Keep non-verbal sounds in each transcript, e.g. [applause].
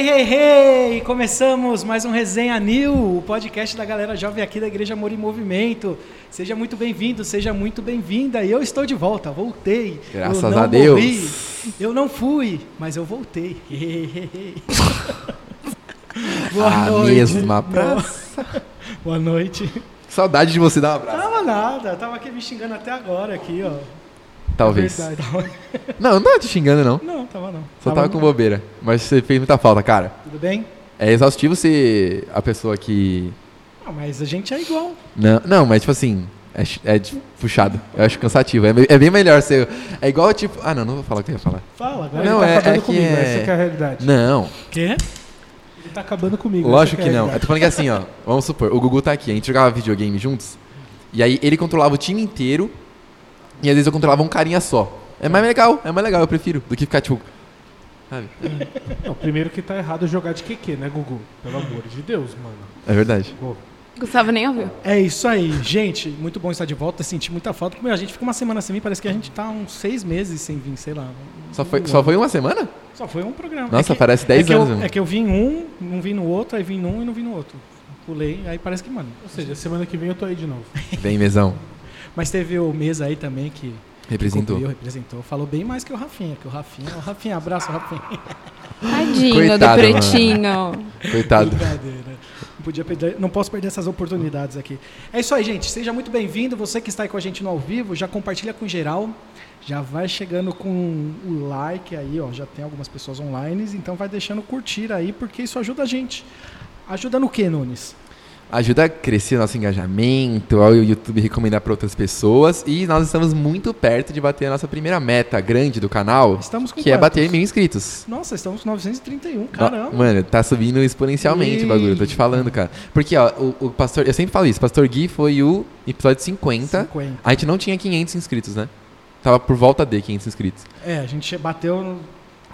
Hey, hey, hey! Começamos mais um Resenha New, o podcast da galera jovem aqui da Igreja Amor em Movimento. Seja muito bem-vindo, seja muito bem-vinda. E eu estou de volta, voltei. Graças a Deus. Morri, eu não fui, mas eu voltei. [laughs] Boa A noite. mesma praça. Boa noite. Saudade de você dar um abraço. Tava nada, tava aqui me xingando até agora aqui, ó. Talvez. Verdade. [laughs] Não, não tava te xingando, não. Não, tava não. Só tava com bobeira. Mas você fez muita falta, cara. Tudo bem? É exaustivo ser a pessoa que. Não, mas a gente é igual. Não, não mas tipo assim. É, é puxado. Eu acho cansativo. É, é bem melhor ser. É igual tipo. Ah, não, não vou falar o que eu ia falar. Fala, agora. Não, ele tá é- acabando é comigo, é- essa que é a realidade. Não, Quê? Ele tá acabando comigo. lógico que é não. Eu tô falando que assim, ó. Vamos supor, o Gugu tá aqui. A gente jogava videogame juntos. E aí ele controlava o time inteiro. E às vezes eu controlava um carinha só. É mais legal, é mais legal, eu prefiro. Do que ficar tipo. Sabe? Não, primeiro que tá errado jogar de QQ, né, Gugu? Pelo amor de Deus, mano. É verdade. Pô, Gustavo nem ouviu. É isso aí, gente. Muito bom estar de volta. Senti muita falta. Meu, a gente fica uma semana sem vir. Parece que a gente tá uns seis meses sem vir, sei lá. um- Só foi, um só ano. foi uma semana? Só foi um programa. Nossa, é que, parece 10 é que anos. Eu, mano. é que eu vim em um, não vim no outro, aí vim num e não vim no outro. Pulei, aí parece que, mano. ou seja, semana que vem eu tô aí de novo. Bem, mesão. Mas teve o Mesa aí também que. Representou. que cobriu, representou. Falou bem mais que o Rafinha, que o Rafinha. O Rafinha, abraço, Rafinha. Tadinho Coitado, do pretinho. Coitado. Brincadeira. Não, podia perder, não posso perder essas oportunidades aqui. É isso aí, gente. Seja muito bem-vindo. Você que está aí com a gente no ao vivo, já compartilha com geral. Já vai chegando com o like aí, ó. Já tem algumas pessoas online, então vai deixando curtir aí, porque isso ajuda a gente. Ajuda no que, Nunes? Ajuda a crescer o nosso engajamento, ao YouTube recomendar para outras pessoas. E nós estamos muito perto de bater a nossa primeira meta grande do canal, Estamos que é quantos? bater mil inscritos. Nossa, estamos com 931, No- caramba. Mano, tá subindo exponencialmente o bagulho, tô te falando, cara. Porque, ó, o, o pastor. Eu sempre falo isso, Pastor Gui foi o episódio 50. 50. A gente não tinha 500 inscritos, né? Tava por volta de 500 inscritos. É, a gente bateu no.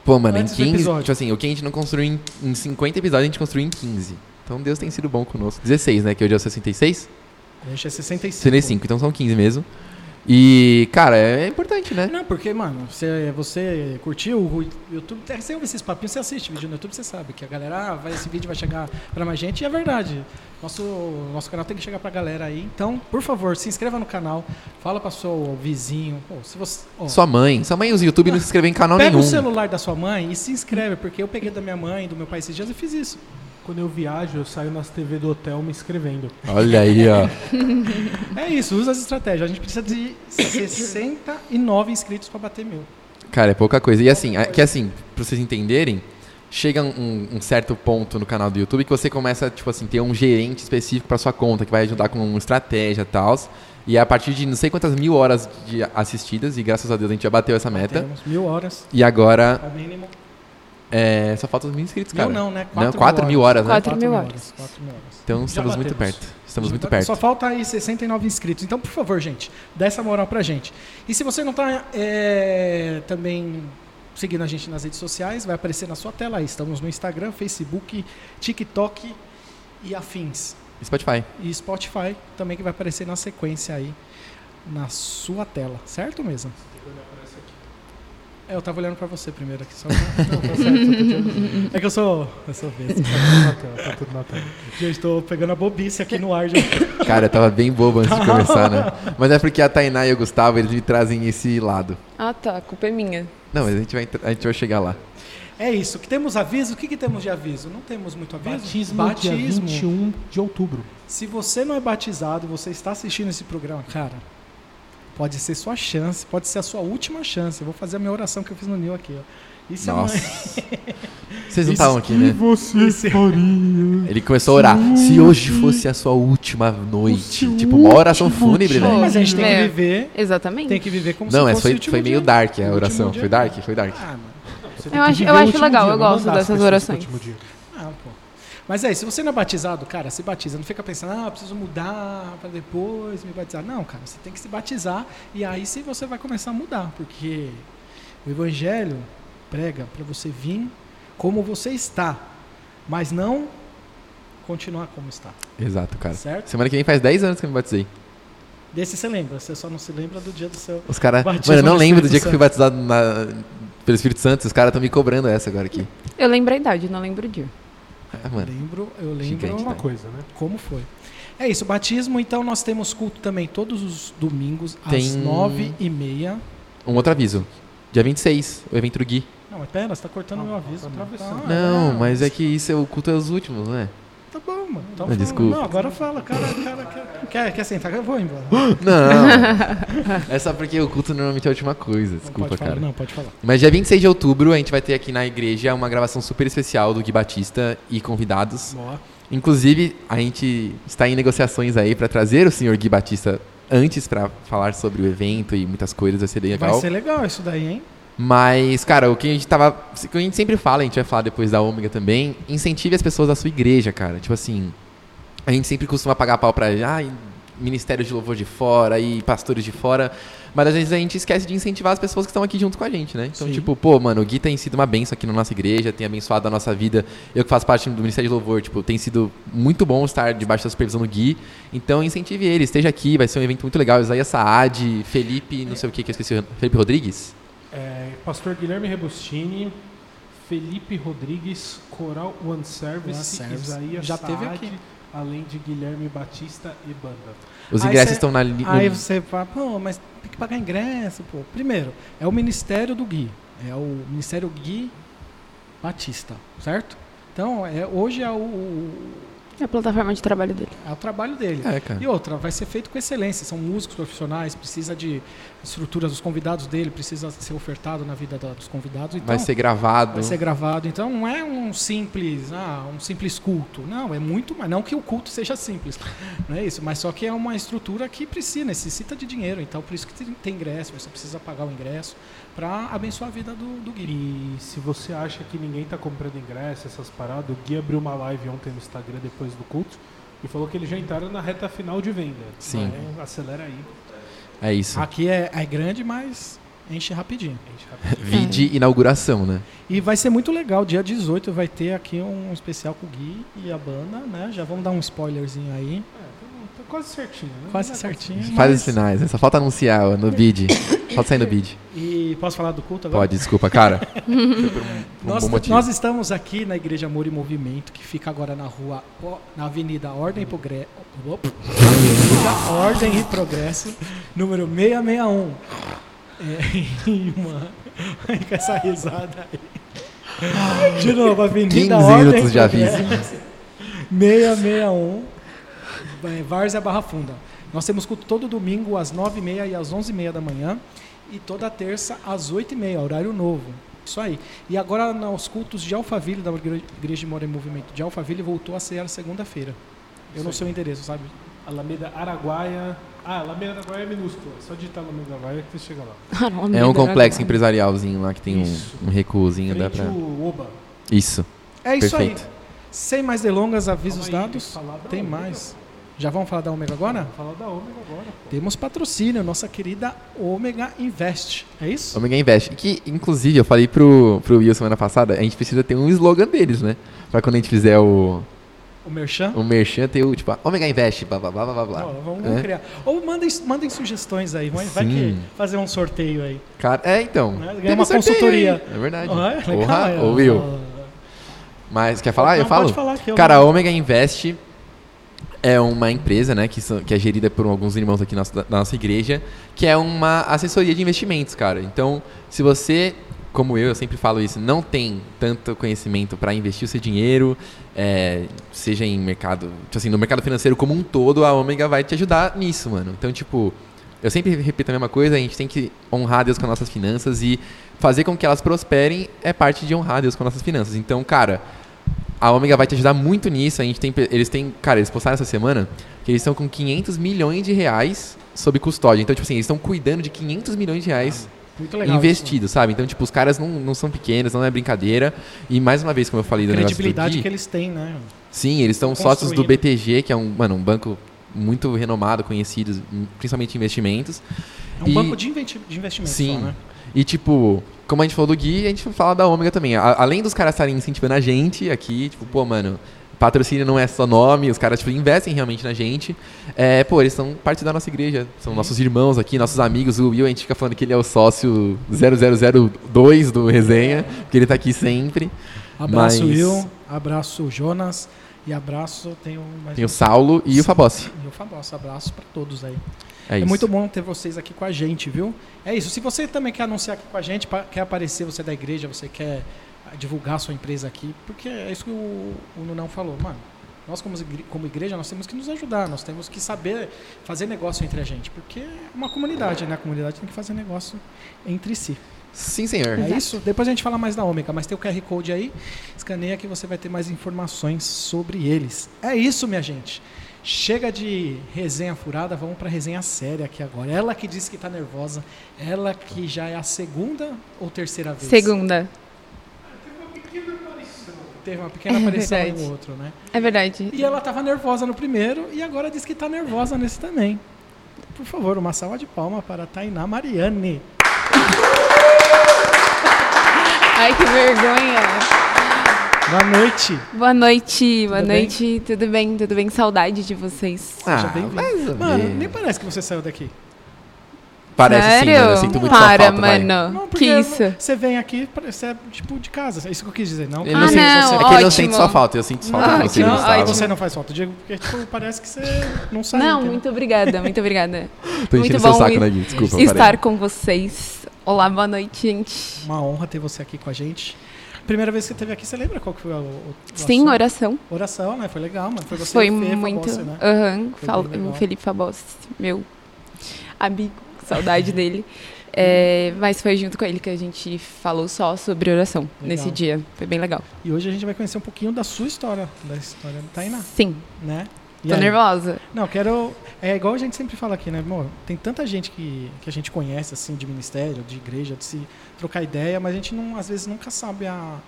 Pô, mano, Antes em 15. episódio. Tipo assim, o que a gente não construiu em, em 50 episódios, a gente construiu em 15. Então Deus tem sido bom conosco. 16, né? Que hoje é o 66? A gente é 65. 65, então são 15 mesmo. E, cara, é importante, né? Não, porque, mano, você, você curtiu o YouTube, até você ouve esses papinhos, você assiste vídeo no YouTube, você sabe que a galera, ah, vai, esse vídeo vai chegar pra mais gente, e é verdade. Nosso, nosso canal tem que chegar pra galera aí. Então, por favor, se inscreva no canal, fala pra seu vizinho. Pô, se você, ó, Sua mãe. Sua mãe usa o YouTube e não se inscreveu em canal pega nenhum. o celular da sua mãe e se inscreve, porque eu peguei da minha mãe, do meu pai esses dias e fiz isso. Quando eu viajo, eu saio nas TV do hotel me inscrevendo. Olha aí, ó. [laughs] É isso, usa as estratégias. A gente precisa de 69 inscritos pra bater mil. Cara, é pouca coisa. E assim, é- que assim, pra vocês entenderem, chega um, um certo ponto no canal do YouTube que você começa, tipo assim, ter um gerente específico pra sua conta, que vai ajudar com uma estratégia e tal. E a partir de não sei quantas mil horas de assistidas, e graças a Deus a gente já bateu essa meta. Temos mil horas, E agora ao mínimo. É, só faltam os mil inscritos, cara. Mil não, né? Não, 4 mil horas, né? Quatro mil horas. Quatro mil horas. Então Já estamos muito perto. Estamos Já muito perto. Só falta aí 69 inscritos. Então, por favor, gente, dá essa moral pra gente. E se você não tá é, também seguindo a gente nas redes sociais, vai aparecer na sua tela aí. Estamos no Instagram, Facebook, TikTok e afins. Spotify. E Spotify também que vai aparecer na sequência aí na sua tela. Certo mesmo? É, eu tava olhando pra você primeiro aqui. Só pra... [laughs] Não, tá certo, só tô te olhando. É que eu sou... Eu sou besta. Tá tudo na tela, tá tudo na tela. Gente, tô pegando a bobice aqui no ar. gente. Cara, eu tava bem bobo antes de começar, né? Mas é porque a Tainá e o Gustavo, eles me trazem esse lado. Ah, tá. A culpa é minha. Não, mas a gente vai, a gente vai chegar lá. É isso. Que temos aviso? O que, que temos de aviso? Não temos muito aviso. Batismo, dia 21 de outubro. Se você não é batizado, você está assistindo esse programa, cara, pode ser sua chance, pode ser a sua última chance. Eu vou fazer a minha oração que eu fiz no Nil aqui, ó. Isso Nossa. é [laughs] Vocês não estavam aqui, né? você Isso- faria? Ele começou a orar. Se hoje fosse a sua última noite. Tipo, uma oração fúnebre, né? Mas a gente tem que É. viver, Exatamente. tem que viver como Não, se mas fosse o foi, foi meio dia. dark a oração. Foi dark? Foi dark. Ah, Eu que acho- eu acho legal, dia, eu não gosto dessas orações. Ah, pô. Mas é, se você não é batizado, cara, se batiza. Não fica pensando, ah, preciso mudar para depois me batizar. Não, cara, você tem que se batizar e aí sim você vai começar a mudar, porque o evangelho prega para você vir como você está, mas não continuar como está, Exato, cara. certo? Semana que vem faz 10 anos que eu me batizei. Desse você lembra, você só não se lembra do dia do seu. Os caras. Mano, eu não lembro do dia que eu fui batizado na- pelo Espírito Santo. Os caras estão me cobrando essa agora aqui. Eu lembro a idade, não lembro o dia. Ah, mano. Lembro, eu lembro Gigante, Uma né? coisa, né? como foi. É isso, batismo, então nós temos culto também todos os domingos às Tem- nove e meia. Um outro aviso. Dia 26, o evento do Gui. Não, mas pera, você tá cortando Não, meu tá aviso. atravessando. Ah, Não, mas é que isso é o culto é os últimos, não é? Tá bom, mano. Não, fala. desculpa. Não, agora fala, cara, cara, quer, quer, quer sentar? Eu vou embora. [gasps] Não. [laughs] é só porque o culto normalmente é a última coisa. Não Desculpa, falar, cara. Não, pode falar. Mas dia 26 de outubro a gente vai ter aqui na igreja uma gravação super especial do Gui Batista e convidados. Boa. Inclusive, a gente está em negociações aí para trazer o senhor Gui Batista antes para falar sobre o evento e muitas coisas, vai ser legal. Vai ser legal isso daí, hein? Mas, cara, o que a gente tava. O que a gente sempre fala, a gente vai falar depois da Ômega também, incentive as pessoas da sua igreja, cara. Tipo assim, a gente sempre costuma pagar pau pra ai, ministério de louvor de fora e pastores de fora. Mas às vezes a gente esquece de incentivar as pessoas que estão aqui junto com a gente, né? Então, Sim. tipo, pô, mano, o Gui tem sido uma benção aqui na nossa igreja, tem abençoado a nossa vida. Eu que faço parte do Ministério de Louvor, tipo, tem sido muito bom estar debaixo da supervisão do Gui. Então, incentive ele, esteja aqui, vai ser um evento muito legal. Isaías Saad, Felipe, não sei o que que eu esqueci, Felipe Rodrigues? É, Pastor Guilherme Rebustini, Felipe Rodrigues, Coral One Service, One Service. Isaías Já teve Saad, aqui. além de Guilherme Batista e banda. Os Aí ingressos cê- estão na li- no- Aí você fala, pô, mas tem que pagar ingresso, pô. Primeiro, é o Ministério do Gui. É o Ministério Gui Batista, certo? Então, é, hoje é o, o- É a plataforma de trabalho dele. é o trabalho dele. É, cara. E outra, vai ser feito com excelência. São músicos profissionais, precisa de estruturas dos convidados dele, precisa ser ofertado na vida da- dos convidados. Então, Vai ser gravado. vai ser gravado. Então não é um simples, ah, um simples culto. Não, é muito mais. Não que o culto seja simples, [laughs] não é isso. Mas só que é uma estrutura que precisa, necessita de dinheiro. Então por isso que tem, tem ingresso. Você precisa pagar o ingresso para abençoar a vida do, do Gui. E se você acha que ninguém tá comprando ingresso, essas paradas, o Gui abriu uma live ontem no Instagram depois do culto e falou que eles já entraram na reta final de venda. Sim. Então, acelera aí. É isso. Aqui é, é grande, mas enche rapidinho. Enche rápido. [laughs] Vide inauguração, né? E vai ser muito legal. Dia 18 vai ter aqui um especial com o Gui e a banda, né? Já vamos dar um spoilerzinho aí. É, quase certinho, né? Quase vai certinho. Faz mas- os sinais, né? Só falta anunciar no bid. Falta sair no bid. E posso falar do culto agora? Pode, desculpa, cara. [laughs] Um, por um Nós, nós estamos aqui na Igreja Amor e Movimento, que fica agora na rua, na Avenida Ordem e Progresso. Avenida Ordem e Progresso, número 661. É, [laughs] e, mano, com essa risada aí. De novo, 15 Avenida Ordem minutos e de aviso. Progresso, 661, é, Várzea Barra Funda. Nós temos culto todo domingo às 9h30 e às 11h30 da manhã e toda terça às 8h30, horário novo. Isso aí. E agora nos cultos de Alphaville, da Igre- Igreja de Mora em Movimento de Alphaville, voltou a ser a segunda-feira. Eu não sei o endereço, sabe? Alameda Araguaia. Ah, Alameda Araguaia é minúscula. Só digitar Alameda Araguaia que você chega lá. [laughs] É um complexo empresarialzinho lá que tem um, Isso. um recuozinho. Dá pra... o Oba. Isso. É isso Perfeito. aí. Sem mais delongas, avisos dados. tem mais. Já vamos falar da Ômega agora? Vamos falar da Ômega agora. pô. Temos patrocínio, nossa querida Ômega Invest. É isso? Omega Invest. Que, inclusive, eu falei pro, pro Will semana passada, a gente precisa ter um slogan deles, né? Pra quando a gente fizer o, O Merchan? o merchan, ter o tipo, Omega Invest, blá blá blá blá blá. Ó, vamos É. criar. Ou mandem, mandem sugestões aí. Vai, vai que fazer um sorteio aí. Cara, é, então. Né? Ganhar uma sorteio, consultoria. hein? É verdade. Ó, é legal, Porra, é, ó. Mas quer falar? Não, eu falo? Pode falar que eu Cara, a Omega Invest é uma empresa, né, que, são- que é gerida por alguns irmãos aqui nossa- da nossa igreja, que é uma assessoria de investimentos, cara. Então, se você, como eu, eu sempre falo isso, não tem tanto conhecimento para investir o seu dinheiro, é, seja em mercado, tipo assim, no mercado financeiro como um todo, a Omega vai te ajudar nisso, mano. Então, tipo, eu sempre repito a mesma coisa, a gente tem que honrar Deus com as nossas finanças e fazer com que elas prosperem é parte de honrar Deus com as nossas finanças. Então, cara, a Omega vai te ajudar muito nisso. A gente tem, eles têm, cara, eles postaram essa semana que eles estão com 500 milhões de reais sob custódia. Então, tipo assim, eles estão cuidando de 500 milhões de reais investidos, sabe? Então, tipo, os caras não, não são pequenos, não é brincadeira. E mais uma vez, como eu falei do negócio do credibilidade que eles têm, né? Sim, eles são sócios do. BTG, que é um, mano, um banco muito renomado, conhecido, principalmente em investimentos. É um E- banco de, inventi de investimento Sim. só, né? E tipo, como a gente falou do Gui, a gente fala da Ômega também. A- além dos caras estarem incentivando a gente aqui, tipo, pô, mano, patrocínio não é só nome, os caras tipo, investem realmente na gente. É, pô, eles são parte da nossa igreja, são nossos irmãos aqui, nossos amigos. O Will, a gente fica falando que ele é o sócio 0002 do Resenha, porque ele tá aqui sempre. Abraço, Mas- Will. Abraço, Jonas. E abraço, tem o, mais Tem o Saulo e o Fabossi. E o Famoso. Abraço pra todos aí. É, É, muito bom ter vocês aqui com a gente, viu? É isso. Se você também quer anunciar aqui com a gente, quer aparecer, você é da igreja, você quer ah, divulgar a sua empresa aqui, porque é isso que o, o Nunão falou, mano. Nós, como, como igreja, nós temos que nos ajudar, nós temos que saber fazer negócio entre a gente, porque é uma comunidade, né? A comunidade tem que fazer negócio entre si. Sim, senhor. É isso? Depois a gente fala mais da Ômega, mas tem o QR Code aí. Escaneia que você vai ter mais informações sobre eles. É isso, minha gente. Chega de resenha furada, vamos pra resenha séria aqui agora. Ela que disse que tá nervosa, ela que já é a segunda ou terceira vez? Segunda. Teve uma pequena É aparição verdade. um outro, né? É verdade. E ela tava nervosa no primeiro e agora diz que tá nervosa nesse também. Por favor, uma salva de palma para a Tainá Mariane. Ai, que vergonha. Boa noite. Boa noite, boa Tudo bem? noite. Tudo bem? Tudo bem? Saudade de vocês. Seja bem-vindo. mais ou Mano, nem parece que você saiu daqui. Parece sim, Sério? mano. Eu sinto muito Para, sua falta, vai. mano. Não, porque que isso? você vem aqui, parece é tipo de casa. É isso que eu quis dizer. Não, Ele Ah, não sente- não, é que ele não ótimo. sente sua falta, eu sinto falta Ah, de você. não, ah, ótimo. você não faz falta. Diego, porque tipo, parece que você não saiu. Não, entendeu? muito obrigada, muito obrigada. [laughs] Tô muito bom saco, né? Desculpa, Estar parei. com vocês. Olá, boa noite, gente. Uma honra ter você aqui com a gente. Primeira vez que você esteve aqui, você lembra qual que foi o, Sim, oração. Oração, né? Foi legal, mano. Foi você Foi muito. Fabossi, né? Aham, Foi fal- bem legal. o Felipe Fabossi, meu amigo, saudade dele. [laughs] É, mas foi junto com ele que a gente falou só sobre oração Legal. nesse dia. Foi bem legal. E hoje a gente vai conhecer um pouquinho da sua história, da história da Tainá, Sim, né? E tô aí? nervosa. Não, quero. É igual a gente sempre fala aqui, né, amor? Tem tanta gente que, que a gente conhece, assim, de ministério, de igreja, de se trocar ideia, mas a gente não, às vezes nunca sabe a,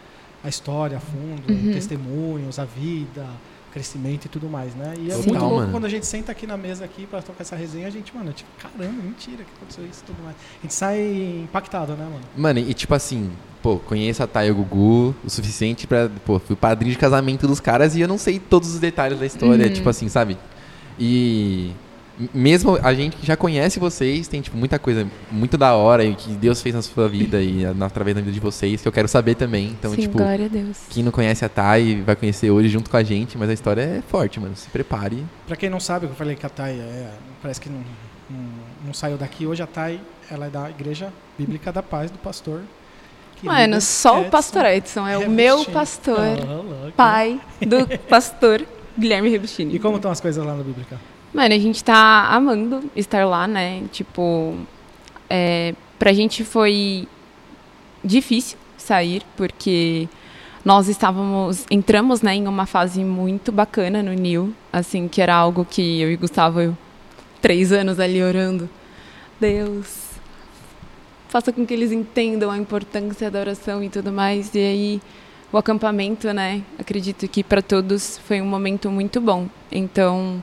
a história a fundo, Uhum. testemunhos, a vida, o crescimento e tudo mais, né? E é Total, muito louco mano. quando a gente senta aqui na mesa aqui pra trocar essa resenha, a gente, mano, tipo, caramba, mentira que aconteceu isso e tudo mais. A gente sai impactado, né, mano? Mano, e tipo assim, pô, conheço a Thay e o Gugu o suficiente pra. Pô, fui padrinho de casamento dos caras e eu não sei todos os detalhes da história, Uhum. tipo assim, sabe? E. Mesmo a gente que já conhece vocês, tem tipo muita coisa muito da hora e que Deus fez na sua vida e na- através da vida de vocês que eu quero saber também. Então, Sim, tipo, glória a Deus. quem não conhece a Thay vai conhecer hoje junto com a gente, mas a história é forte, mano. Se prepare. Pra quem não sabe, eu falei que a Thay é, parece que não, não, não saiu daqui. Hoje a Thay, ela é da Igreja Bíblica da Paz, do pastor. Mano, só o pastor Edson é o Rebustini. meu pastor, Ah, louco. pai do [laughs] pastor Guilherme Rebustini. E como estão as coisas lá na Bíblica? Mano, a gente tá amando estar lá, né? Tipo, é, pra gente foi difícil sair, porque nós estávamos, entramos, né, em uma fase muito bacana no Nil, assim, que era algo que eu e Gustavo, eu, três anos ali orando. Deus, faça com que eles entendam a importância da oração e tudo mais. E aí, o acampamento, né? Acredito que para todos foi um momento muito bom. Então,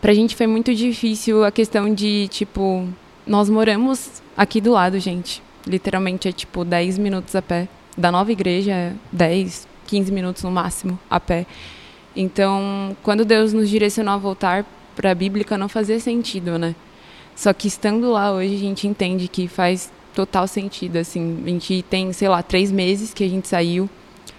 pra gente foi muito difícil a questão de, tipo, nós moramos aqui do lado, gente. Literalmente é tipo 10 minutos a pé. Da nova igreja, é 10, 15 minutos no máximo a pé. Então, quando Deus nos direcionou a voltar para a Bíblica, não fazia sentido, né? Só que estando lá hoje, a gente entende que faz total sentido, assim. A gente tem, sei lá, três meses que a gente saiu.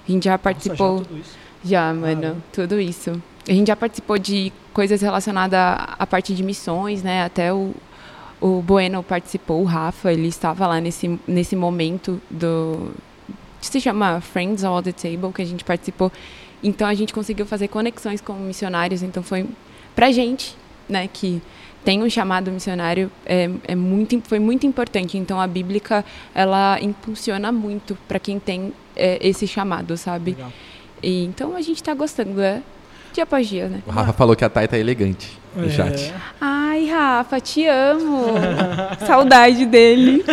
A gente já participou... Nossa, já tudo isso. Já, mano, Caramba. tudo isso. A gente já participou de coisas relacionadas à à parte de missões, né? Até o, o Bueno participou, o Rafa, ele estava lá nesse, nesse momento do. que se chama Friends All the Table, que a gente participou. Então a gente conseguiu fazer conexões com missionários. Então foi pra gente, né, que tem um chamado missionário, é, é muito, foi muito importante. Então a Bíblica, ela impulsiona muito para quem tem é, esse chamado, sabe? Legal. E, então a gente tá gostando, é dia após dia, né? O Rafa falou que a Thay tá elegante no É. chat. Ai, Rafa, te amo. [laughs] Saudade dele.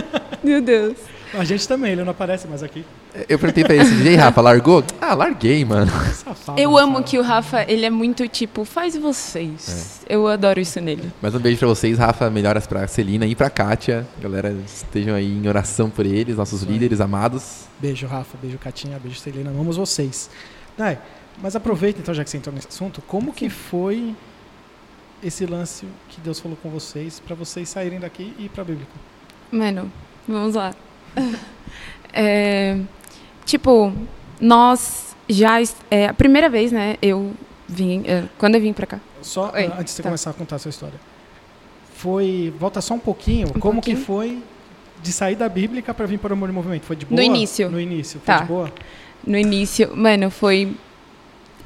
Meu Deus. [laughs] A gente também, ele não aparece mais aqui. Eu perguntei pra ele assim, e aí, Rafa, largou? Ah, larguei, mano. [laughs] Safado, Eu não amo que o Rafa, ele é muito tipo, faz vocês. Eu adoro isso nele. Mais um beijo pra vocês, Rafa. Melhoras pra Celina e pra Kátia. Galera, estejam aí em oração por eles, nossos líderes amados. Beijo, Rafa. Beijo, Catinha. Beijo, Celina. Amamos vocês. Dai, Mas aproveita então, já que você entrou nesse assunto, como que foi esse lance que Deus falou com vocês para vocês saírem daqui e ir para a Bíblia? Mano, vamos lá. [laughs] É, tipo, nós já. É, a primeira vez, né? Eu vim. É, quando eu vim pra cá. Só Oi, ah, antes de você tá. começar a contar a sua história. Foi. Volta só um pouquinho. Um como pouquinho? que foi de sair da Bíblica para vir para o Amor e Movimento? Foi de boa? No início. No início. Foi Tá. de boa? No início, mano, foi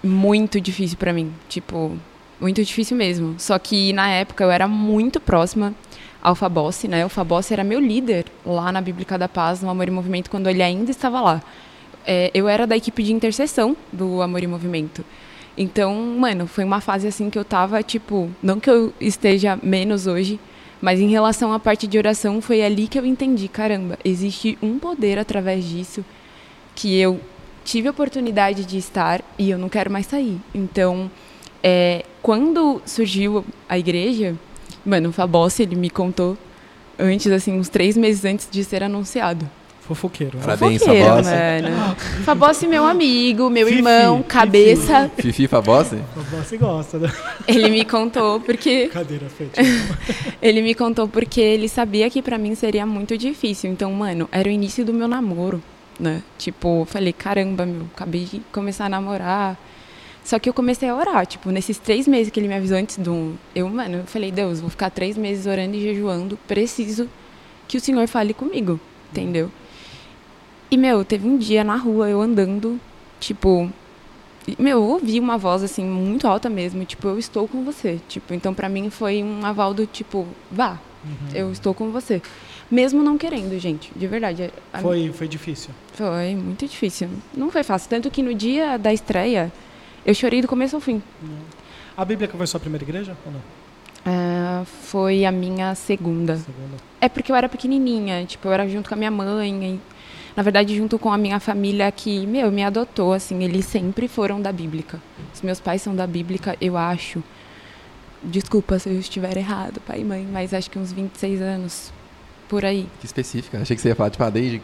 muito difícil pra mim. Tipo, muito difícil mesmo. Só que na época eu era muito próxima ao Fabossi, né? O Fabossi era meu líder lá na Bíblica da Paz, no Amor e Movimento, quando ele ainda estava lá. É, eu era da equipe de intercessão do Amor e Movimento. Então, mano, foi uma fase assim que eu tava, tipo, não que eu esteja menos hoje, mas em relação à parte de oração, foi ali que eu entendi, caramba, existe um poder através disso que eu tive a oportunidade de estar e eu não quero mais sair. Então, é, quando surgiu a igreja, mano, o Fabossi, ele me contou antes, assim, uns três meses antes de ser anunciado. Fofoqueiro. né? Parabéns, Fofoqueiro, Fabossi. mano. [laughs] Fabossi, meu amigo, meu Fifi, irmão, Fifi. cabeça. Fifi Fabossi? Você gosta, né? Ele me contou porque [laughs] Cadeira feita. [laughs] ele me contou porque ele sabia que pra mim seria muito difícil. Então, mano, era o início do meu namoro, né? Tipo, falei, caramba, meu, acabei de começar a namorar. Só que eu comecei a orar, tipo, nesses três meses que ele me avisou antes do. Eu, mano, eu falei, Deus, vou ficar três meses orando e jejuando, preciso que o Senhor fale comigo, entendeu? E, meu, teve um dia na rua, eu andando, tipo. Meu, eu ouvi uma voz, assim, muito alta mesmo, tipo, eu estou com você. Tipo, então pra mim foi um aval do tipo, vá, eu estou com você. Mesmo não querendo, gente, de verdade. a- Foi, foi difícil. foi muito difícil. Não foi fácil. Tanto que no dia da estreia, eu chorei do começo ao fim. A Bíblia que foi sua primeira igreja ou não? Ah, foi a minha segunda. Segunda. É porque eu era pequenininha, tipo, eu era junto com a minha mãe. E, na verdade, junto com a minha família que, meu, me adotou, assim, eles sempre foram da Bíblica. Os meus pais são da Bíblica, eu acho. Desculpa se eu estiver errado, pai e mãe, mas acho que uns 26 anos, por aí. Que específica. Achei que você ia falar, tipo, ah, desde.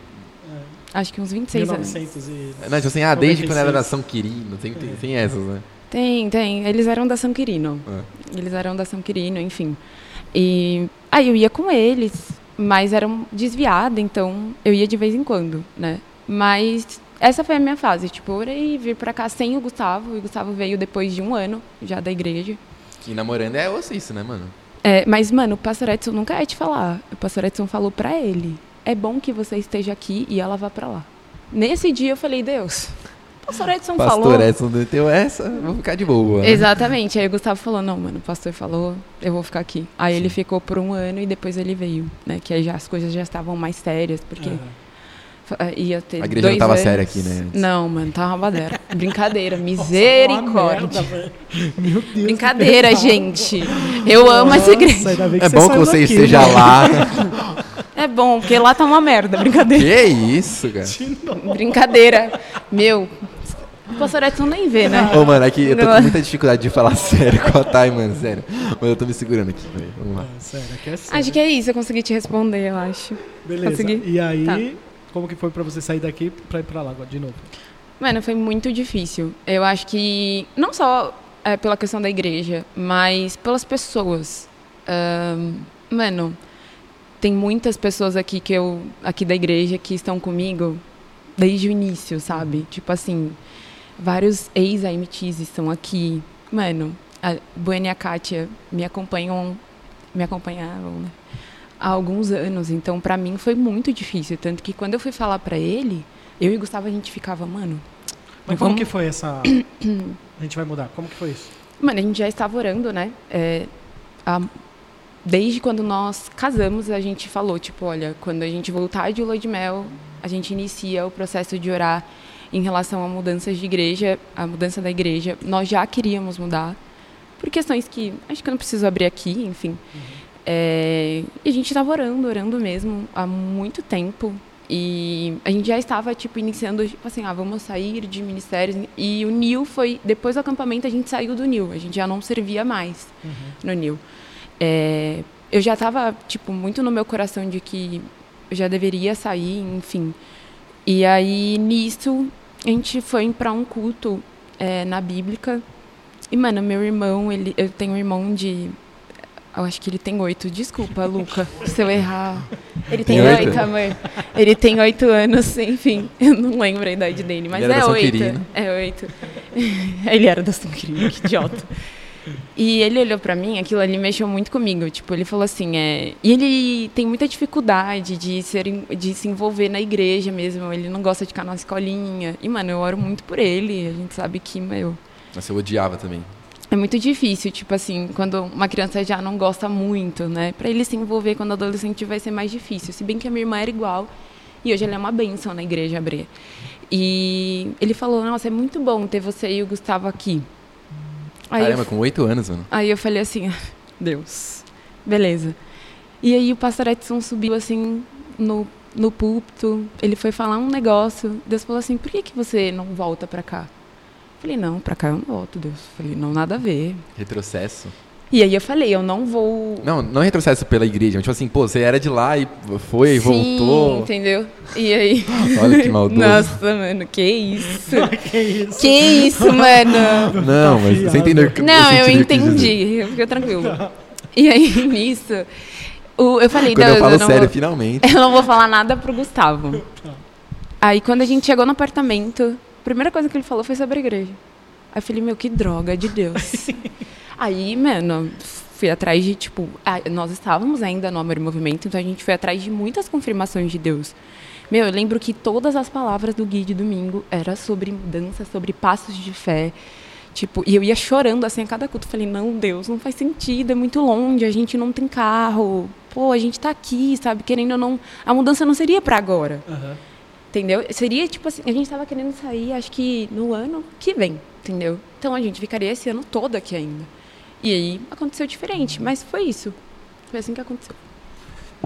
Acho que uns 26 anos. 1900 e... Não, tipo assim, ah, desde quando era 96. da São Quirino. Tem, tem, tem essas, né? Tem, tem. Eles eram da São Quirino. É. Eles eram da São Quirino, enfim. E aí eu ia com eles, mas eram desviada, então eu ia de vez em quando, né? Mas essa foi a minha fase, tipo, eu orei vir pra cá sem o Gustavo, e o Gustavo veio depois de um ano já da igreja. E namorando é osso isso, né, mano? É, mas, mano, o pastor Edson nunca é te falar. O pastor Edson falou pra ele: é bom que você esteja aqui e ela vá pra lá. Nesse dia eu falei: Deus, o pastor Edson falou. Pastor Edson meteu essa, vou ficar de boa. né? Exatamente. Aí o Gustavo falou: não, mano, o pastor falou, eu vou ficar aqui. Aí ele ficou por um ano e depois ele veio, né? Que aí já, as coisas já estavam mais sérias, porque fa- ia ter. A igreja não tava anos. séria aqui, né, antes. Não, mano, tava uma badeira. [laughs] Brincadeira, misericórdia. velho. Meu Deus. Brincadeira, pesado. gente. Eu amo essa Nossa, igreja. É bom que você daqui, esteja né? lá. [laughs] É bom, porque lá tá uma merda. Brincadeira. que isso, cara? Brincadeira. Meu, o pastor Edson nem vê, né? Ô, mano, aqui eu tô com muita dificuldade de falar [laughs] sério com a Thay, mano, sério. Mas eu tô me segurando aqui. Vamos lá. Ah, sério, aqui é sério. Acho que é isso, eu consegui te responder, eu acho. Beleza. consegui. E aí, Tá. como que foi pra você sair daqui pra ir pra lá agora, de novo? Mano, foi muito difícil. Eu acho que não só é, pela questão da igreja, mas pelas pessoas. Ahn, mano, tem muitas pessoas aqui que eu aqui da igreja que estão comigo desde o início, sabe? Tipo assim, vários ex-AMTs estão aqui. Mano, a Buena e a Kátia me acompanham, me acompanhavam, né? Há alguns anos, então pra mim foi muito difícil, tanto que quando eu fui falar pra ele, eu e Gustavo a gente ficava, mano, Mas como Vamos- que foi essa... [clears throat] a gente vai mudar. Como que foi isso? Mano, a gente já estava orando, né? É, desde quando nós casamos, a gente falou, tipo, olha, quando a gente voltar de lua de mel, a gente inicia o processo de orar em relação a mudanças de igreja, a mudança da igreja. Nós já queríamos mudar, por questões que acho que eu não preciso abrir aqui, enfim. É, e a gente estava orando, orando mesmo, há muito tempo. E a gente já estava, tipo, iniciando, tipo assim, ah, vamos sair de ministérios. E o NIL foi, depois do acampamento, a gente saiu do NIL. A gente já não servia mais no NIL. É, eu já estava, tipo, muito no meu coração de que eu já deveria sair, enfim. E aí, nisso, a gente foi para um culto é, na Bíblica. E, mano, meu irmão, ele, eu tenho um irmão de. Eu acho que ele tem oito. Desculpa, Luca, [laughs] se eu errar. Ele tem Tem oito? amor. Ele tem oito anos, [laughs] enfim. Eu não lembro a idade dele, mas Ele era é da São oito. É oito. [laughs] ele era da São Quirino, que idiota. E ele olhou pra mim, aquilo ali mexeu muito comigo. Tipo, ele falou assim, é... E ele tem muita dificuldade de, ser, de se envolver na igreja mesmo. Ele não gosta de ficar na escolinha. E, mano, eu oro muito por ele. A gente sabe que, meu... Mas eu odiava também. É muito difícil, tipo assim, quando uma criança já não gosta muito, né? Pra ele se envolver quando adolescente vai ser mais difícil. Se bem que a minha irmã era igual. E hoje ela é uma benção na igreja Abreia. E ele falou, nossa, é muito bom ter você e o Gustavo aqui. Aí eu Caramba, com oito anos, mano. Aí eu falei assim, "Ah, Deus, beleza. E aí o pastor Edson subiu assim no, no púlpito, ele foi falar um negócio, Deus falou assim, por que, que você não volta pra cá? Eu falei, não, pra cá eu não volto, Deus. Eu falei, não, nada a ver. Retrocesso. E aí eu falei, eu não vou... Não, não retrocesso pela igreja, mas tipo assim, pô, você era de lá e foi, Sim, voltou. entendeu? E aí... [laughs] Olha que maldoso. Nossa, mano, que isso? [laughs] que isso? que isso, mano? Não, mas você entendeu o que Não, eu sentido que eu entendi, fica tranquilo. E aí, [laughs] nisso, eu falei, Quando Deus, eu falo não sério, vou- finalmente. Eu não vou falar nada pro Gustavo. Aí quando a gente chegou no apartamento, a primeira coisa que ele falou foi sobre a igreja. Aí eu falei, meu, que droga de Deus. Aí, mano, fui atrás de, tipo, nós estávamos ainda no Amor em Movimento, então a gente foi atrás de muitas confirmações de Deus. Meu, eu lembro que todas as palavras do Gui de domingo era sobre mudança, sobre passos de fé. Tipo, e eu ia chorando assim a cada culto. Falei, não, Deus, não faz sentido, é muito longe, a gente não tem carro. Pô, a gente tá aqui, sabe? Querendo ou não. A mudança não seria pra agora. Aham. Entendeu? Seria tipo assim, a gente tava querendo sair, acho que no ano que vem, entendeu? Então a gente ficaria esse ano todo aqui ainda. E aí aconteceu diferente, mas foi isso. Foi assim que aconteceu.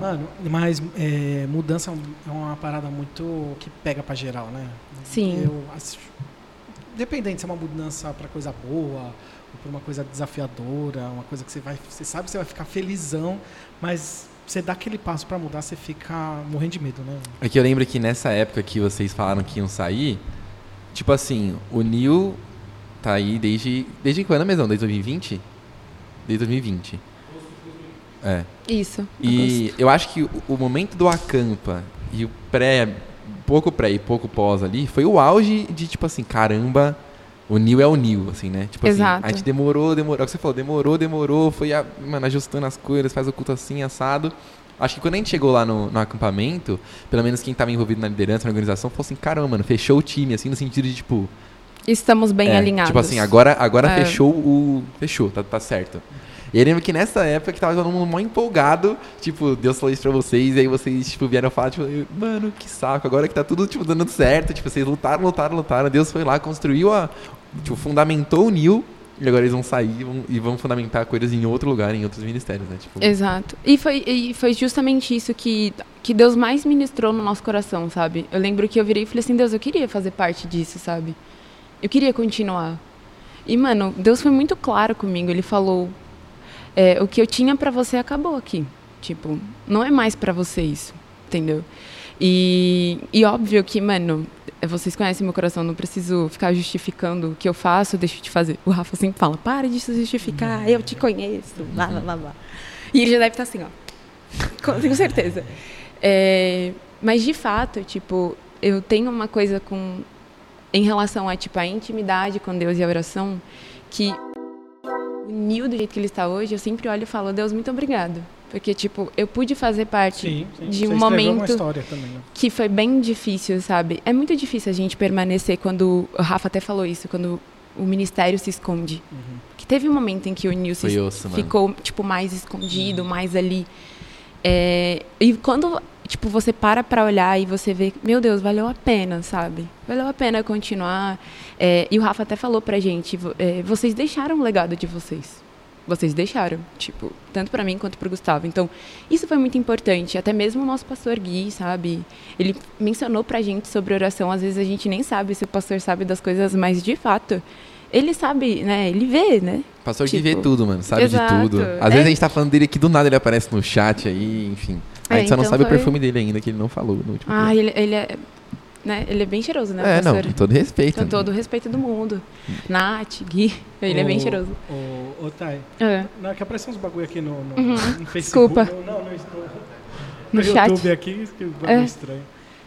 Mano, mas é, mudança é uma parada muito que pega pra geral, né? Sim. Eu, acho- dependente se é uma mudança pra coisa boa ou pra uma coisa desafiadora, uma coisa que você vai, você sabe que você vai ficar felizão, mas você dá aquele passo pra mudar, você fica morrendo de medo, né? É que eu lembro que nessa época que vocês falaram que iam sair, tipo assim, o Neil tá aí desde. Desde quando mesmo? Desde 2020? Desde 2020. É. Isso. E eu acho que o, momento do acampa e o pré, pouco pré e pouco pós ali, foi o auge de tipo assim, caramba, o Nil é o Nil, assim, né? Tipo Exato. assim, a gente demorou, demorou, é o que você falou, demorou, demorou, foi a- mano, ajustando as coisas, faz o culto assim, assado. Acho que quando a gente chegou lá no, no acampamento, pelo menos quem tava envolvido na liderança, na organização, falou assim, caramba, mano, fechou o time, assim, no sentido de, tipo... Estamos bem é, alinhados. Tipo assim, agora, agora É. fechou o... Fechou, tá, tá certo. E eu lembro que nessa época que tava todo mundo mó empolgado, tipo, Deus falou isso pra vocês, e aí vocês, tipo, vieram falar, tipo, mano, que saco, agora que tá tudo, tipo, dando certo, tipo, vocês lutaram, lutaram, lutaram, Deus foi lá, construiu a, tipo, fundamentou o Nil, e agora eles vão sair e vão, e vão fundamentar coisas em outro lugar, em outros ministérios, né, tipo... Exato. E foi, e foi justamente isso que, que Deus mais ministrou no nosso coração, sabe? Eu lembro que eu virei e falei assim, Deus, eu queria fazer parte disso, sabe? Eu queria continuar. E, mano, Deus foi muito claro comigo. Ele falou, é, o que eu tinha pra você acabou aqui. Tipo, não é mais pra você isso, entendeu? E, e óbvio que, mano, vocês conhecem meu coração, não preciso ficar justificando o que eu faço, deixo de fazer. O Rafa sempre fala, para de se justificar, eu te conheço, blá, blá, blá, blá. E ele já deve estar assim, ó. [laughs] Tenho certeza. É, mas de fato, tipo, eu tenho uma coisa com em relação a tipo a intimidade com Deus e a oração que o Nil do jeito que ele está hoje, eu sempre olho e falo, Deus, muito obrigado. Porque, tipo, eu pude fazer parte sim. de Você um uma momento história também, né? que foi bem difícil, sabe? É muito difícil a gente permanecer quando. O Rafa até falou isso, quando o ministério se esconde. Uhum. Que teve um momento em que o Nil se Foi osso, mano. ficou, tipo, mais escondido, mais ali. É, e quando, tipo, você para pra olhar e você vê, meu Deus, valeu a pena, sabe? Valeu a pena continuar. É, e o Rafa até falou pra gente, é, vocês deixaram o legado de vocês. Vocês deixaram, tipo, tanto pra mim quanto pro Gustavo. Então, isso foi muito importante. Até mesmo o nosso pastor Gui, sabe? Ele mencionou pra gente sobre oração. Às vezes a gente nem sabe se o pastor sabe das coisas, mas de fato, ele sabe, né? Ele vê, né? Pastor Tipo, vê tudo, mano, sabe exato. de tudo. Às É. vezes a gente tá falando dele aqui, do nada ele aparece no chat aí, enfim. A É, gente só não então sabe o foi- perfume dele ainda, que ele não falou no último Ah, ele, ele é. né? Ele é bem cheiroso, né, É, não, pastor? com todo respeito. Com todo o respeito do mundo. Nath, Gui, ele é bem cheiroso. Ô, ô Thay, É. não, é que apareceu uns bagulho aqui no, no, Uhum, no Facebook. desculpa. No, não, no, no, No no chat. YouTube aqui, que bagulho É. estranho.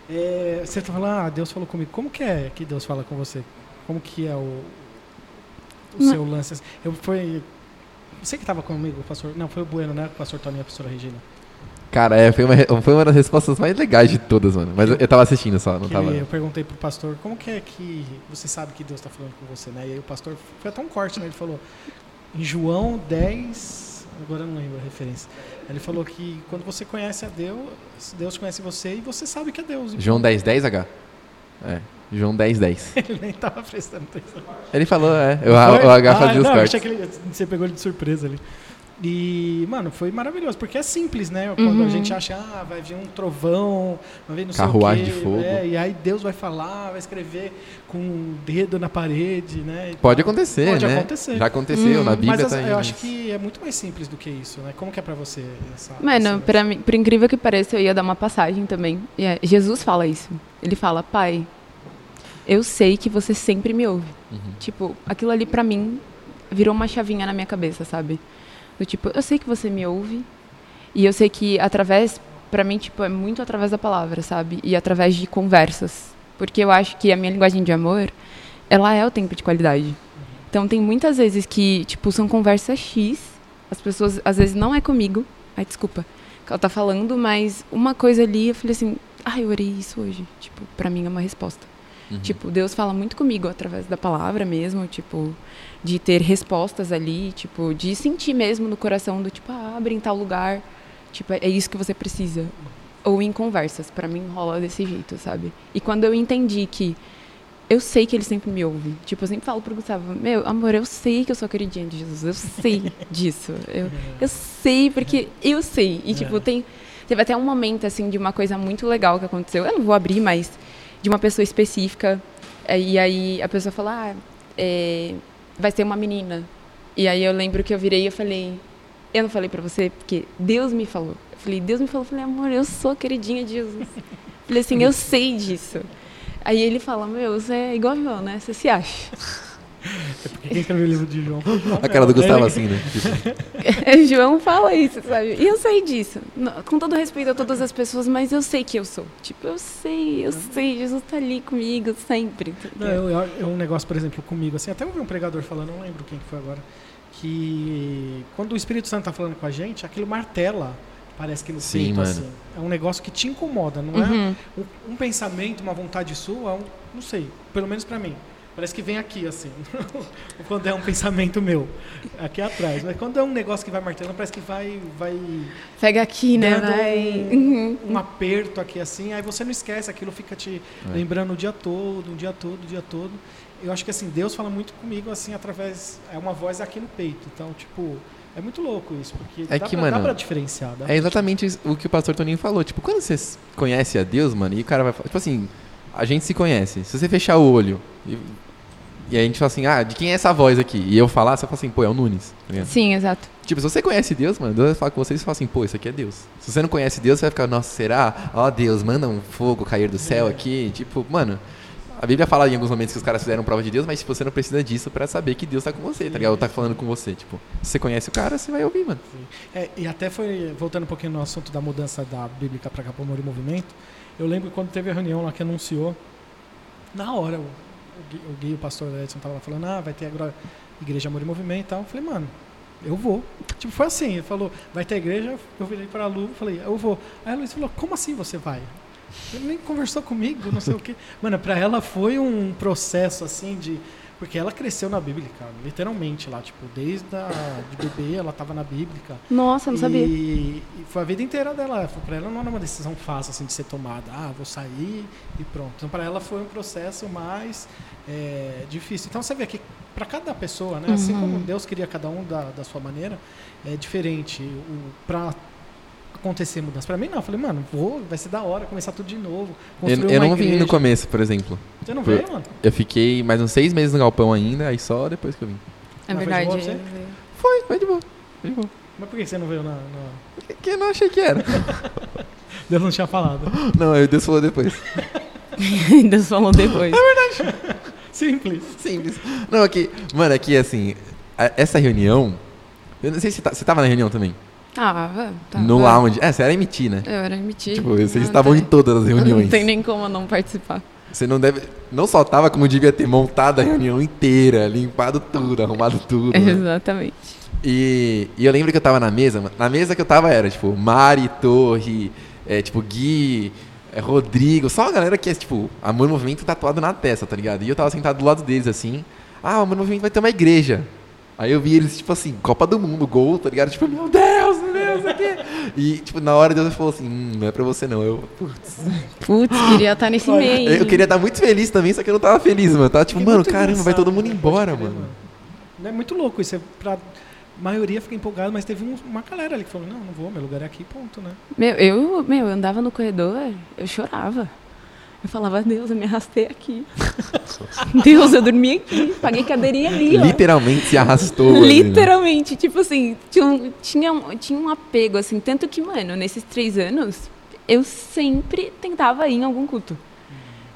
É, você tá falando, ah, Deus falou comigo. Como que é que Deus fala com você? Como que é o, o Não. seu lance? Eu foi... Você que tava comigo, o pastor... Não, foi o Bueno, né? O pastor Tony e a pastora Regina. Cara, é, foi, uma, foi uma das respostas mais legais de todas, mano. Mas eu, eu tava assistindo só, não tava. eu perguntei pro pastor, como que é que você sabe que Deus tá falando com você, né? E aí o pastor, foi até um corte, né? Ele falou, em João 10, agora eu não lembro a referência. Ele falou que quando você conhece a Deus, Deus conhece você e você sabe que é Deus. João 10, 10, H? É. João 10, 10. [laughs] Ele nem tava prestando atenção. Ele falou, é. Foi? o H Ah, fazia os não, cortes. achei que ele- você pegou ele de surpresa ali. E, mano, foi maravilhoso, porque é simples, né? Quando a Uhum. gente acha, ah, vai vir um trovão, vai vir não Carruagem sei o quê, de fogo. é, e aí Deus vai falar, vai escrever com o dedo na parede, né? e Pode tal. acontecer, Pode né? acontecer. Já aconteceu, Hum. na Bíblia Mas as- tá eu acho que é muito mais simples do que isso, né? Como que é pra você essa... Mano, essa- pra mim, por incrível que pareça, eu ia dar uma passagem também. E é, Jesus fala isso. Ele fala, pai, eu sei que você sempre me ouve. Uhum. Tipo, aquilo ali pra mim virou uma chavinha na minha cabeça, sabe? Do tipo, eu sei que você me ouve. E eu sei que através, pra mim, tipo, é muito através da palavra, sabe? E através de conversas. Porque eu acho que a minha linguagem de amor, ela é o tempo de qualidade. Então tem muitas vezes que, tipo, são conversas X, as pessoas às vezes não é comigo. Ai, desculpa. Que ela tá falando, mas uma coisa ali, eu falei assim, ai, eu orei isso hoje. Tipo, pra mim é uma resposta. Uhum. Tipo, Deus fala muito comigo através da palavra mesmo, tipo, de ter respostas ali, tipo, de sentir mesmo no coração do tipo, ah, abre em tal lugar, tipo, é isso que você precisa. Ou em conversas, pra mim rola desse jeito, sabe? E quando eu entendi que eu sei que ele sempre me ouve. Tipo, eu sempre falo pro Gustavo, meu, amor, eu sei que eu sou queridinha de Jesus, eu sei [laughs] disso. Eu, eu sei, porque eu sei. E, tipo, tem, teve até um momento, assim, de uma coisa muito legal que aconteceu. Eu não vou abrir, mas de uma pessoa específica. E aí a pessoa falou, ah, é, vai ser uma menina. E aí eu lembro que eu virei e eu falei, eu não falei pra você, porque Deus me falou. Eu falei, Deus me falou, eu falei, amor, eu sou queridinha de Jesus. falei assim, eu sei disso. Aí ele fala, meu, você é igual João, né? Você se acha. Porque quem escreveu o livro de João? A cara do Gustavo Ele- assim, né? Tipo, [laughs] João fala isso, sabe? E eu sei disso. Com todo respeito a todas as pessoas, mas eu sei que eu sou. Tipo, eu sei, eu sei, Jesus tá ali comigo sempre. Não, eu, eu, eu- um negócio, por exemplo, comigo, assim, até ouvi um pregador falando, não lembro quem que foi agora, que quando o Espírito Santo tá falando com a gente, aquilo martela, parece que no Sim, peito, mano. assim. É um negócio que te incomoda, não é Uhum. um, um pensamento, uma vontade sua, é um, não sei, pelo menos pra mim. Parece que vem aqui, assim. [laughs] quando é um pensamento meu, aqui atrás. Mas quando é um negócio que vai martelando, parece que vai, vai Pega aqui, né? Vai. um, Uhum. um aperto aqui assim, aí você não esquece, aquilo fica te É. lembrando o dia todo, o dia todo, o dia todo. Eu acho que assim, Deus fala muito comigo assim através é uma voz aqui no peito. Então, tipo, é muito louco isso, porque É dá, que, pra, dá mano, pra diferenciar. dá É pra- exatamente o que o pastor Toninho falou. Tipo, quando você conhece a Deus, mano, e o cara vai falar. Tipo assim, a gente se conhece. Se você fechar o olho e, e a gente fala assim, ah, de quem é essa voz aqui? E eu falar, você fala assim, pô, é o Nunes. tá? Sim, exato. Tipo, se você conhece Deus, mano, Deus vai falar com você e você fala assim, pô, isso aqui é Deus. Se você não conhece Deus, você vai ficar, nossa, será? Ó, Deus, manda um fogo cair do céu É. aqui. Tipo, mano. A Bíblia fala em alguns momentos que os caras fizeram prova de Deus, mas tipo, você não precisa disso pra saber que Deus tá com você, tá ligado? Ou tá falando com você. Tipo, se você conhece o cara, você vai ouvir, mano. É, e até foi, voltando um pouquinho no assunto da mudança da Bíblica para cá para Amor e Movimento, eu lembro quando teve a reunião lá que anunciou, na hora, o, Gui, o pastor Edson, tava lá falando, ah, vai ter agora Igreja Amor e Movimento e tal. Eu falei, mano, eu vou. Tipo, foi assim, ele falou, vai ter igreja, eu virei para a Lu, falei, eu vou. Aí a Luiz falou, como assim você vai? Ele nem conversou comigo, não sei o quê. Mano, para ela foi um processo assim de. Porque ela cresceu na Bíblia, cara, literalmente lá, tipo, desde a, de bebê ela tava na Bíblia. Nossa, eu não sabia. E, e foi a vida inteira dela. Foi para ela não era uma decisão fácil assim de ser tomada. Ah, vou sair e pronto. Então para ela foi um processo mais é, difícil. Então você vê que para cada pessoa, né, assim Uhum. como Deus queria cada um da, da sua maneira, é diferente. Para acontecer mudança. Para mim não. Eu falei, mano, vou, vai ser da hora começar tudo de novo. Eu, construir eu uma não vim igreja. no começo, por exemplo. Você não Por- veio, mano? Eu fiquei mais uns seis meses no galpão ainda, aí só depois que eu vim. É Mas foi de verdade. boa pra você? é- Foi, foi de boa. Foi de boa. Mas por que você não veio na, na... Que eu não achei que era. [laughs] Deus não tinha falado. Não, Deus falou depois. [laughs] Deus falou depois. Simples. Simples. Não, aqui. Mano, aqui assim. a- Essa reunião. Eu não sei se você tá- você tava na reunião também. Tava, tava. No lounge. É, você era emitir, né? Eu era emitir. Tipo, vocês Não estavam tem- em todas as [laughs] reuniões. Não tem nem como não participar. Você não deve. Não só tava como devia ter montado a reunião inteira, limpado tudo, arrumado tudo. né? Exatamente. E, e eu lembro que eu tava na mesa. Na mesa que eu tava era, tipo, Mari, Torre, é, tipo, Gui, é, Rodrigo, só a galera que é, tipo, Amor e Movimento tatuado na testa, tá ligado? E eu tava sentado do lado deles, assim. Ah, o Amor Movimento vai ter uma igreja. Aí eu vi eles, tipo assim, Copa do Mundo, gol, tá ligado? Tipo, meu Deus, E, tipo, na hora Deus falou assim, hum, não é pra você não. Eu, putz. Putz, queria estar nesse meio. Eu queria estar muito feliz também, só que eu não tava feliz, mano. Eu tava tipo, mano, muito caramba, vai todo mundo né? embora, mano. É muito louco isso. É pra maioria fica empolgada, mas teve um- uma galera ali que falou: não, não vou, meu lugar é aqui, ponto, né? Meu, eu, meu, eu andava no corredor, eu chorava. Eu falava, Deus, eu me arrastei aqui. [laughs] Deus, eu dormi aqui. Paguei cadeirinha ali, ó. Literalmente se arrastou. ali, né? Literalmente, tipo assim, tinha um, tinha, um, tinha um apego, assim, tanto que, mano, nesses três anos, eu sempre tentava ir em algum culto.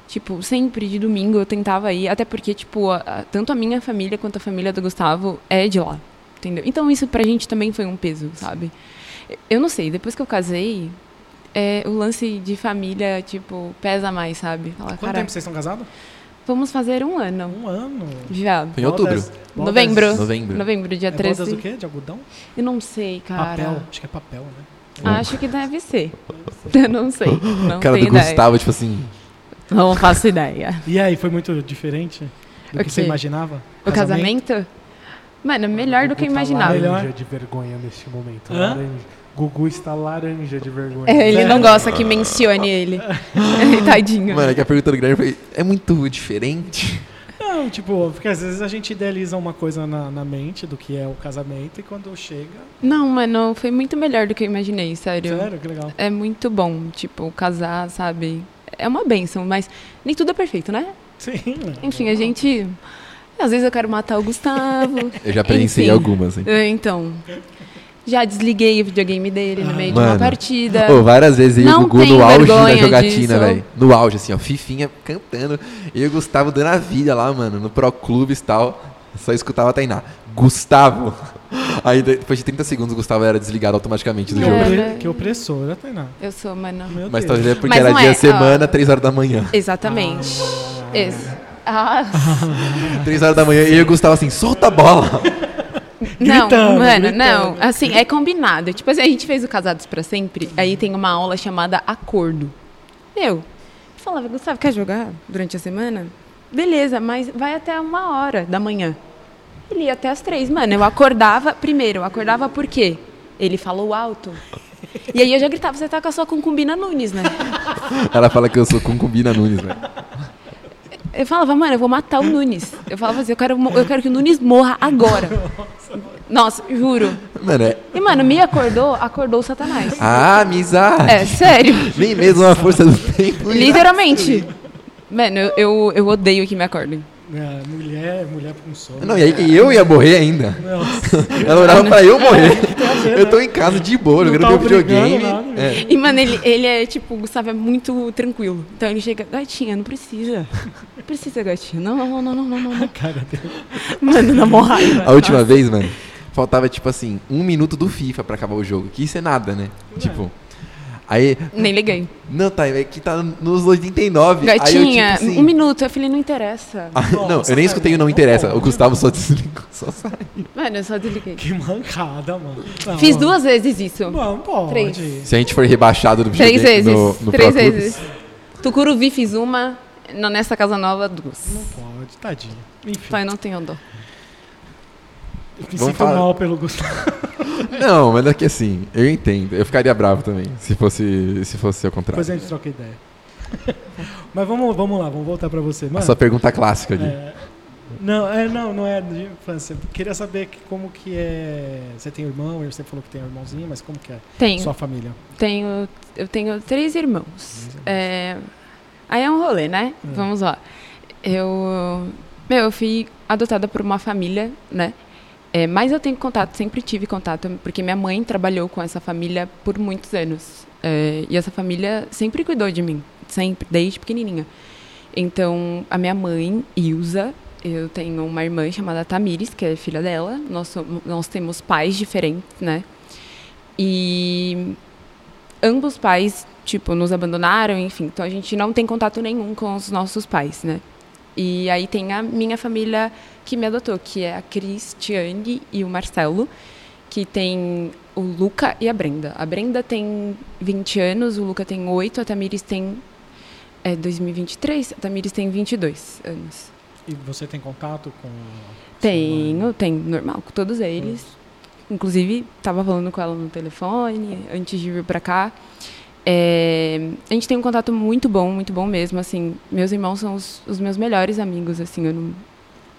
Tipo, sempre de domingo eu tentava ir, até porque, tipo, a- a- tanto a minha família quanto a família do Gustavo é de lá, entendeu? Então isso pra gente também foi um peso, sabe? Eu não sei, depois que eu casei, é, o lance de família, tipo, pesa mais, sabe? Falar, Quanto cara, tempo vocês estão casados? vamos fazer um ano. Um ano. Já. Em outubro. Bodas- bodas- Novembro. Novembro. Novembro, dia É bodas 13. do quê? De algodão? Eu não sei, cara. Papel. Acho que é papel, né? Acho que [laughs] deve ser. Eu não sei. [laughs] Não cara tenho do ideia. Gustavo, tipo assim. Não faço ideia. [laughs] E aí, foi muito diferente do O que você imaginava? O casamento? Mano, melhor do que eu imaginava. Melhor. de vergonha neste momento. Hã? Laranja. Gugu está laranja de vergonha. É, [laughs] ele não gosta que mencione [laughs] ele. Tadinho. Mano, é que a pergunta do Guilherme foi: é muito diferente? Não, tipo, porque às vezes a gente idealiza uma coisa na, na mente do que é o casamento e quando chega. Não, mano, foi muito melhor do que eu imaginei, sério. Sério, que legal. É muito bom, tipo, casar, sabe? É uma benção, mas nem tudo é perfeito, né? Sim. né? Enfim, a gente. Às vezes eu quero matar o Gustavo. [laughs] Eu já presenciei Enfim. algumas, hein? É, Então. Já desliguei o videogame dele no meio de Mano. uma partida. Pô, várias vezes eu e o Gugu no auge da jogatina, velho. No auge, assim, ó, Fifinha cantando. E o Gustavo dando a vida lá, mano, no Pro Clubes e tal. Só escutava a Tainá. Gustavo! [laughs] Aí depois de 30 segundos o Gustavo era desligado automaticamente do Que, jogo. Opre- que opressora, Tainá. Eu sou, mano. Meu Mas talvez é porque Mas era dia é, semana, ó. 3 horas da manhã. Exatamente. Ex- Ah, [laughs] 3 horas da manhã e eu e o Gustavo assim, solta a bola! [laughs] não, Gritando, mano, gritando. não. Assim, é combinado. Tipo assim, a gente fez o Casados pra Sempre, aí tem uma aula chamada Acordo. Eu falava, Gustavo, quer jogar durante a semana? Beleza, mas vai até uma hora da manhã. Ele ia até as três. Mano, eu acordava, primeiro, eu acordava por quê? Ele falou alto. E aí eu já gritava, você tá com a sua concubina Nunes, né? Ela fala que eu sou concubina Nunes, velho. Eu falava, mano, eu vou matar o Nunes. Eu falava assim, eu quero, eu quero que o Nunes morra agora. Nossa, juro. Mano, é. E, mano, me acordou, acordou o Satanás. Ah, amizade! É, sério. Nem mesmo a força do tempo. Literalmente. Mano, eu, eu odeio que me acordem. É, mulher, mulher com sono. Não, e aí eu ia morrer ainda. Nossa. Ela orava pra eu morrer. Eu tô em casa de boa, Não jogando meu videogame. nada? É. E, mano, ele, ele é, tipo, o Gustavo é muito tranquilo. Então ele chega, gatinha, não precisa. Não precisa, gatinha. Não, não, não, não, não, não, não. [laughs] Cara. Mano, na raiva. A última vez, mano, faltava tipo assim, um minuto do FIFA pra acabar o jogo. Que isso é nada, né? Tipo. Aí. Nem liguei. Não, tá, é que tá nos 89. Gatinha, eu, tipo, assim, um minuto. Eu falei, não interessa. Ah, não, eu nem escutei o não interessa. O Gustavo só desligou, só saiu. Mano, eu só desliguei. Que mancada, mano. Não, Fiz mano. duas vezes isso. Não, pode. Três. Se a gente for rebaixado do Três vezes. no, no Três vezes. Tucuruvi fiz uma, nessa casa nova, duas. Não pode, tadinho. Enfim, Pai, não tenho dó. Eu me Vamos sinto falar- mal pelo Gustavo. [laughs] Não, mas é que assim, eu entendo. Eu ficaria bravo também, se fosse, se fosse ao contrário. Depois a gente troca ideia. [laughs] Mas vamos, vamos lá, vamos voltar pra você. Mano, sua pergunta clássica ali. é, não, é, não, não é de infância. Queria saber que- como que é. Você tem irmão, você falou que tem um irmãozinho, mas como que é Tenho, sua família? tenho, eu tenho três irmãos. É, aí é um rolê, né? Hum. Vamos lá. Eu, meu, eu fui adotada por uma família, né? É, mas eu tenho contato, sempre tive contato, porque minha mãe trabalhou com essa família por muitos anos. É, e essa família sempre cuidou de mim, sempre, desde pequenininha. Então, a minha mãe, Ilza, eu tenho uma irmã chamada Tamires, que é filha dela. Nós, somos, nós temos pais diferentes, né? E ambos pais, tipo, nos abandonaram, enfim. Então a gente não tem contato nenhum com os nossos pais, né? E aí tem a minha família que me adotou, que é a Cristiane e o Marcelo, que tem o Luca e a Brenda. A Brenda tem 20 anos, o Luca tem 8, a Tamires tem é 2023, a Tamires tem 22 anos. E você tem contato com Tenho, tenho, normal, com todos eles. Inclusive, estava falando com ela no telefone antes de vir para cá. É, a gente tem um contato muito bom, muito bom mesmo. Assim, meus irmãos são os, os meus melhores amigos. Assim, eu não,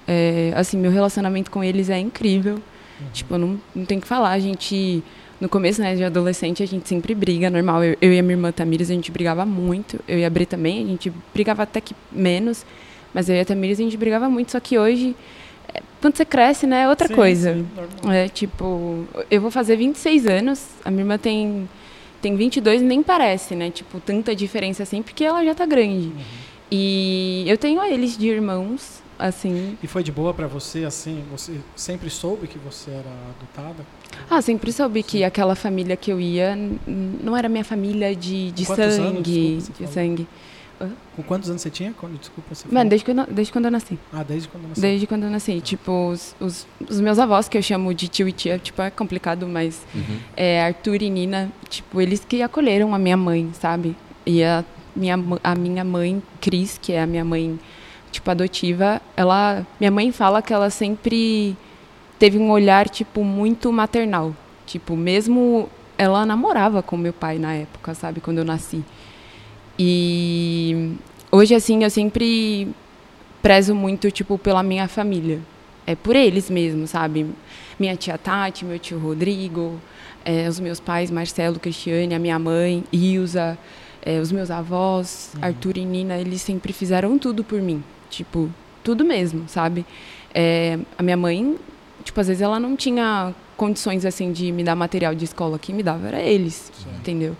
é, assim, meu relacionamento com eles é incrível. Uhum. Tipo, não, não tenho que falar. A gente, no começo, né, de adolescente, a gente sempre briga, normal. Eu, eu e a minha irmã Tamires, a gente brigava muito. Eu e a Bri também, a gente brigava até que menos. Mas eu e a Tamires, a gente brigava muito. Só que hoje quando você cresce, né, é outra sim, coisa. Sim, é tipo, eu vou fazer 26 anos, a minha irmã tem tem 22 nem parece, né? Tipo, tanta diferença assim, porque ela já tá grande. Uhum. E eu tenho eles de irmãos, assim. E foi de boa para você, assim? Você sempre soube que você era adotada? Ah, sempre soube Sim. que aquela família que eu ia não era minha família de, de sangue. Anos, desculpa, de sangue. Com quantos anos você tinha? Quando, desculpa, você Mano, desde quando, desde quando eu nasci. Ah, desde quando eu nasci. Desde quando eu nasci. Tipo, os, os, os, meus avós, que eu chamo de tio e tia, tipo, é complicado, mas uhum. é, Arthur e Nina, tipo, eles que acolheram a minha mãe, sabe? E a minha, a minha mãe, Cris, que é a minha mãe, tipo, adotiva, ela... Minha mãe fala que ela sempre teve um olhar, tipo, muito maternal. Tipo, mesmo... Ela namorava com meu pai na época, sabe? Quando eu nasci. E hoje, assim, eu sempre prezo muito, tipo, pela minha família. É por eles mesmo, sabe? Minha tia Tati, meu tio Rodrigo, é, os meus pais, Marcelo, Cristiane, a minha mãe, Ilza, é, os meus avós, uhum. Arthur e Nina, eles sempre fizeram tudo por mim. Tipo, tudo mesmo, sabe? É, a minha mãe, tipo, às vezes ela não tinha condições, assim, de me dar material de escola. Quem me dava era eles, Sim. entendeu?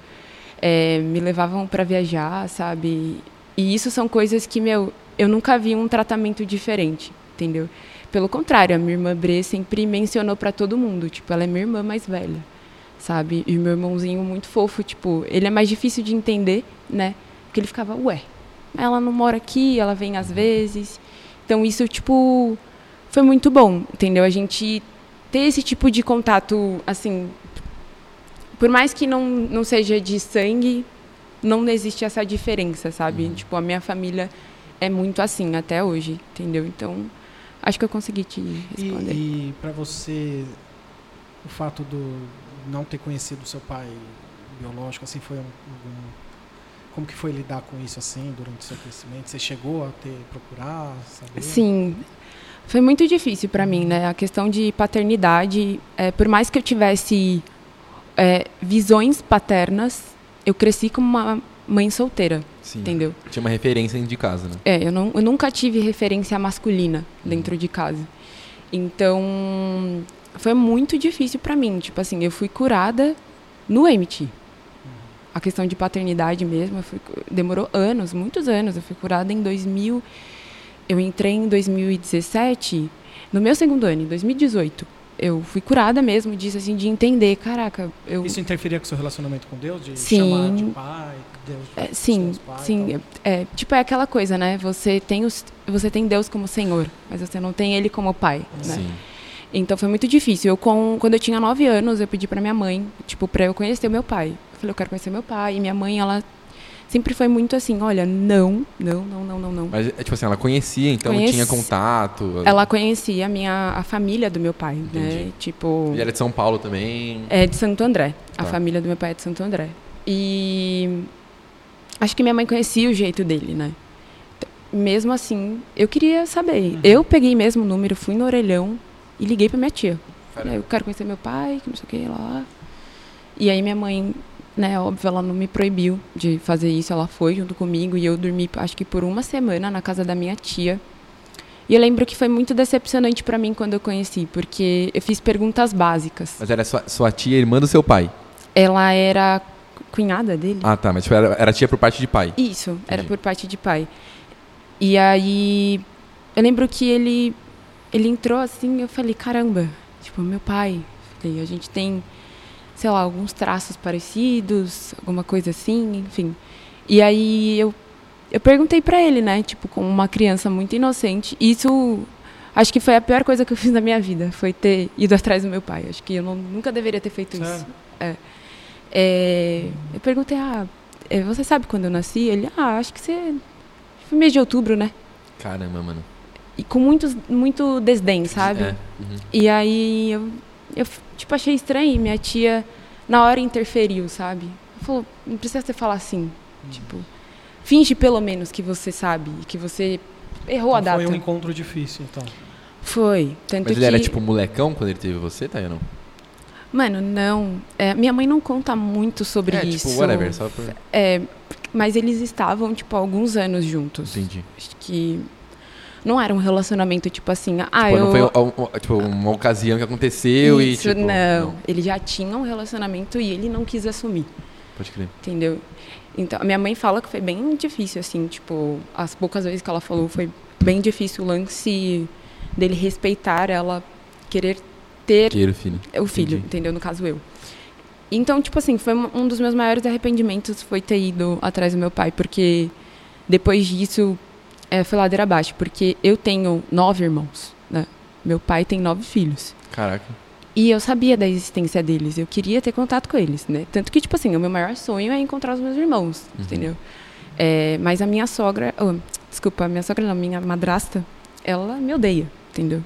é, me levavam para viajar, sabe? E isso são coisas que, meu, eu nunca vi um tratamento diferente, entendeu? Pelo contrário, a minha irmã Bre sempre mencionou para todo mundo, tipo, ela é minha irmã mais velha, sabe? E o meu irmãozinho muito fofo, tipo, ele é mais difícil de entender, né? Porque ele ficava, ué, ela não mora aqui, ela vem às vezes. Então isso, tipo, foi muito bom, entendeu? A gente ter esse tipo de contato, assim, por mais que não, não seja de sangue, não existe essa diferença, sabe? Uhum. Tipo, a minha família é muito assim até hoje, entendeu? Então, acho que eu consegui te responder. E, e para você, o fato do não ter conhecido seu pai biológico, assim, foi um, um, como que foi lidar com isso assim durante o seu crescimento? Você chegou a ter procurar saber? Sim. Foi muito difícil para mim, né? A questão de paternidade, é, por mais que eu tivesse é, visões paternas, eu cresci como uma mãe solteira, Sim. entendeu? Tinha uma referência dentro de casa, né? É, eu, não, eu nunca tive referência masculina dentro uhum. de casa. Então, foi muito difícil para mim. Tipo assim, eu fui curada no MT. A questão de paternidade mesmo, fui, demorou anos, muitos anos. Eu fui curada em 2000. Eu entrei em 2017, no meu segundo ano, em 2018 eu fui curada mesmo disso, assim, de entender, caraca, eu... Isso interferia com o seu relacionamento com Deus? De sim, chamar de pai, Deus é, Sim, pai, sim. É, tipo, é aquela coisa, né? Você tem, os, você tem Deus como Senhor, mas você não tem Ele como Pai, né? Sim. Então foi muito difícil. Eu, com, quando eu tinha nove anos, eu pedi para minha mãe, tipo, para eu conhecer o meu pai. Eu falei, eu quero conhecer meu pai. E minha mãe, ela sempre foi muito assim, olha, não, não, não, não, não, não. Mas, é, tipo assim, ela conhecia, então Conheci... tinha contato? Ela conhecia a minha, a família do meu pai, né? Entendi. né? Tipo... E era de São Paulo também? É de Santo André. Tá. A família do meu pai é de Santo André. E acho que minha mãe conhecia o jeito dele, né? Mesmo assim, eu queria saber. Uhum. Eu peguei mesmo o número, fui no orelhão e liguei pra minha tia. Eu quero conhecer meu pai, que não sei o que lá. E aí minha mãe né, óbvio, ela não me proibiu de fazer isso, ela foi junto comigo e eu dormi, acho que por uma semana na casa da minha tia. E eu lembro que foi muito decepcionante para mim quando eu conheci, porque eu fiz perguntas básicas. Mas era sua, sua tia, irmã do seu pai? Ela era cunhada dele. Ah, tá, mas era, era tia por parte de pai? Isso, Entendi. era por parte de pai. E aí eu lembro que ele ele entrou assim, eu falei, caramba, tipo, meu pai, falei, a gente tem, sei lá, alguns traços parecidos, alguma coisa assim, enfim. E aí eu eu perguntei para ele, né, tipo, como uma criança muito inocente. Isso acho que foi a pior coisa que eu fiz na minha vida, foi ter ido atrás do meu pai. Acho que eu não, nunca deveria ter feito Sério? isso. É. É, eu perguntei, ah, é, você sabe quando eu nasci? Ele, ah, acho que você foi mês de outubro, né? Caramba, mano. E com muitos, muito desdém, sabe? É. Uhum. E aí eu, eu, tipo, achei estranho e minha tia, na hora, interferiu, sabe? Falou, não precisa você falar assim. Tipo, finge pelo menos que você sabe, que você errou a Então data. foi um encontro difícil, então. Foi. Tanto Mas que. ele era tipo molecão quando ele teve você, tá? não? Mano, não. É, minha mãe não conta muito sobre é, isso. tipo, whatever, só por... É, mas eles estavam, tipo, há alguns anos juntos. Entendi. Acho que não era um relacionamento, tipo assim, ah, tipo, eu... não foi um- um- tipo, uma ocasião que aconteceu Isso, e tipo... não. Ele já tinha um relacionamento e ele não quis assumir, Pode crer. entendeu? Então, a minha mãe fala que foi bem difícil, assim, tipo, as poucas vezes que ela falou foi bem difícil o lance dele respeitar ela, querer ter Queiro, filho. o filho, Entendi. entendeu? No caso, eu. Então, tipo assim, foi um dos meus maiores arrependimentos foi ter ido atrás do meu pai, porque depois disso é, foi ladeira abaixo, porque eu tenho nove irmãos, né? Meu pai tem nove filhos. Caraca. E eu sabia da existência deles, eu queria ter contato com eles, né? Tanto que, tipo assim, o meu maior sonho é encontrar os meus irmãos, Uhum. entendeu? É, mas a minha sogra, oh, desculpa, a minha sogra não, minha madrasta, ela me odeia, entendeu?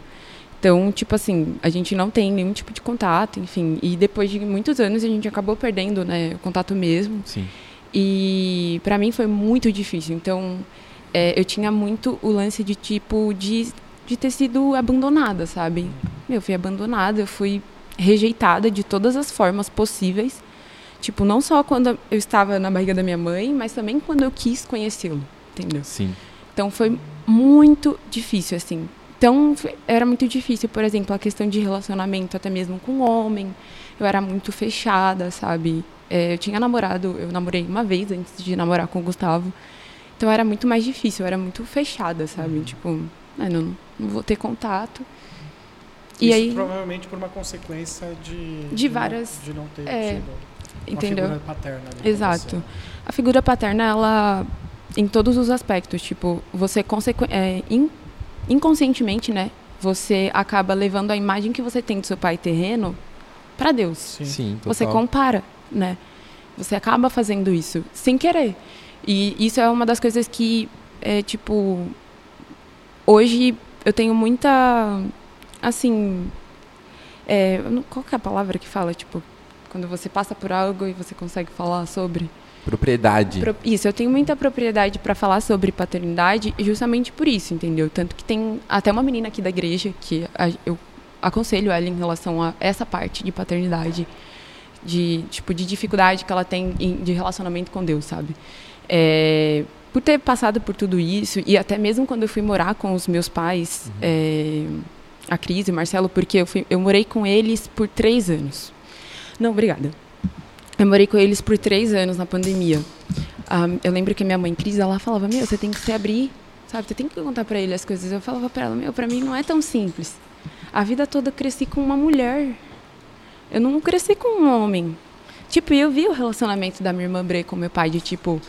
Então, tipo assim, a gente não tem nenhum tipo de contato, enfim. E depois de muitos anos a gente acabou perdendo, né, o contato mesmo. Sim. E pra mim foi muito difícil. Então, é, eu tinha muito o lance de tipo de, de ter sido abandonada, sabe? Eu fui abandonada, eu fui rejeitada de todas as formas possíveis. Tipo, não só quando eu estava na barriga da minha mãe, mas também quando eu quis conhecê-lo, entendeu? Sim. Então foi muito difícil, assim. Então era muito difícil, por exemplo, a questão de relacionamento, até mesmo com homem. Eu era muito fechada, sabe? É, eu tinha namorado, eu namorei uma vez antes de namorar com o Gustavo. Então era muito mais difícil, eu era muito fechada, sabe? Tipo, ah, não, não vou ter contato. E Isso aí, provavelmente por uma consequência de... De não- várias- De não ter é, tido uma entendeu? figura paterna. Exato. A figura paterna, ela, em todos os aspectos, tipo, você consequ... é, in- inconscientemente, né, você acaba levando a imagem que você tem do seu pai terreno para Deus. Sim. Sim, total. Você compara, né? Você acaba fazendo isso sem querer. E isso é uma das coisas que, é, tipo, hoje eu tenho muita, assim, é, qual que é a palavra que fala, tipo, quando você passa por algo e você consegue falar sobre? Propriedade. Pro- Isso, eu tenho muita propriedade para falar sobre paternidade justamente por isso, entendeu? Tanto que tem até uma menina aqui da igreja que a- eu aconselho ela em relação a essa parte de paternidade, de tipo de dificuldade que ela tem em- de relacionamento com Deus, sabe? É, por ter passado por tudo isso e até mesmo quando eu fui morar com os meus pais, é, a Cris e o Marcelo, porque eu, fui, eu morei com eles por três anos. Não, obrigada. Eu morei com eles por três anos na pandemia. Ah, eu lembro que a minha mãe, Cris, ela falava: Meu, você tem que se abrir, sabe? Você tem que contar pra ele as coisas. Eu falava pra ela: Meu, pra mim não é tão simples. A vida toda eu cresci com uma mulher. Eu não cresci com um homem. Tipo, eu vi o relacionamento da minha irmã Bre com meu pai, de tipo.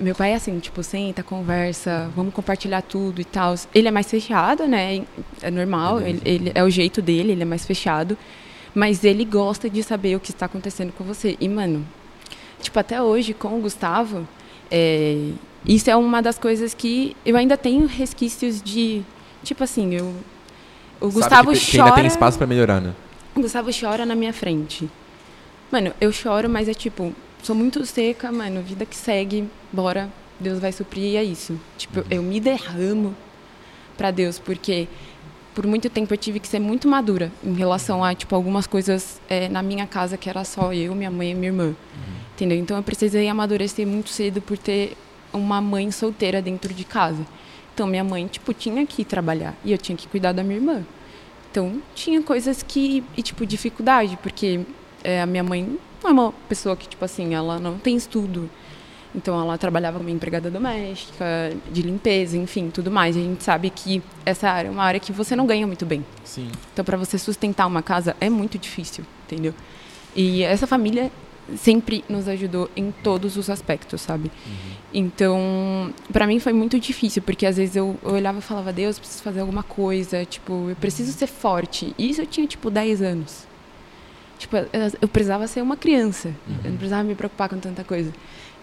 Meu pai é assim, tipo, senta, conversa, vamos compartilhar tudo e tal. Ele é mais fechado, né? É normal, ele, ele- é o jeito dele, ele é mais fechado. Mas ele gosta de saber o que está acontecendo com você. E, mano, tipo, até hoje, com o Gustavo, é, isso é uma das coisas que eu ainda tenho resquícios de. Tipo assim, eu. O Sabe Gustavo que, que chora. ainda tem espaço pra melhorar, né? O Gustavo chora na minha frente. Mano, eu choro, mas é tipo, sou muito seca, mano, vida que segue, bora, Deus vai suprir e é isso. Tipo, eu me derramo pra Deus, porque por muito tempo eu tive que ser muito madura em relação a, tipo, algumas coisas é, na minha casa que era só eu, minha mãe e minha irmã. Entendeu? Então eu precisei amadurecer muito cedo por ter uma mãe solteira dentro de casa. Então minha mãe, tipo, tinha que trabalhar e eu tinha que cuidar da minha irmã. Então, tinha coisas que. E, tipo, dificuldade, porque é, a minha mãe não é uma pessoa que, tipo assim, ela não tem estudo. Então ela trabalhava como empregada doméstica, de limpeza, enfim, tudo mais. E a gente sabe que essa área é uma área que você não ganha muito bem. Sim. Então para você sustentar uma casa é muito difícil, entendeu? E essa família sempre nos ajudou em todos os aspectos, sabe? Então, para mim foi muito difícil, porque às vezes eu, eu olhava e falava, Deus, preciso fazer alguma coisa, tipo, eu preciso ser forte. E isso eu tinha, tipo, 10 anos. Tipo, eu, eu precisava ser uma criança, eu não precisava me preocupar com tanta coisa.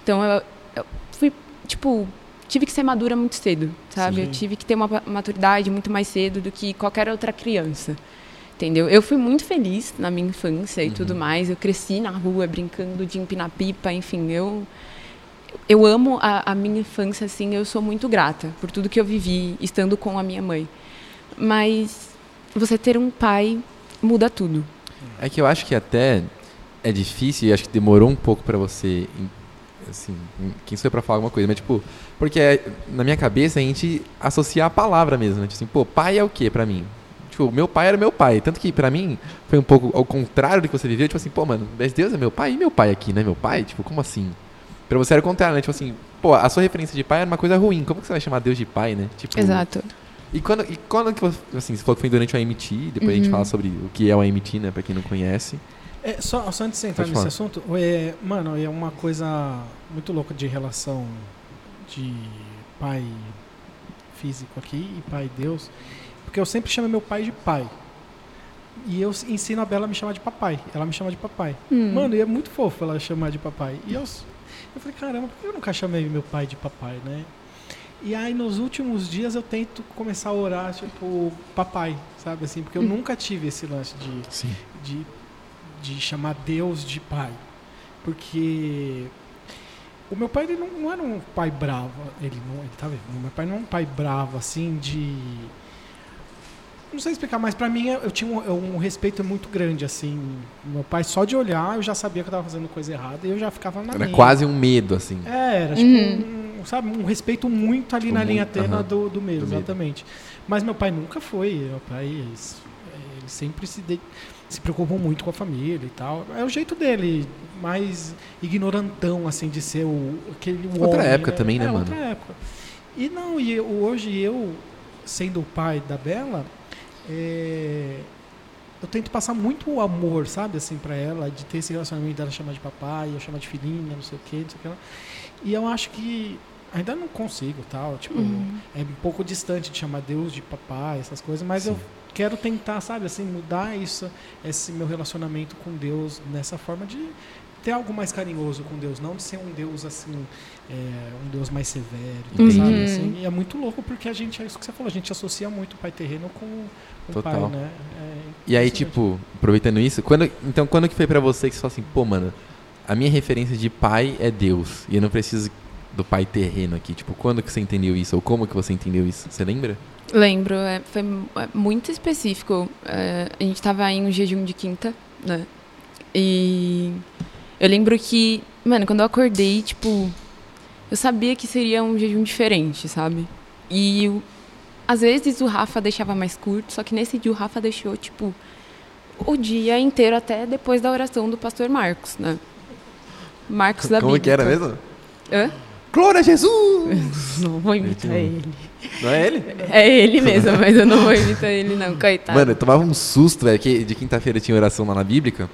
Então, eu, eu fui, tipo, tive que ser madura muito cedo, sabe? Sim. Eu tive que ter uma maturidade muito mais cedo do que qualquer outra criança. Entendeu? Eu fui muito feliz na minha infância e tudo mais. Eu cresci na rua brincando de empinar pipa, enfim, eu eu amo a, a minha infância assim, eu sou muito grata por tudo que eu vivi estando com a minha mãe. Mas você ter um pai muda tudo. É que eu acho que até é difícil e acho que demorou um pouco pra você, assim, em- quem sou eu pra falar alguma coisa, mas tipo, porque é- na minha cabeça a gente associa a palavra mesmo, né? Tipo assim, pô, pai é o quê pra mim? Tipo, meu pai era meu pai, tanto que pra mim foi um pouco ao contrário do que você viveu, tipo assim, pô, mano, mas Deus é meu pai e meu pai aqui, né? Meu pai? Tipo, como assim? Pra você era o contrário, né? Tipo assim, pô, a sua referência de pai era uma coisa ruim, como que você vai chamar Deus de pai, né? Tipo, Exato. E quando, e quando que você, assim, você falou que foi durante o AMT, depois a gente Uhum. fala sobre o que é o AMT, né, pra quem não conhece. É, só, só antes de você entrar Pode nesse falar. assunto, é, mano, é uma coisa muito louca de relação de pai físico aqui e pai Deus, porque eu sempre chamo meu pai de pai. E eu ensino a Bela a me chamar de papai. Ela me chama de papai. Hum. Mano, e é muito fofo ela chamar de papai. E eu, eu falei, caramba, por que eu nunca chamei meu pai de papai, né? E aí nos últimos dias eu tento começar a orar, tipo, papai, sabe assim? Porque eu Hum. nunca tive esse lance de Sim. de, de chamar Deus de pai. Porque o meu pai ele não, não era um pai bravo. Ele não, ele tá vendo? O meu pai não é um pai bravo, assim, de. Não sei explicar, mas pra mim eu tinha um, um respeito muito grande, assim. Meu pai, só de olhar, eu já sabia que eu tava fazendo coisa errada e eu já ficava na Era minha. quase um medo, assim. É, era tipo Uhum. um, sabe, um respeito muito ali Tipo, na linha tênue do, do medo, do exatamente. Mas meu pai nunca foi. Meu pai ele sempre se, de- se preocupou muito com a família e tal. É o jeito dele, mais ignorantão, assim, de ser o, aquele Outra homem, época também, né, é, mano? outra época. E não, e hoje eu, sendo o pai da Bela, é, eu tento passar muito o amor, sabe, assim, pra ela, de ter esse relacionamento dela chamar de papai, eu chamar de filhinha, não sei o quê, não sei o que lá. E eu acho que ainda não consigo, tal, tipo, Uhum. é um pouco distante de chamar Deus de papai, essas coisas, mas eu Sim. quero tentar, sabe, assim, mudar isso, esse meu relacionamento com Deus nessa forma de ter algo mais carinhoso com Deus, não de ser um Deus assim, é, um Deus mais severo, sabe? Uhum. Assim, e é muito louco porque a gente, é isso que você falou, a gente associa muito o pai terreno com o Total. pai, né? É E aí, tipo, aproveitando isso, quando, então quando que foi pra você que você falou assim, pô, mano, a minha referência de pai é Deus, e eu não preciso do pai terreno aqui. Tipo, quando que você entendeu isso? Ou como que você entendeu isso? Você lembra? Lembro, é, foi é, muito específico. É, a gente tava em um jejum de quinta, né? E eu lembro que, mano, quando eu acordei, tipo, eu sabia que seria um jejum diferente, sabe? E o- às vezes o Rafa deixava mais curto, só que nesse dia o Rafa deixou, tipo, o dia inteiro até depois da oração do pastor Marcos, né? Marcos da como que era mesmo? Hã? Glória a Jesus! [laughs] Não vou imitar ele. não é ele? É ele mesmo, mas eu não vou imitar ele, não, coitado. Mano, eu tomava um susto, velho, que de quinta-feira tinha oração lá na Bíblica.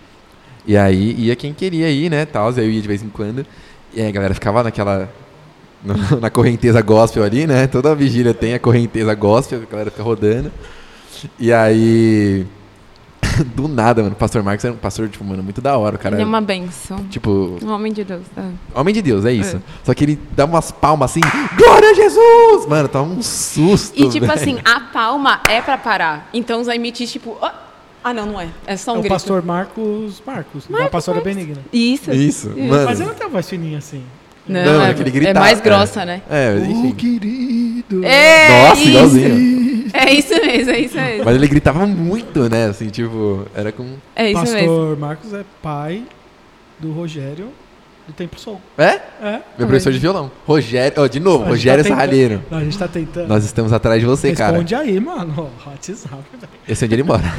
E aí ia quem queria ir, né, tal, eu ia de vez em quando. E aí a galera ficava naquela [laughs] na correnteza gospel ali, né? Toda vigília tem a correnteza gospel, a galera fica rodando. E aí [laughs] do nada, mano, o pastor Marcos era um pastor tipo, mano, muito da hora, o cara. Ele é uma benção. Tipo, Um homem de Deus. tá? homem de Deus, é isso. Só que ele dá umas palmas assim, glória a Jesus! Mano, toma um susto. E tipo velho. assim, a palma é pra parar. Então os emitis, tipo, ó, ah não, não é. É só É um o grito. pastor Marcos Marcos, da pastora Benigna. Isso. Isso, mano. Mas ela tem uma voz fininha assim. Não, Não, é, é ele é mais é. grossa, né? É, enfim. querido. É Nossa, isso. igualzinho. É isso mesmo, é isso mesmo. Mas ele gritava muito, né? Assim, tipo, era com. É isso pastor mesmo. Marcos é pai do Rogério do Templo Soul. É? É. Meu professor de violão. Rogério. Ó, de novo, A gente Rogério tá. Não, a gente tá tentando. Nós estamos atrás de você, cara. Responde aí, mano. [laughs] WhatsApp, velho. Esse é onde ele mora. [laughs]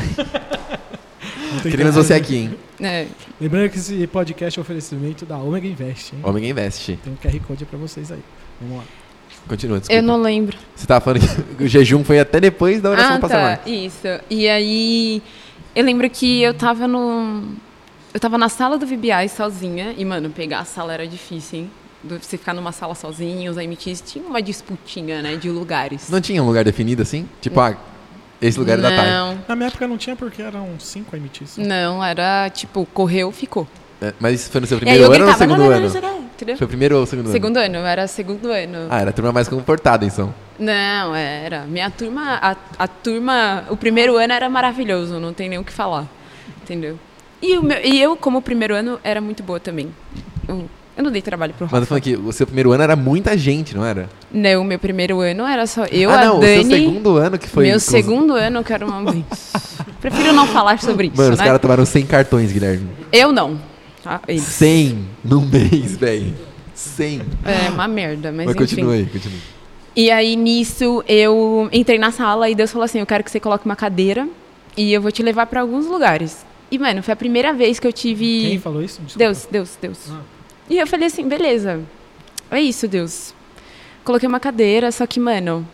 Queremos você aqui, hein? É, Lembrando que esse podcast é um oferecimento da Omega Invest, hein? Omega Invest. Tem um QR Code pra vocês aí. Vamos lá. Continua, desculpa. eu não lembro. Você tava falando que [laughs] o jejum foi até depois da oração ah, passar tá. Isso. E aí, eu lembro que eu tava no. Eu tava na sala do VBI sozinha. E, mano, pegar a sala era difícil, hein? Do- Você ficar numa sala sozinho, os MTs tinha uma disputinha, né? De lugares. Não tinha um lugar definido assim? Tipo, ah, esse lugar é da tarde. Não, Na minha época não tinha porque eram cinco MTs. não, era tipo, correu, ficou. É, Mas isso foi no seu primeiro ano ou no segundo não, não, ano? Foi o primeiro ou o segundo, Segundo ano, era segundo ano. ano? Ah, era a turma mais comportada, então. Não, era. Minha turma, a, a turma, o primeiro ano era maravilhoso, não tem nem o que falar. Entendeu? E, o meu, e eu, como primeiro ano, era muito boa também. Eu, eu não dei trabalho pro Mas eu Rafa. falando que o seu primeiro ano era muita gente, não era? Não, meu primeiro ano era só eu, ah, a não, Dani. o seu segundo ano que foi. meu segundo ano, que era uma. [laughs] Prefiro não falar sobre isso, Mano, os né? caras tomaram 100 cartões, Guilherme. Eu não. Tá? Eles. 100 num mês, velho. 100. É uma merda, mas, Mas enfim. continua aí, continua. E aí, nisso, eu entrei na sala e Deus falou assim: Eu quero que você coloque uma cadeira e eu vou te levar pra alguns lugares. E, mano, foi a primeira vez que eu tive. Quem falou isso? Desculpa. Deus, Deus, Deus. Ah. E eu falei assim: beleza, é isso, Deus. Coloquei uma cadeira, só que, mano,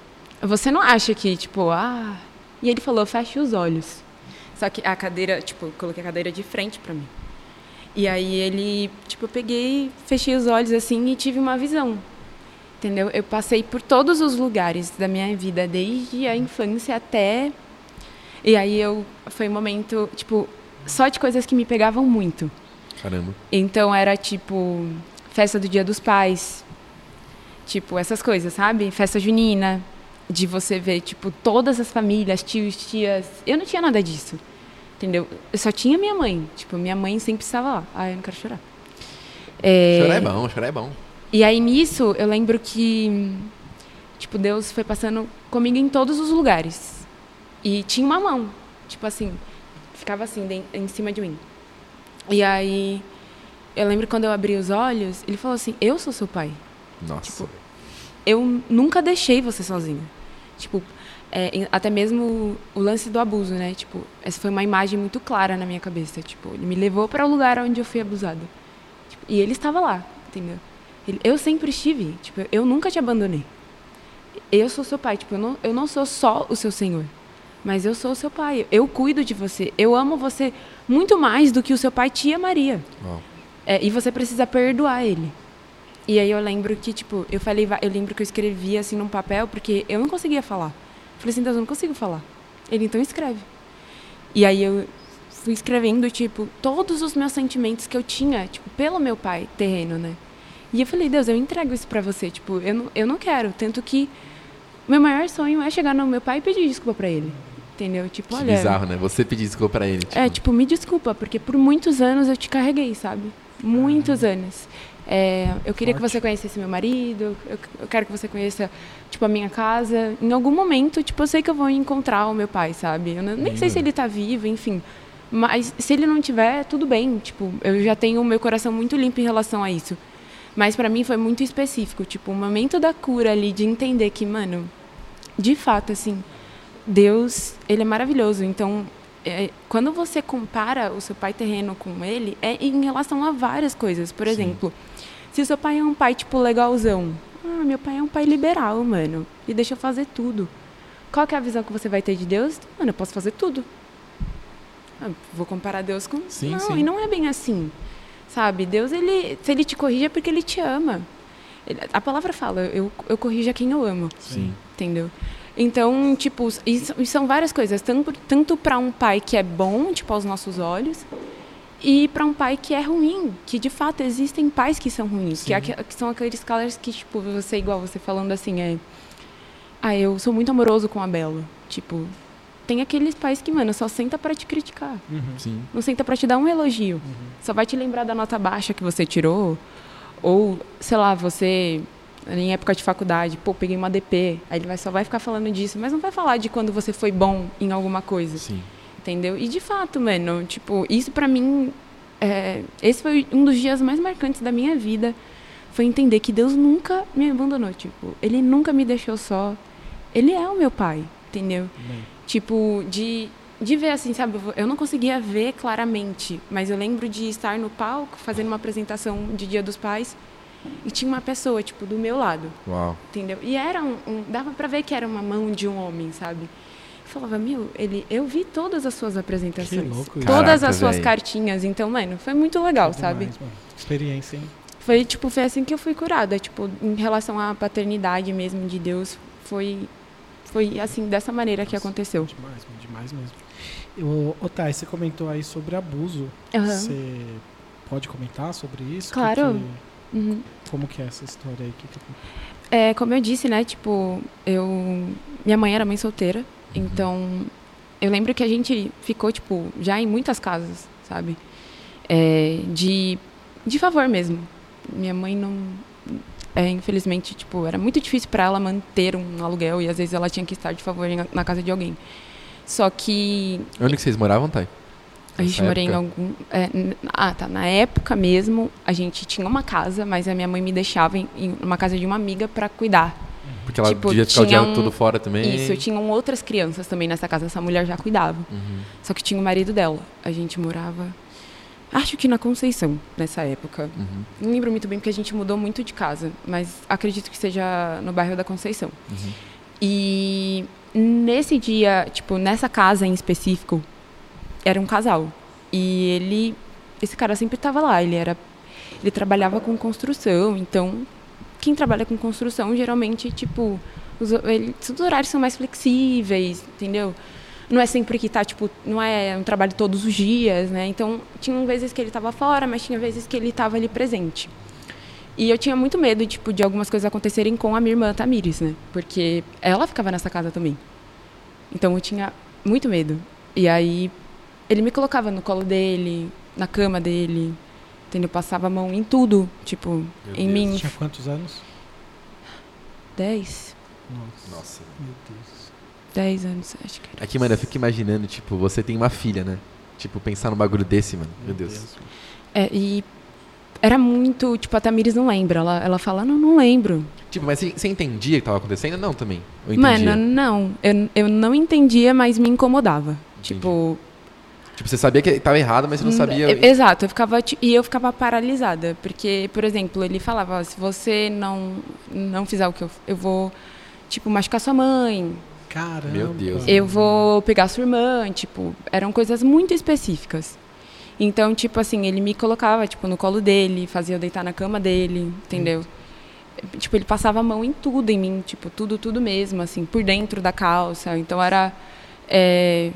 você não acha que, tipo, ah. E ele falou: feche os olhos. Só que a cadeira, tipo, eu coloquei a cadeira de frente pra mim. E aí ele, tipo, eu peguei, fechei os olhos assim e tive uma visão. Entendeu? Eu passei por todos os lugares da minha vida, desde a infância até. E aí eu. Foi um momento, tipo, só de coisas que me pegavam muito. Caramba. Então era tipo. Festa do Dia dos Pais. Tipo, essas coisas, sabe? Festa junina. De você ver, tipo, todas as famílias, tios, tias. Eu não tinha nada disso. Entendeu? Eu só tinha minha mãe. Tipo, minha mãe sempre estava lá. Ah, eu não quero chorar. É, Chorar é bom, chorar é bom. e aí nisso, eu lembro que tipo, Deus foi passando comigo em todos os lugares. E tinha uma mão, tipo assim, ficava assim de- em cima de mim. E aí eu lembro quando eu abri os olhos, ele falou assim: "Eu sou seu pai. Nossa. Tipo, Eu nunca deixei você sozinha." Tipo, é, até mesmo o lance do abuso, né? Tipo, essa foi uma imagem muito clara na minha cabeça. Tipo, ele me levou para o lugar onde eu fui abusada. Tipo, e ele estava lá, entendeu? Ele- eu sempre estive. Tipo, eu nunca te abandonei. Eu sou seu pai. Tipo, eu não, eu não sou só o seu senhor. Mas eu sou o seu pai. Eu cuido de você. Eu amo você muito mais do que o seu pai te amaria. É, e você precisa perdoar ele. E aí eu lembro que, tipo, eu falei, eu lembro que eu escrevi assim num papel, porque eu não conseguia falar. Falei assim, Deus, eu não consigo falar. Ele então escreve. E aí eu fui escrevendo, tipo, todos os meus sentimentos que eu tinha, tipo, pelo meu pai terreno, né? E eu falei, Deus, eu entrego isso pra você, tipo, eu não, eu não quero. Tanto que meu maior sonho é chegar no meu pai e pedir desculpa pra ele. Entendeu? Tipo, Que olha. bizarro, né? Você pedir desculpa pra ele. É, tipo, me desculpa, porque por muitos anos eu te carreguei, sabe? Muitos anos. É, eu queria que Forte. você conhecesse meu marido, eu, eu quero que você conheça, tipo, a minha casa. Em algum momento, tipo, eu sei que eu vou encontrar o meu pai, sabe? Eu nem sei se ele tá vivo, enfim. Mas se ele não tiver, tudo bem. Tipo, eu já tenho o meu coração muito limpo em relação a isso. Mas pra mim foi muito específico. Tipo, o momento da cura ali, de entender que, mano, de fato, assim, Deus, ele é maravilhoso. Então, é, quando você compara o seu pai terreno com ele, é em relação a várias coisas. Por exemplo, se o seu pai é um pai, tipo, legalzão. Ah, meu pai é um pai liberal, mano. E deixa eu fazer tudo. Qual que é a visão que você vai ter de Deus? Mano, eu posso fazer tudo. Ah, vou comparar Deus com... Sim, não, sim. e não é bem assim. Sabe? Deus, ele, se ele te corrige é porque ele te ama. A palavra fala, eu, eu corrijo a quem eu amo Sim. entendeu? Então, tipo, isso são várias coisas, tanto, tanto para um pai que é bom, tipo, aos nossos olhos, e para um pai que é ruim, que de fato existem pais que são ruins, que, é que são aqueles caras que, tipo, você, igual você falando assim, é. Ah, eu sou muito amoroso com a Bela. Tipo, tem aqueles pais que, mano, só senta para te criticar. Sim. Não senta para te dar um elogio. Só vai te lembrar da nota baixa que você tirou. Ou, sei lá, você, em época de faculdade, pô, peguei uma DP. Aí ele vai, só vai ficar falando disso, mas não vai falar de quando você foi bom em alguma coisa. Sim. Entendeu? E de fato, mano, tipo, isso pra mim. é, esse foi um dos dias mais marcantes da minha vida. Foi entender que Deus nunca me abandonou. Tipo, Ele nunca me deixou só. Ele é o meu pai, entendeu? Tipo, de, de ver assim, sabe? Eu não conseguia ver claramente, mas eu lembro de estar no palco fazendo uma apresentação de Dia dos Pais e tinha uma pessoa, tipo, do meu lado. Uau. Entendeu? E era um, um dava para ver que era uma mão de um homem, sabe? Eu falava, meu, ele, eu vi todas as suas apresentações, Que louco isso. todas Caraca, as suas véi. cartinhas, então, mano, foi muito legal, sabe? Demais, mano. Experiência, hein? Foi tipo, foi assim que eu fui curada, tipo, em relação à paternidade mesmo de Deus, foi foi assim dessa maneira que aconteceu. Demais, demais mesmo. Eu, ô, Thay, você comentou aí sobre abuso. Aham. Você pode comentar sobre isso? Que Claro. que- Uhum. como que é essa história aí? Que que- É, como eu disse, né, tipo, eu minha mãe era mãe solteira, então eu lembro que a gente ficou tipo já em muitas casas, sabe? É, de de favor mesmo. Minha mãe não é, infelizmente, tipo, era muito difícil para ela manter um aluguel e às vezes ela tinha que estar de favor na casa de alguém. Só que Onde que vocês moravam, Thay? a gente morou em algum. é, ah, tá. Na época mesmo, a gente tinha uma casa, mas a minha mãe me deixava em, em uma casa de uma amiga para cuidar. Porque ela Tipo, devia ficar o dia um- todo fora também. Isso, tinham outras crianças também nessa casa. Essa mulher já cuidava. Uhum. Só que tinha o marido dela. A gente morava. Acho que na Conceição, nessa época. Uhum. Não lembro muito bem porque a gente mudou muito de casa, mas acredito que seja no bairro da Conceição. Uhum. E nesse dia, tipo, nessa casa em específico, era um casal. E ele, esse cara sempre estava lá, ele era ele trabalhava com construção, então quem trabalha com construção geralmente, tipo, os, ele, os horários são mais flexíveis, entendeu? Não é sempre que tá, tipo, não é um trabalho todos os dias, né? Então, tinha vezes que ele estava fora, mas tinha vezes que ele estava ali presente. E eu tinha muito medo, tipo, de algumas coisas acontecerem com a minha irmã Tamires, né? Porque ela ficava nessa casa também. Então eu tinha muito medo. E aí ele me colocava no colo dele, na cama dele, entendeu? Passava a mão em tudo, tipo, Meu em Deus. mim. Tinha quantos anos? 10, Nossa. Nossa. Meu Deus. 10 anos, acho que era. Aqui, mano, eu fico imaginando, tipo, você tem uma filha, né? Tipo, pensar num bagulho desse, mano. Meu Deus. É, e era muito, tipo, a Tamires não lembra. Ela, ela fala, não, não lembro. Tipo, mas você, entendia o que tava acontecendo? Não, também. Mano, não. Eu, eu não entendia, mas me incomodava. Entendi. Tipo, Tipo, você sabia que tava errado, mas você não Hum, sabia. é- Exato, eu ficava e eu ficava paralisada, porque, por exemplo, ele falava, "Ó, se você não não fizer o que eu eu vou tipo machucar sua mãe, Caramba. Meu Deus. eu vou pegar sua irmã, tipo, eram coisas muito específicas. Então, tipo assim, ele me colocava tipo no colo dele, fazia eu deitar na cama dele, entendeu? Tipo, ele passava a mão em tudo em mim, tipo, tudo, tudo mesmo, assim, por dentro da calça. Então era é,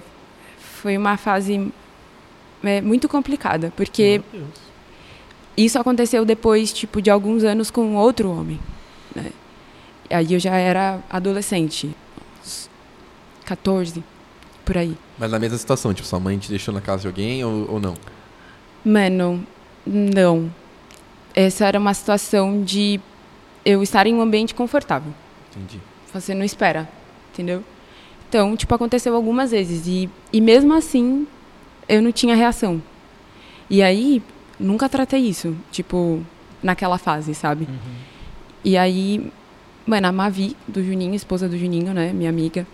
foi uma fase é, muito complicada, porque isso aconteceu depois, tipo, de alguns anos com outro homem, né? E Aí eu já era adolescente, uns 14, por aí. Mas na mesma situação, tipo, sua mãe te deixou na casa de alguém ou, ou não? Mano, não. Essa era uma situação de eu estar em um ambiente confortável. Entendi. Você não espera, entendeu? Então, tipo, aconteceu algumas vezes. E, e mesmo assim, eu não tinha reação. E aí, nunca tratei isso, tipo, naquela fase, sabe? Uhum. E aí, mano, a Mavi, do Juninho, esposa do Juninho, né, minha amiga,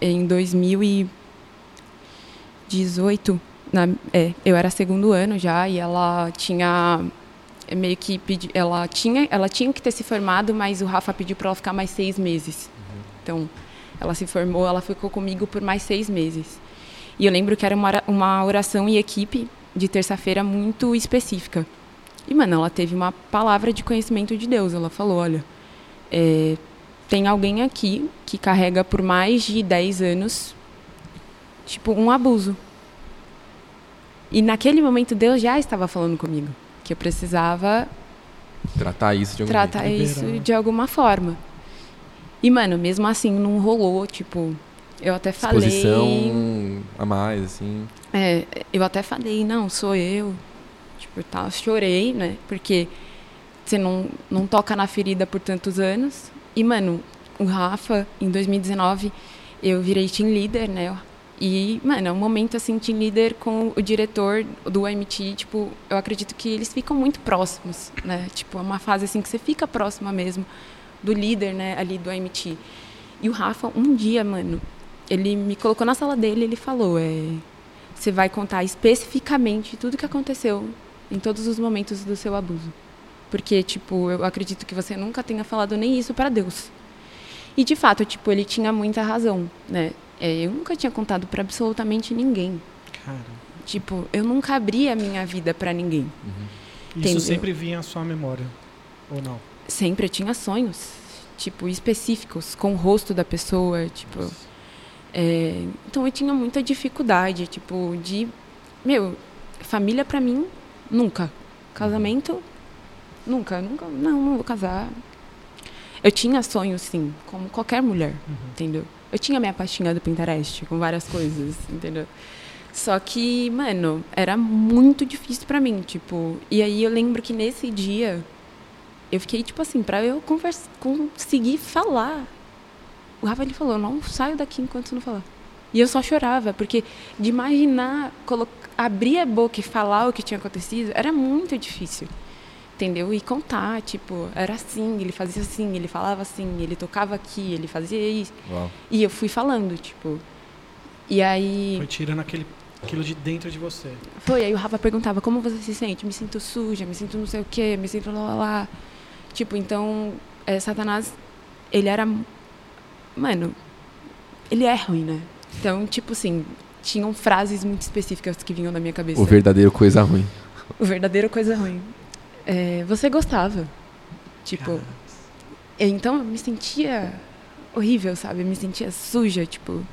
em 2018, na, é, eu era segundo ano já, e ela tinha é, meio que pedi, ela tinha, ela tinha que ter se formado, mas o Rafa pediu para ela ficar mais seis meses. Então, ela se formou, ela ficou comigo por mais seis meses. E eu lembro que era uma, uma oração em equipe de terça-feira muito específica. E, mano, ela teve uma palavra de conhecimento de Deus. Ela falou: olha, é, tem alguém aqui que carrega por mais de 10 anos, tipo, um abuso. E naquele momento Deus já estava falando comigo que eu precisava Tratar isso de algum tratar jeito. isso de alguma forma. E, mano, mesmo assim, não rolou, tipo, eu até falei. Exposição a mais, assim. É, eu até falei, não, sou eu. Tipo, tá, chorei, né? Porque você não, não toca na ferida por tantos anos. E, mano, o Rafa, em 2019, eu virei team leader, né? E, mano, é um momento, assim, team leader com o diretor do MT, tipo, eu acredito que eles ficam muito próximos, né? Tipo, é uma fase, assim, que você fica próxima mesmo do líder, né, ali do MT. E o Rafa, um dia, mano, ele me colocou na sala dele e ele falou, é, você vai contar especificamente tudo o que aconteceu em todos os momentos do seu abuso. Porque, tipo, eu acredito que você nunca tenha falado nem isso para Deus. E, de fato, tipo, ele tinha muita razão, né? É, eu nunca tinha contado para absolutamente ninguém. Cara, Tipo, eu nunca abri a minha vida para ninguém. isso Entendeu? sempre vinha à sua memória. Ou não? Sempre eu tinha sonhos, tipo, específicos, com o rosto da pessoa, tipo... é, então eu tinha muita dificuldade, tipo, de... Meu, família pra mim, nunca. Casamento, nunca, nunca, não, não vou casar. Eu tinha sonhos, sim, como qualquer mulher, entendeu? Eu tinha minha pastinha do Pinterest, com várias coisas, entendeu? Só que, mano, era muito difícil pra mim, tipo... E aí eu lembro que nesse dia, eu fiquei, tipo assim, pra eu convers- conseguir falar. O Rafa, ele falou, não saio daqui enquanto você não falar. E eu só chorava, porque de imaginar, abrir a boca e falar o que tinha acontecido, era muito difícil. Entendeu? E contar, tipo, era assim, ele fazia assim, ele falava assim, ele tocava aqui, ele fazia isso. Uau. E eu fui falando, tipo. E aí. Foi tirando aquele, aquilo de dentro de você. Foi, aí o Rafa perguntava como você se sente? Me sinto suja, me sinto não sei o quê, me sinto lá, lá, lá. Tipo, então, é, Satanás, ele era. Mano, ele é ruim, né? Então, tipo assim, tinham frases muito específicas que vinham na minha cabeça. O verdadeiro coisa ruim. O verdadeiro coisa ruim. É, você gostava. Tipo, então eu me sentia horrível, sabe? Eu me sentia suja, tipo.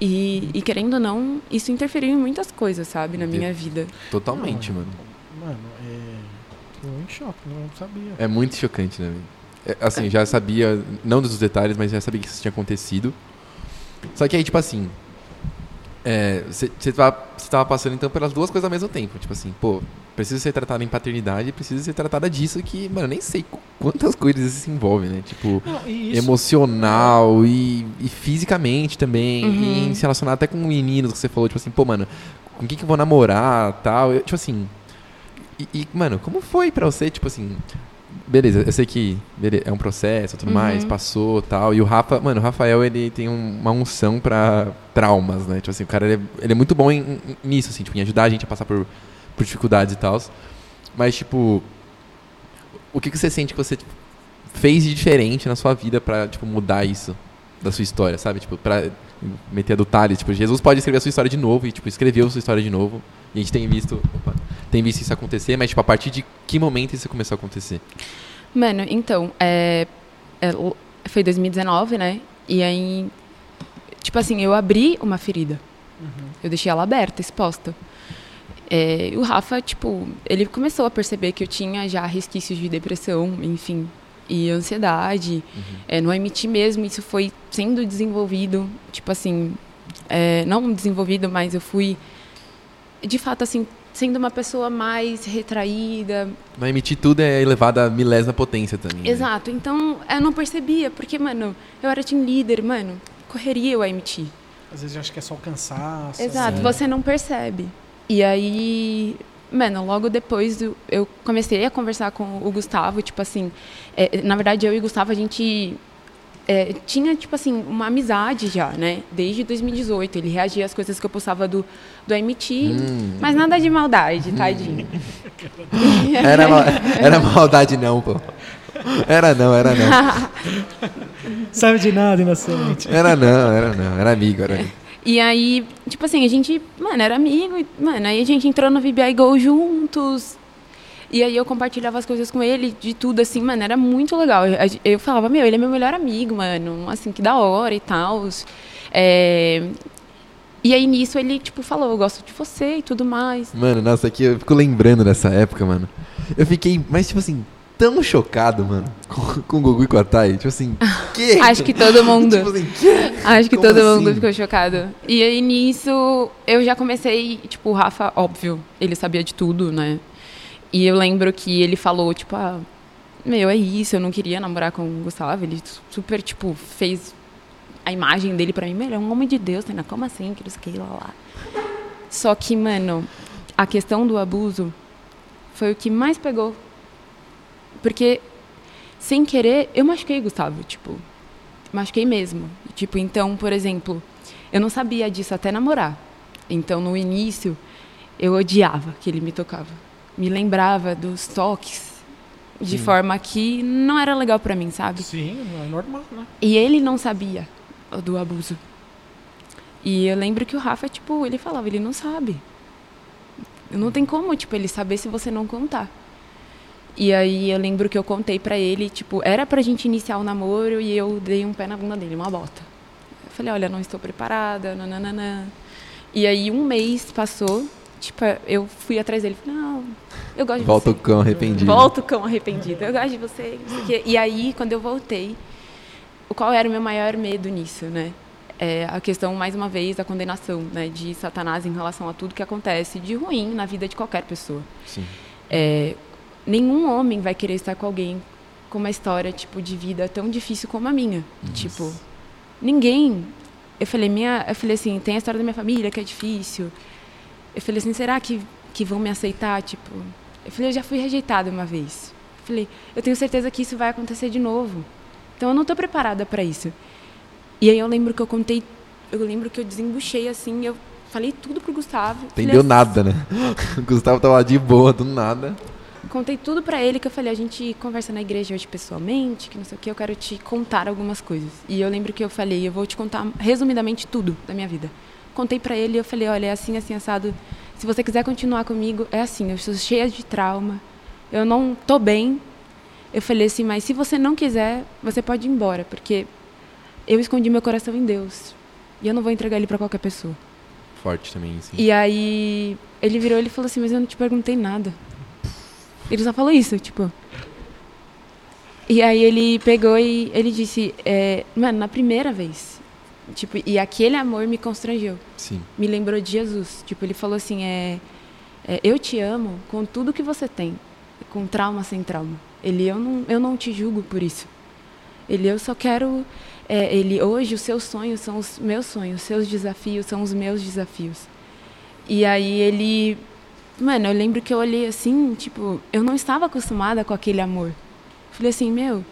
E, e querendo ou não, isso interferiu em muitas coisas, sabe? Na minha vida. Totalmente, Não, mano. Mano, é. Em choque, não sabia. É muito chocante, né? É, assim, já sabia, não dos detalhes, mas já sabia que isso tinha acontecido. Só que aí, tipo assim. Você tava, você tava passando então pelas duas coisas ao mesmo tempo. Tipo assim, pô, preciso ser tratada em paternidade, preciso ser tratada disso que, mano, nem sei qu- quantas coisas isso se envolve, né? Tipo, Não, e isso, emocional e, e fisicamente também. Uhum. E se relacionar até com meninos que você falou, tipo assim, pô, mano, com quem que eu vou namorar tal. Eu, tipo assim. E, e, mano, como foi pra você, tipo assim. Beleza, eu sei que bele- é um processo tudo Uhum. mais, passou tal. E o Rafa, mano, o Rafael, ele tem um- uma unção pra traumas, né? Tipo assim, o cara, ele é, ele é muito bom em- em- nisso, assim, tipo, em ajudar a gente a passar por, por dificuldades e tal. Mas, tipo, o que, que você sente que você fez de diferente na sua vida pra, tipo, mudar isso da sua história, sabe? Tipo, pra meter a do Thales. Tipo, Jesus pode escrever a sua história de novo e, tipo, escreveu a sua história de novo. E a gente tem visto, opa, tem visto isso acontecer, mas, tipo, a partir de que momento isso começou a acontecer? Mano, então, é, é, foi 2019, né? E aí, tipo assim, eu abri uma ferida. Eu deixei ela aberta, exposta. É, e o Rafa, tipo, ele começou a perceber que eu tinha já resquícios de depressão, enfim, e ansiedade. É, no MT mesmo, isso foi sendo desenvolvido, tipo assim, é, não desenvolvido, mas eu fui, de fato, assim, sendo uma pessoa mais retraída, Na emitir tudo é elevado a milésima potência também. né? Exato. Então, eu não percebia, porque, mano, eu era team leader, mano, correria o MT. Às vezes eu acho que é só o cansaço. Exato, assim. você não percebe. E aí, mano, logo depois do- eu comecei a conversar com o Gustavo, tipo assim, é, na verdade eu e o Gustavo a gente é, tinha, tipo assim, uma amizade já, né? Desde 2018. Ele reagia às coisas que eu postava do, do MT, Hum. mas nada de maldade, tadinho. [laughs] Era, era maldade não, pô. Era não, era não. [laughs] Sabe de nada, inocente. Era não, era não. Era amigo, era amigo. E aí, tipo assim, a gente, mano, era amigo, mano, aí a gente entrou no VBI Go juntos. E aí eu compartilhava as coisas com ele, de tudo, assim, mano, era muito legal. Eu, falava, meu, ele é meu melhor amigo, mano, assim, que da hora e tal. É... E aí nisso ele, tipo, falou, eu gosto de você e tudo mais. Mano, nossa, aqui eu fico lembrando dessa época, mano. Eu fiquei, mas tipo assim, tão chocado, mano, [laughs] com, com o Gugu e com a Thay. Tipo assim, [laughs] que? Acho que todo mundo. [laughs] Tipo assim, que? Acho que Como todo mundo assim? ficou chocado. E aí nisso eu já comecei, tipo, o Rafa, óbvio, ele sabia de tudo, né? E eu lembro que ele falou, tipo, ah, meu, é isso, eu não queria namorar com o Gustavo. Ele super, tipo, fez a imagem dele pra mim, ele é um homem de Deus, né? Como assim? Que não sei lá, lá. Só que, mano, a questão do abuso foi o que mais pegou. Porque, sem querer, eu machuquei o Gustavo, tipo, machuquei mesmo. Tipo, então, por exemplo, Eu não sabia disso até namorar. Então, no início, eu odiava que ele me tocava. Me lembrava dos toques de Sim. forma que não era legal pra mim, sabe? Sim, é normal, né? E ele não sabia do abuso. E eu lembro que o Rafa, tipo, ele falava, ele não sabe. Não tem como, tipo, ele saber se você não contar. E aí eu lembro que eu contei pra ele, tipo, era pra gente iniciar o namoro e eu dei um pé na bunda dele, uma bota. Eu falei, olha, não estou preparada, nananana. E aí um mês passou, tipo, eu fui atrás dele, falei, não, eu gosto de Volta você. o cão arrependido. Volta o cão arrependido. Eu gosto de você. E aí, quando eu voltei, qual era o meu maior medo nisso, né? É a questão, mais uma vez, da condenação, né? De Satanás em relação a tudo que acontece de ruim na vida de qualquer pessoa. Sim. É, nenhum homem vai querer estar com alguém com uma história, tipo, de vida tão difícil como a minha. Tipo, ninguém... Eu falei, minha, eu falei assim, tem a história da minha família que é difícil. Eu falei assim, será que, que vão me aceitar? Tipo, eu falei, eu já fui rejeitada uma vez. Eu falei, eu tenho certeza que isso vai acontecer de novo. Então eu não estou preparada para isso. E aí eu lembro que eu contei, eu lembro que eu desembuchei assim, eu falei tudo pro Gustavo. Entendeu assim, nada, né? [laughs] O Gustavo tava de boa, do nada. Contei tudo pra ele que eu falei, a gente conversa na igreja hoje pessoalmente, que não sei o que, eu quero te contar algumas coisas. E eu lembro que eu falei, eu vou te contar resumidamente tudo da minha vida. Contei pra ele e eu falei, olha, é assim, assim, assado. Se você quiser continuar comigo, é assim, eu estou cheia de trauma, eu não tô bem. Eu falei assim, mas se você não quiser, você pode ir embora, porque eu escondi meu coração em Deus. E eu não vou entregar ele pra qualquer pessoa. Forte também, sim. E aí ele virou e ele falou assim, mas eu não te perguntei nada. Ele só falou isso, tipo. E aí ele pegou e ele disse, é, mano, na primeira vez. Tipo, e aquele amor me constrangeu. Sim. Me lembrou de Jesus. Tipo, ele falou assim, é, é, eu te amo com tudo que você tem. Com trauma sem trauma. Ele, eu não, eu não te julgo por isso. Ele, eu só quero. é, ele, hoje os seus sonhos são os meus sonhos, os seus desafios são os meus desafios. E aí ele. Mano, eu lembro que eu olhei assim, tipo, eu não estava acostumada com aquele amor. Falei assim, meu,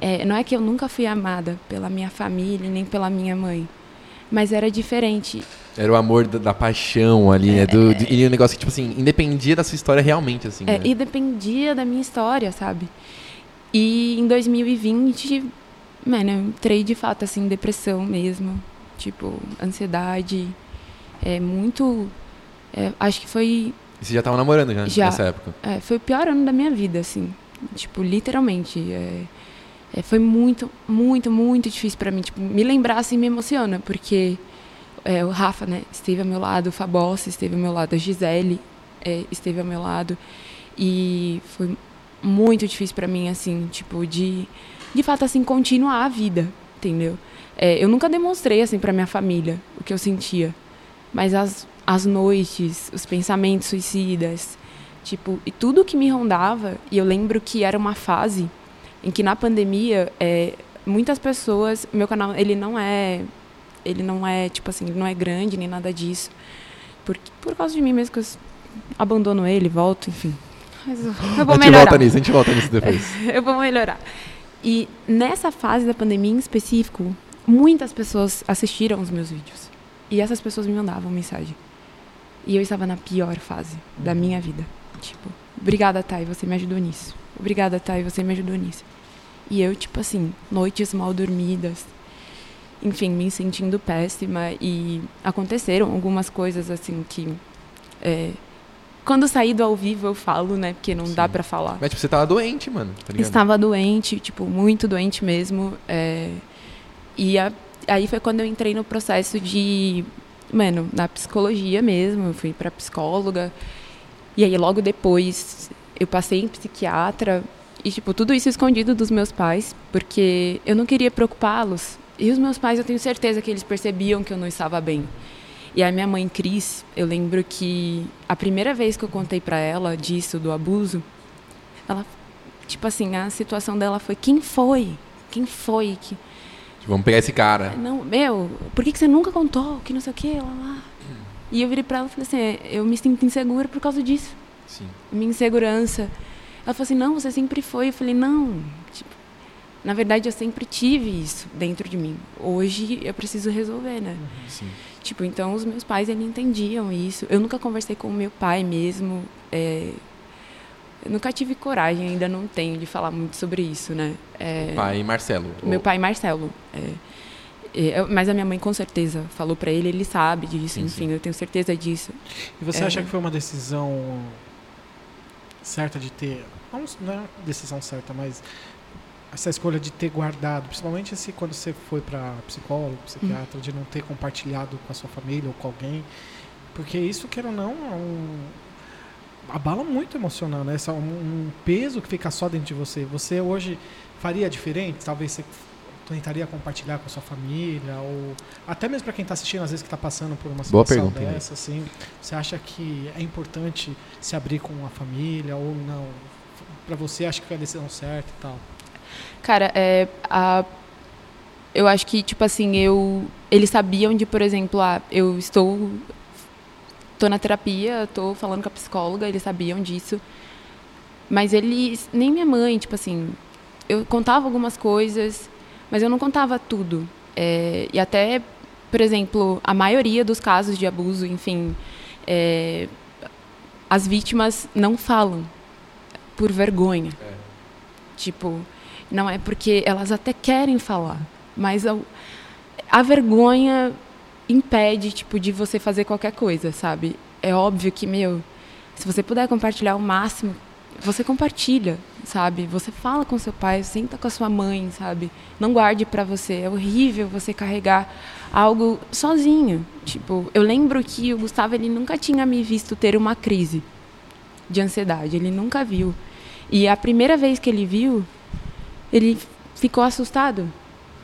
é, não é que eu nunca fui amada pela minha família, nem pela minha mãe. Mas era diferente. Era o amor da, da paixão ali, né? Do, de- e um negócio que, tipo assim, independia da sua história realmente, assim. É, né? e dependia da minha história, sabe? E em 2020, mano, eu entrei de fato assim em depressão mesmo, tipo, ansiedade, é muito é, acho que foi E você já tava namorando já, Já. nessa época. é, foi o pior ano da minha vida, assim. Tipo, literalmente. é, é, foi muito, muito, muito difícil pra mim. Tipo, me lembrar assim me emociona, porque é, o Rafa, né, esteve ao meu lado, o Fabossi esteve ao meu lado, a Gisele é, esteve ao meu lado. E foi muito difícil pra mim, assim, tipo, de, de fato, assim, continuar a vida, entendeu? É, eu nunca demonstrei, assim, pra minha família o que eu sentia. Mas as, as noites, os pensamentos suicidas, tipo, e tudo que me rondava, e eu lembro que era uma fase em que na pandemia, é, muitas pessoas, meu canal, ele não é, ele não é, tipo assim, ele não é grande nem nada disso, por, por causa de mim mesmo que eu abandono ele, volto, enfim. Mas eu, [laughs] eu a vou gente melhorar. volta nisso, a gente volta nisso depois. [laughs] eu vou melhorar. E nessa fase da pandemia em específico, muitas pessoas assistiram os meus vídeos. E essas pessoas me mandavam mensagem. E eu estava na pior fase da minha vida. Tipo, obrigada, Thay, você me ajudou nisso. Obrigada, Thay, você me ajudou nisso. E eu, tipo assim, noites mal dormidas. Enfim, me sentindo péssima. E aconteceram algumas coisas, assim, que. é, quando saí do ao vivo eu falo, né? Porque não dá Sim. pra falar. Mas, tipo, você tava doente, mano, tá? Estava doente, tipo, muito doente mesmo. é, E a- aí foi quando eu entrei no processo de, mano, na psicologia mesmo. Eu fui pra psicóloga. E aí logo depois eu passei em psiquiatra. E, tipo, tudo isso escondido dos meus pais, porque eu não queria preocupá-los. E os meus pais, eu tenho certeza que eles percebiam que eu não estava bem. E a minha mãe, Cris, eu lembro que a primeira vez que eu contei pra ela disso, do abuso, ela, tipo assim, a situação dela foi: quem foi? Quem foi que. Tipo, vamos pegar esse cara. Não, meu, por que, que você nunca contou? Que não sei o que, lá, lá. E eu virei pra ela e falei assim: eu me sinto insegura por causa disso Sim. minha insegurança. Ela falou assim, não, você sempre foi. Eu falei, não, tipo, Na verdade, eu sempre tive isso dentro de mim. Hoje eu preciso resolver, né? Sim. Tipo, então os meus pais eles entendiam isso. Eu nunca conversei com o meu pai mesmo. é, Eu nunca tive coragem, ainda não tenho, de falar muito sobre isso, né? É, Pai Marcelo. Meu pai Marcelo. é. Eu- mas a minha mãe com certeza falou pra ele, ele sabe disso, Sim, enfim, sim. eu tenho certeza disso. E você É. acha que foi uma decisão certa de ter. Não, não é decisão certa, mas essa escolha de ter guardado, principalmente se quando você foi para psicólogo, psiquiatra, de não ter compartilhado com a sua família ou com alguém. Porque isso, queira ou não, é um. abala muito emocional, né? Esse é um, um peso que fica só dentro de você. Você hoje faria diferente? Talvez você tentaria compartilhar com a sua família ou até mesmo para quem está assistindo às vezes que está passando por uma Boa situação pergunta, dessa assim você acha que é importante se abrir com a família ou não? Para você acha que foi a decisão certa e tal. Cara, é, a- eu acho que, tipo assim, eu, eles sabiam de, por exemplo, ah, eu estou tô na terapia, tô falando com a psicóloga, eles sabiam disso. Mas eles, nem minha mãe, tipo assim, eu contava algumas coisas, mas eu não contava tudo. É, e até, por exemplo, a maioria dos casos de abuso, enfim, é, as vítimas não falam por vergonha. Tipo, não é porque elas até querem falar, mas a, a vergonha impede, tipo, de você fazer qualquer coisa, sabe? É óbvio que, meu, se você puder compartilhar o máximo, você compartilha, sabe? Você fala com seu pai, senta com a sua mãe, sabe? Não guarde pra você. É horrível você carregar algo sozinho. Tipo, eu lembro que o Gustavo ele nunca tinha me visto ter uma crise de ansiedade, ele nunca viu. E a primeira vez que ele viu, ele ficou assustado.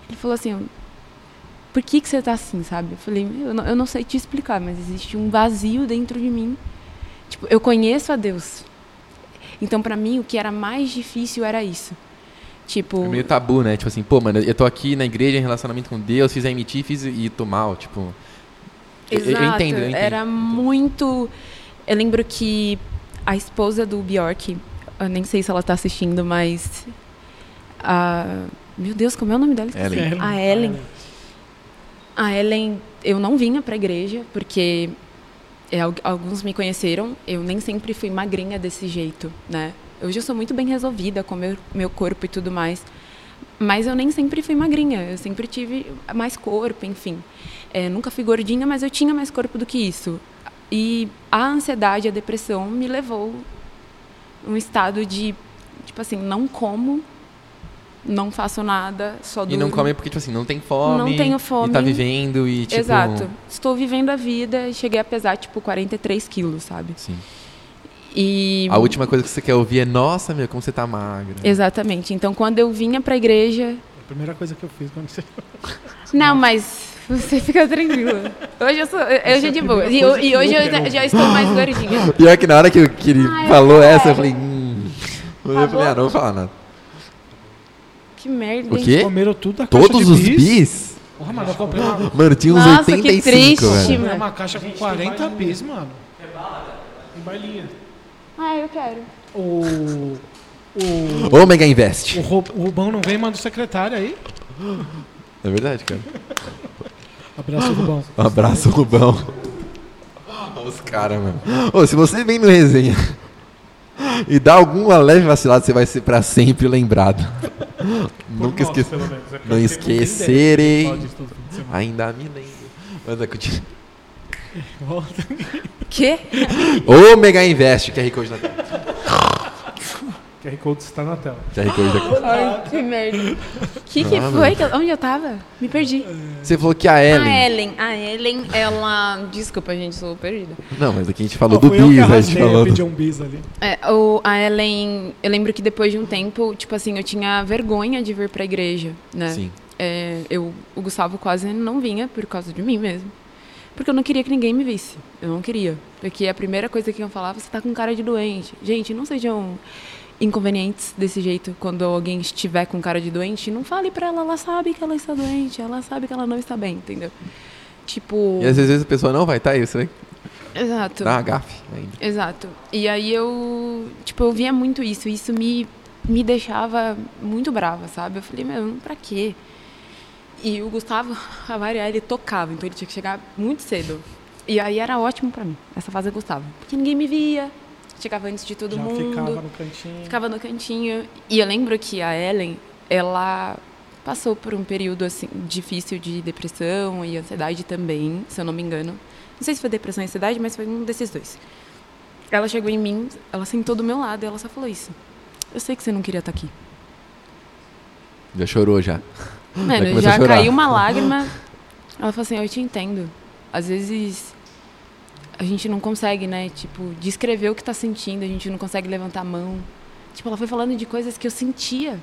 Ele falou assim: por que, que você tá assim, sabe? Eu falei: "Meu, eu não, eu não sei te explicar, mas existe um vazio dentro de mim. Tipo, eu conheço a Deus. Então, pra mim, o que era mais difícil era isso. Tipo, É meio tabu, né? Tipo assim, pô, mano, eu tô aqui na igreja em relacionamento com Deus, fiz a MT, fiz e tô mal, tipo. eu- Exato, Eu entendo, eu entendo. Era muito. Eu lembro que a esposa do Bjork, eu nem sei se ela tá assistindo, mas. A... Meu Deus, como é o nome dela? Ellen. A Ellen. A Ellen, eu não vinha pra igreja, porque alguns me conheceram, eu nem sempre fui magrinha desse jeito, né? Hoje eu sou muito bem resolvida com meu, meu corpo e tudo mais. Mas eu nem sempre fui magrinha, eu sempre tive mais corpo, enfim. É, nunca fui gordinha, mas eu tinha mais corpo do que isso. E a ansiedade, a depressão me levou um estado de, tipo assim, não como, não faço nada, só E durmo. não come porque, tipo assim, não tem fome. Não tenho fome. E tá vivendo e, tipo. Exato. Estou vivendo a vida e cheguei a pesar, tipo, 43 quilos, sabe? Sim. E... A última coisa que você quer ouvir é, nossa, meu, como você tá magra. Exatamente. Então, quando eu vinha pra igreja... a primeira coisa que eu fiz quando você [laughs] Não, mas você fica tranquilo. Hoje eu sou... Hoje é de boa. E, e hoje eu eu já estou mais gordinha. [laughs] Pior que na hora que, que ele Ai, falou eu essa, eu falei, hum. Eu Tá falei, ah, não vou falar nada. Que merda, O hein? quê? comeram tudo a caixa Todos de os bis. bis? Porra, mano, eu comprei uma, Mano, tinha uns Nossa, que 85, triste, velho. comprei mano. uma caixa com 40 bis, mano. Em bailinha. Ah, eu quero. O. O. Ômega Invest. O, o Rubão não vem, manda o secretário aí. É verdade, cara. Abraço, Rubão. Um abraço, Rubão. Olha Os caras, mano. Ô, se você vem no resenha e dá alguma leve vacilada, você vai ser pra sempre lembrado. Nunca menos. É Não esquecerei. Ainda me lembro. Mas é. [laughs] Volta. Quê? Ômega Invest, QR Code na tela. QR Code está na tela. QR Code aqui. Ai, que merda. que que Ah, foi? que eu- Onde eu tava? Me perdi. Você falou que a A Ellen. Ellen. A Ellen, ela... Desculpa, gente, sou perdida. Não, mas aqui a gente falou do eu bis, a gente falou. Eu um bis ali. É, o, a Ellen, eu lembro que depois de um tempo, tipo assim, eu tinha vergonha de vir pra igreja, né? Sim. É, eu, o Gustavo quase não vinha por causa de mim mesmo. Porque eu não queria que ninguém me visse. Eu não queria. Porque a primeira coisa que iam falar, você tá com cara de doente. Gente, não sejam inconvenientes desse jeito. Quando alguém estiver com cara de doente, não fale pra ela, ela sabe que ela está doente, ela sabe que ela não está bem, entendeu? Tipo. E às vezes a pessoa não vai estar aí, você vai Exato. dar uma gafe ainda. Exato. E aí eu, tipo, eu via muito isso. Isso me me deixava muito brava, sabe? Eu falei, meu, pra quê? E o Gustavo, [laughs] a variar, ele tocava, então ele tinha que chegar muito cedo. E aí era ótimo pra mim, essa fase eu gostava. Porque ninguém me via, chegava antes de todo Já mundo. ficava no cantinho. Ficava no cantinho. E eu lembro que a Ellen, ela passou por um período assim difícil de depressão e ansiedade também, se eu não me engano. Não sei se foi depressão e ansiedade, mas foi um desses dois. Ela chegou em mim, ela sentou do meu lado e ela só falou isso. Eu sei que você não queria estar aqui. Já chorou já. Mano, já chorar. caiu uma lágrima. Ela falou assim, eu te entendo. Às vezes a gente não consegue, né, tipo, descrever o que tá sentindo, a gente não consegue levantar a mão. Tipo, ela foi falando de coisas que eu sentia.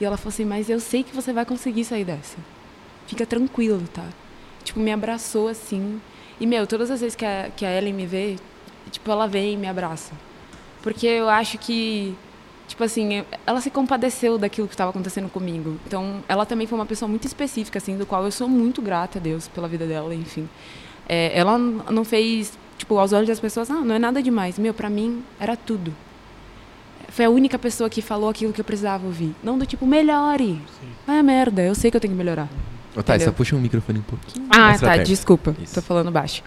E ela falou assim, mas eu sei que você vai conseguir sair dessa. Fica tranquilo, tá? Tipo, me abraçou assim. E, meu, todas as vezes que a, que a Ellen me vê, tipo, ela vem e me abraça. Porque eu acho que, tipo assim, ela se compadeceu daquilo que estava acontecendo comigo. Então, ela também foi uma pessoa muito específica, assim, do qual eu sou muito grata a Deus pela vida dela, enfim. É, ela não fez, tipo, aos olhos das pessoas, ah, não é nada demais. Meu, pra mim, era tudo. Foi a única pessoa que falou aquilo que eu precisava ouvir. Não do tipo, melhore. Vai a merda, eu sei que eu tenho que melhorar. Ô, Thay, só puxa o microfone um pouquinho. Ah, tá, perto. desculpa. Isso. Tô falando baixo.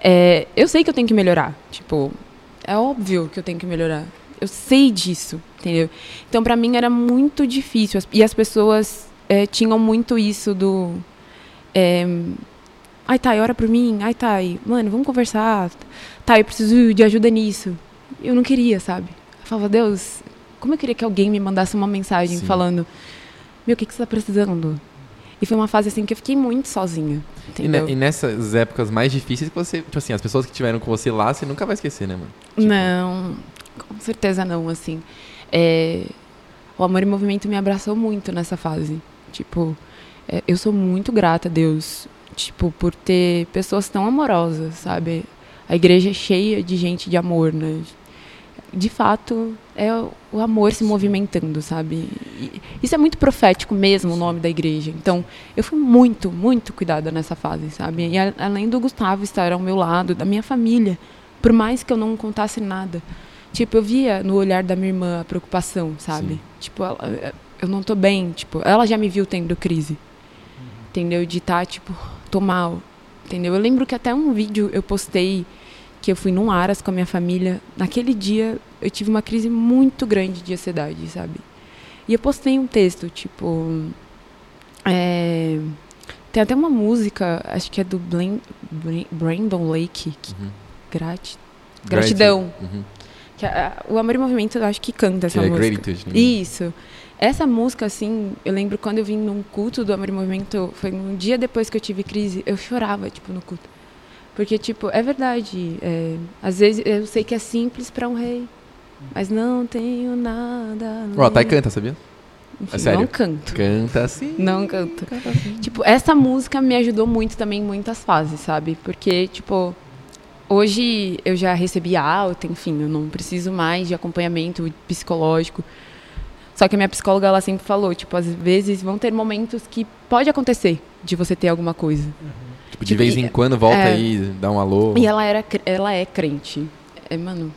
É, eu sei que eu tenho que melhorar. Tipo, é óbvio que eu tenho que melhorar. Eu sei disso, entendeu? Então, pra mim era muito difícil. E as pessoas é, tinham muito isso do. É, Ai, Thay, ora por mim. Ai, Thay, mano, vamos conversar. Thay, eu preciso de ajuda nisso. Eu não queria, sabe? Eu falava, Deus, como eu queria que alguém me mandasse uma mensagem Sim. falando: Meu, o que, que você tá precisando? E foi uma fase assim que eu fiquei muito sozinha. E, e nessas épocas mais difíceis que você, tipo assim, as pessoas que estiveram com você lá, você nunca vai esquecer, né, mano? Tipo, Não, com certeza não, assim. É, o Amor em Movimento me abraçou muito nessa fase. Tipo, é, eu sou muito grata a Deus, tipo, por ter pessoas tão amorosas, sabe? A igreja é cheia de gente de amor, né? De fato, é o- amor se movimentando, sabe? E isso é muito profético mesmo, o nome da igreja. Então, eu fui muito, muito cuidada nessa fase, sabe? E a- além do Gustavo estar ao meu lado, da minha família, por mais que eu não contasse nada, tipo, eu via no olhar da minha irmã a preocupação, sabe? Sim. Tipo, ela- eu não tô bem, tipo, ela já me viu tendo crise. Entendeu? De estar, tipo, tô mal. Entendeu? Eu lembro que até um vídeo eu postei que eu fui num Aras com a minha família. Naquele dia eu tive uma crise muito grande de ansiedade, sabe? E eu postei um texto, tipo. é, tem até uma música, acho que é do Blen- Brandon Lake, que Uhum. Grati- Gratidão. Uhum. Que a- a- o Amor em Movimento, eu acho que canta essa Que é música. Gratitude. né? Isso. Essa música, assim, eu lembro quando eu vim num culto do Amor em Movimento, foi um dia depois que eu tive crise, eu chorava, tipo, no culto. Porque, tipo, é verdade. é, às vezes eu sei que é simples pra um rei, mas não tenho nada. Ó, Thay além. canta, sabia? Enfim, É sério? Não canto. Canta sim. Não canto. Tipo, essa música me ajudou muito também em muitas fases, sabe? Porque, tipo, hoje eu já recebi alta, enfim, eu não preciso mais de acompanhamento psicológico. Só que a minha psicóloga, ela sempre falou, tipo, às vezes vão ter momentos que pode acontecer de você ter alguma coisa. Tipo, de Tipo, vez em quando volta é. aí, dá um alô. E ela era, ela é crente. É, mano,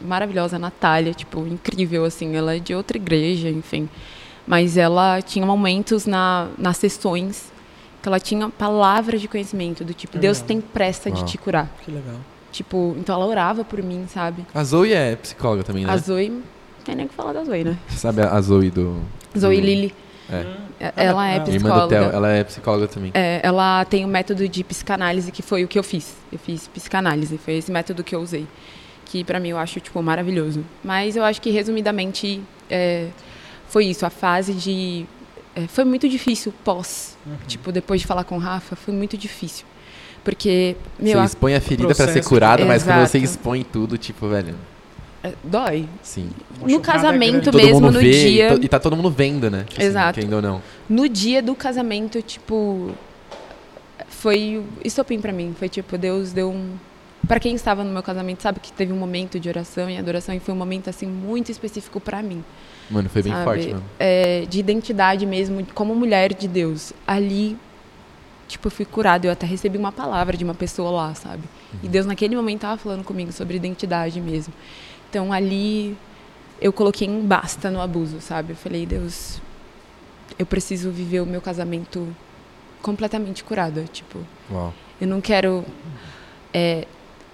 maravilhosa, a Natália, tipo, incrível, assim. Ela é de outra igreja, enfim. Mas ela tinha momentos na, nas sessões que ela tinha palavras de conhecimento, do tipo, Deus Legal. tem pressa de Uau. te curar. Que legal. Tipo, então ela orava por mim, sabe? A Zoe é psicóloga também, né? A Zoe, tem nem o que falar da Zoe, né? Sabe a Zoe do... Zoe do- Lili, É. é- ela é Irmã do psicóloga. Theo, ela é psicóloga também. É, ela tem um método de psicanálise que foi o que eu fiz. Eu fiz psicanálise, foi esse método que eu usei. Que pra mim eu acho, tipo, maravilhoso. Mas eu acho que, resumidamente, é, foi isso. A fase de... é, foi muito difícil pós. Tipo, depois de falar com o Rafa, foi muito difícil. Porque, meu, você expõe a ferida pra ser curada, mas quando você expõe tudo, tipo, velho, dói. sim. Uma No chocada casamento grande. Mesmo, mundo no vê dia- e, to- e tá todo mundo vendo, né? Assim, Exato. Querendo ou não. No dia do casamento, tipo, foi estopim pra mim. Foi tipo, Deus deu um. Pra quem estava no meu casamento, sabe que teve um momento de oração e adoração e foi um momento assim muito específico pra mim. Mano, foi bem sabe? forte, mano. É, de identidade mesmo, como mulher de Deus. Ali, tipo, eu fui curada. Eu até recebi uma palavra de uma pessoa lá, sabe? E Deus naquele momento tava falando comigo sobre identidade mesmo. Então ali eu coloquei um basta no abuso, sabe? Eu falei, Deus, eu preciso viver o meu casamento completamente curado. Tipo, Uau. eu não quero é,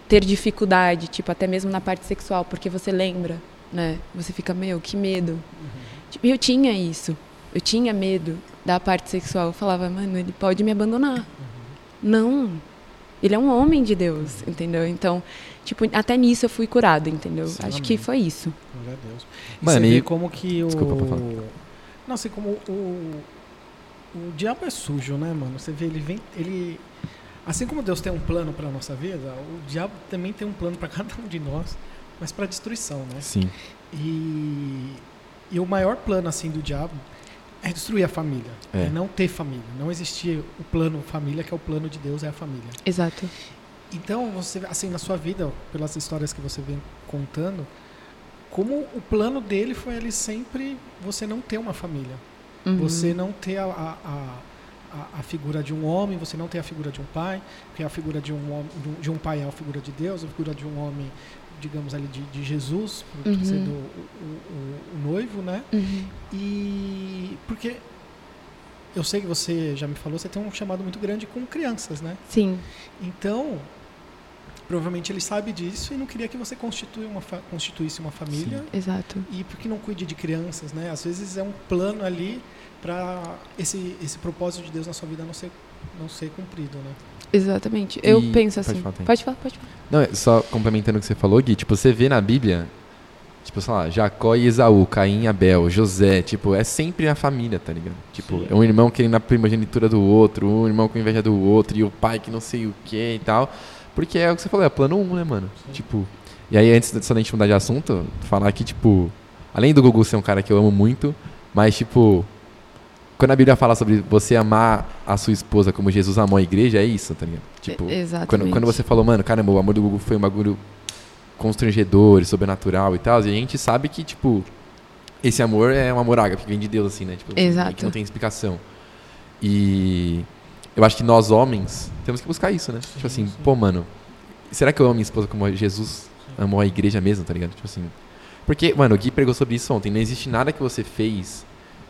ter dificuldade, tipo, até mesmo na parte sexual, porque você lembra, né? Você fica, meu, que medo. Tipo, eu tinha isso. Eu tinha medo da parte sexual. Eu falava, mano, ele pode me abandonar. Não. Ele é um homem de Deus, entendeu? Então, tipo, até nisso eu fui curado, entendeu? Sim, Acho amém. que foi isso. Glória a Deus. E Mano, você e- vê como que o. Desculpa, pode falar. Não, assim, como o. O diabo é sujo, né, mano? Você vê, ele vem. Ele. Assim como Deus tem um plano pra nossa vida, o diabo também tem um plano pra [laughs] cada um de nós, mas pra destruição, né? Sim. E, e o maior plano assim do diabo é destruir a família, É. é. não ter família, não existir o plano família que é o plano de Deus é a família. Exato. Então você assim na sua vida, pelas histórias que você vem contando, como o plano dele foi ele sempre você não ter uma família, Uhum. você não ter a, a, a- a, figura de um homem, você não ter a figura de um pai, porque a figura de um, homem, de um, de um pai é a figura de Deus, a figura de um homem, digamos ali, de, de Jesus, por Uhum. sendo o, o- o- noivo, né? Uhum. E porque eu sei que você já me falou, você tem um chamado muito grande com crianças, né? Sim, Então, provavelmente ele sabe disso e não queria que você constitui uma constituísse uma família exato. e porque não cuide de crianças, né? Às vezes é um plano ali para esse esse propósito de Deus na sua vida não ser não ser cumprido, né? Exatamente. Eu E- penso pode assim. falar, tem. pode falar, pode falar. Não, é só complementando o que você falou, Gui, tipo, você vê na Bíblia, tipo, sei lá, Jacó e Esaú, Caim e Abel, José, tipo, é sempre a família, tá ligado? Tipo, Sim. é um irmão querendo a primogenitura do outro, um irmão com inveja do outro, e o pai que não sei o que e tal. Porque é o que você falou, é plano 1, né, mano? Tipo, e aí antes só da gente mudar de assunto, falar que, tipo, além do Gugu ser um cara que eu amo muito, mas, tipo, quando a Bíblia fala sobre você amar a sua esposa como Jesus amou a igreja, é isso, tá ligado? Tipo, E- Exatamente. quando, quando você falou, mano, caramba, o amor do Google foi um bagulho constrangedor, e sobrenatural e tal, e a gente sabe que, tipo, esse amor é um amor ágape, que vem de Deus, assim, né? Tipo, Exato. Que não tem explicação. E eu acho que nós, homens, temos que buscar isso, né? tipo assim, sim. pô, mano, será que eu amo minha esposa como Jesus amou a igreja mesmo, tá ligado? Tipo assim. Porque, mano, o Gui pregou sobre isso ontem. Não existe nada que você fez.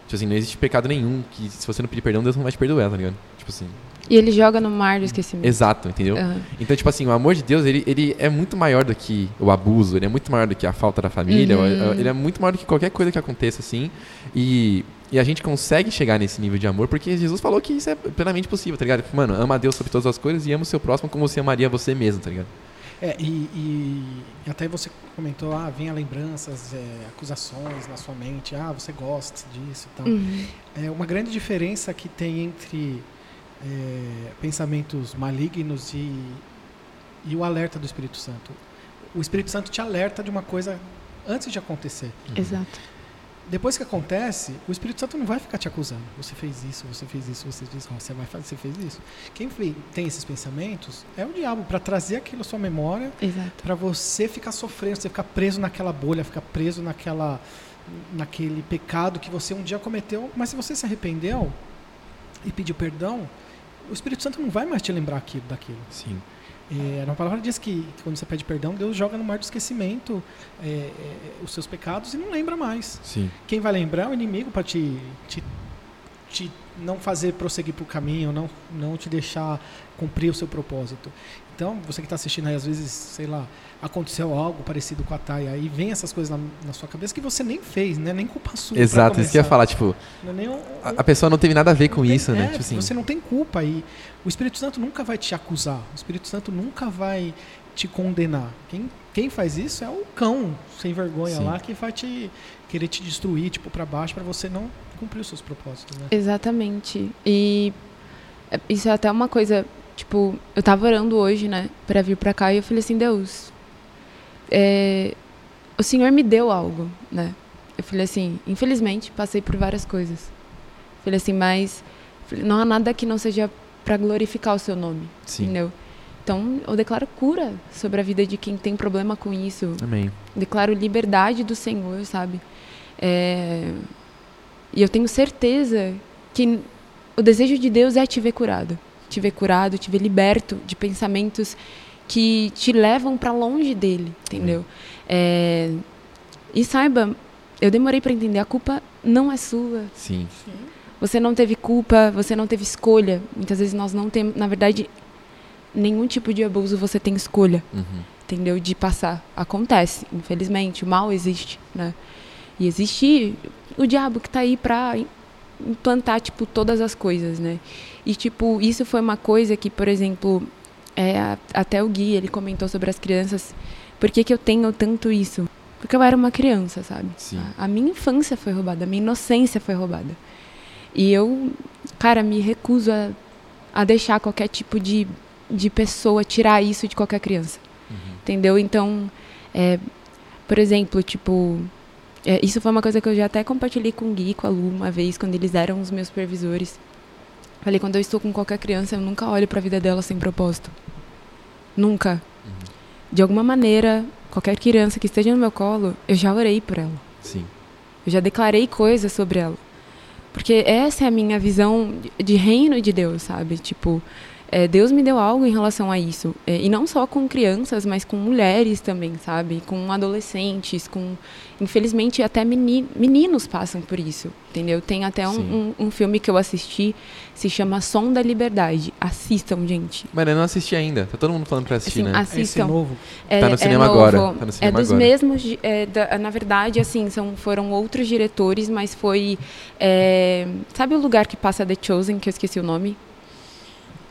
Tipo assim, não existe pecado nenhum que se você não pedir perdão, Deus não vai te perdoar, tá ligado? Tipo assim. E ele joga no mar do esquecimento. Exato, entendeu? Aham. Então, tipo assim, o amor de Deus, ele, ele é muito maior do que o abuso, ele é muito maior do que a falta da família, Uhum. ele é muito maior do que qualquer coisa que aconteça, assim. E, e a gente consegue chegar nesse nível de amor porque Jesus falou que isso é plenamente possível, tá ligado? Mano, ama a Deus sobre todas as coisas e ama o seu próximo como você amaria você mesmo, tá ligado? É, e, e até você comentou, ah, vinha lembranças, é, acusações na sua mente, ah, você gosta disso e tal. Uhum. É uma grande diferença que tem entre é, pensamentos malignos e, e o alerta do Espírito Santo. O Espírito Santo te alerta de uma coisa antes de acontecer. Exato. Depois que acontece, o Espírito Santo não vai ficar te acusando. Você fez isso, você fez isso, você fez isso, você vai fazer, você fez isso. Quem tem esses pensamentos é o diabo para trazer aquilo à sua memória para você ficar sofrendo, você ficar preso naquela bolha, ficar preso naquela naquele pecado que você um dia cometeu, mas se você se arrependeu e pediu perdão, o Espírito Santo não vai mais te lembrar aquilo daquilo. Sim. É, a palavra diz que, que quando você pede perdão, Deus joga no mar do esquecimento é, é, os seus pecados e não lembra mais. Sim. Quem vai lembrar é o inimigo para te, te, te não fazer prosseguir para o caminho, não, não te deixar cumprir o seu propósito. Então, você que está assistindo aí, às vezes, sei lá, aconteceu algo parecido com a Thay, aí vem essas coisas na, na sua cabeça que você nem fez, né? Nem culpa sua. Exato, isso que eu ia falar, tipo, Não é nem um- a, a pessoa não teve nada a ver com tem- isso, né? é, Tipo assim. Você não tem culpa e o Espírito Santo nunca vai te acusar. O Espírito Santo nunca vai te condenar. Quem, quem faz isso é o cão sem vergonha Sim. lá que vai te querer te destruir, tipo, para baixo, para você não cumprir os seus propósitos, né? Exatamente. E é, isso é até uma coisa, tipo, eu tava orando hoje, né, pra vir pra cá e eu falei assim, Deus, é, o Senhor me deu algo, né? Eu falei assim, infelizmente, passei por várias coisas. Falei assim, mas não há nada que não seja pra glorificar o seu nome, Sim. entendeu? Então, eu declaro cura sobre a vida de quem tem problema com isso, Amém. declaro liberdade do Senhor, sabe? É, E eu tenho certeza que o desejo de Deus é te ver curado, te ver curado, te ver liberto de pensamentos que te levam para longe dele, entendeu? É, E saiba, eu demorei para entender, a culpa não é sua. Sim. Você não teve culpa, você não teve escolha. Muitas vezes nós não temos, na verdade, nenhum tipo de abuso você tem escolha, Uhum. entendeu? De passar. Acontece, infelizmente, o mal existe, né? E existe o diabo que tá aí pra implantar, tipo, todas as coisas, né? E, tipo, isso foi uma coisa que, por exemplo, é, até o Gui, ele comentou sobre as crianças. Por que, que eu tenho tanto isso? Porque eu era uma criança, sabe? A, a minha infância foi roubada, a minha inocência foi roubada. E eu, cara, me recuso a, a deixar qualquer tipo de, de pessoa tirar isso de qualquer criança. Entendeu? Então, é, por exemplo, tipo, é, isso foi uma coisa que eu já até compartilhei com o Gui, com a Lu, uma vez, quando eles eram os meus supervisores. Falei, quando eu estou com qualquer criança, eu nunca olho para a vida dela sem propósito. Nunca. De alguma maneira, qualquer criança que esteja no meu colo, eu já orei por ela. Sim. Eu já declarei coisas sobre ela. Porque essa é a minha visão de- de reino de Deus, sabe? Tipo, é, Deus me deu algo em relação a isso. É, e não só com crianças, mas com mulheres também, sabe? Com adolescentes, com. Infelizmente, até meni- meninos passam por isso, entendeu? Tem até um, um, um filme que eu assisti, se chama Som da Liberdade. Assistam, gente. Mano, eu não assisti ainda. Tá todo mundo falando pra assistir, Assim, né? Esse assistam. novo. É, Tá no é cinema novo. agora, tá no é cinema dos agora. mesmos. é, da- na verdade, assim, são, foram outros diretores, mas foi. é, sabe o lugar que passa The Chosen, que eu esqueci o nome?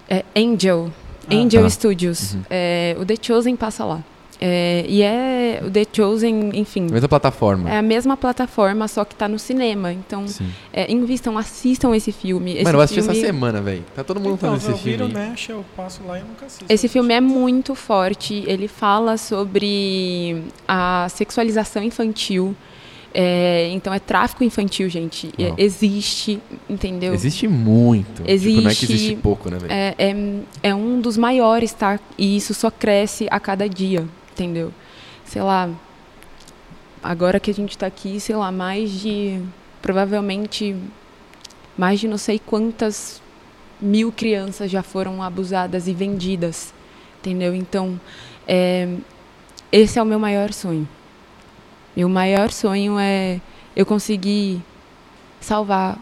É Angel. Ah. Angel Tá. Studios. Uhum. É, o The Chosen passa lá. É, e é o The Chosen, enfim. Mesma plataforma. É a mesma plataforma, só que tá no cinema. Então, é, invistam, assistam esse filme. Esse Mano, eu assisti filme... essa semana, velho. Tá todo mundo Então, falando desse eu viro filme. Nash, eu passo lá e eu nunca assisto. Esse filme é muito forte. Ele fala sobre a sexualização infantil. É, então é tráfico infantil, gente. É, existe, entendeu? Existe muito. Tipo, não é que Existe- existe pouco, né, velho? É, é, é um dos maiores, tá? E isso só cresce a cada dia, entendeu? Sei lá. Agora que a gente tá aqui, sei lá, mais de. Provavelmente. Mais de não sei quantas mil crianças já foram abusadas e vendidas, entendeu? Então, é, esse é o meu maior sonho. Meu maior sonho é eu conseguir salvar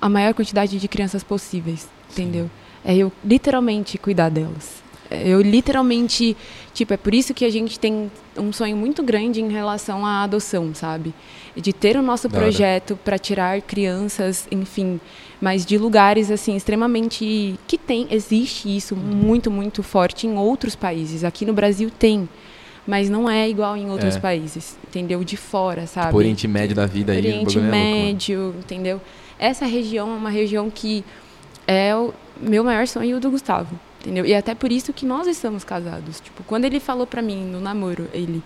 a maior quantidade de crianças possíveis, entendeu? É eu literalmente cuidar delas. É eu literalmente, tipo, é por isso que a gente tem um sonho muito grande em relação à adoção, sabe? De ter o nosso projeto para tirar crianças, enfim, mas de lugares assim extremamente que tem, existe isso muito, muito forte em outros países. Aqui no Brasil tem, mas não é igual em outros É. países, entendeu? De fora, sabe? Tipo, Oriente Médio da vida aí. Oriente é louco, mano. Médio, entendeu? Essa região é uma região que é o meu maior sonho do Gustavo, entendeu? E até por isso que nós estamos casados. Tipo, quando ele falou pra mim no namoro, ele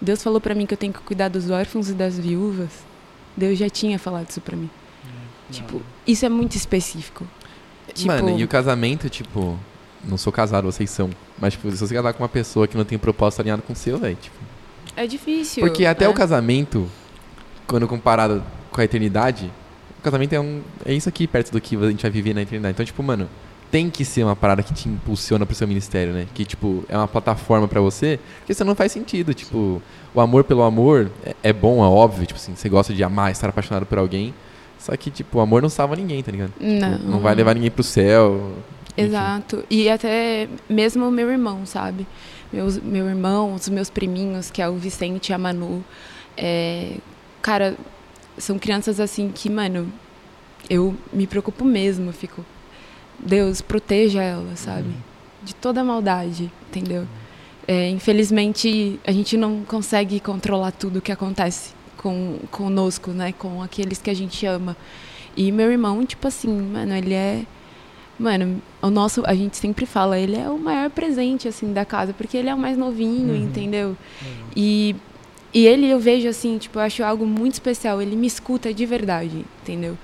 Deus falou pra mim que eu tenho que cuidar dos órfãos e das viúvas. Deus já tinha falado isso pra mim. Tipo, isso é muito específico. Tipo, Mano, e o casamento, tipo. Não sou casado, vocês são. Mas, tipo, se você casar com uma pessoa que não tem propósito alinhado com o seu, velho. Tipo, é difícil. porque até é. o casamento, quando comparado com a eternidade, o casamento é, um, é isso aqui perto do que a gente vai viver na eternidade. Então, tipo, mano, tem que ser uma parada que te impulsiona pro seu ministério, né? Que, tipo, é uma plataforma pra você, porque senão não faz sentido. Tipo, o amor pelo amor é, é bom, é óbvio. Tipo assim, você gosta de amar, estar apaixonado por alguém. Só que, tipo, o amor não salva ninguém, tá ligado? Não, Tipo, não vai levar ninguém pro céu. enfim. Exato. E até mesmo meu irmão, sabe? Meus, meu irmão, os meus priminhos, que é o Vicente e a Manu. é, cara, são crianças assim que, mano, eu me preocupo mesmo. Fico, Deus, proteja elas, sabe? De toda maldade, entendeu? É, infelizmente, a gente não consegue controlar tudo que acontece com, conosco, né? Com aqueles que a gente ama. E meu irmão, tipo assim, mano, ele é. Mano, o nosso, a gente sempre fala, ele é o maior presente, assim, da casa, porque ele é o mais novinho, Uhum. entendeu? E, e ele, eu vejo, assim, tipo, eu acho algo muito especial, ele me escuta de verdade, entendeu?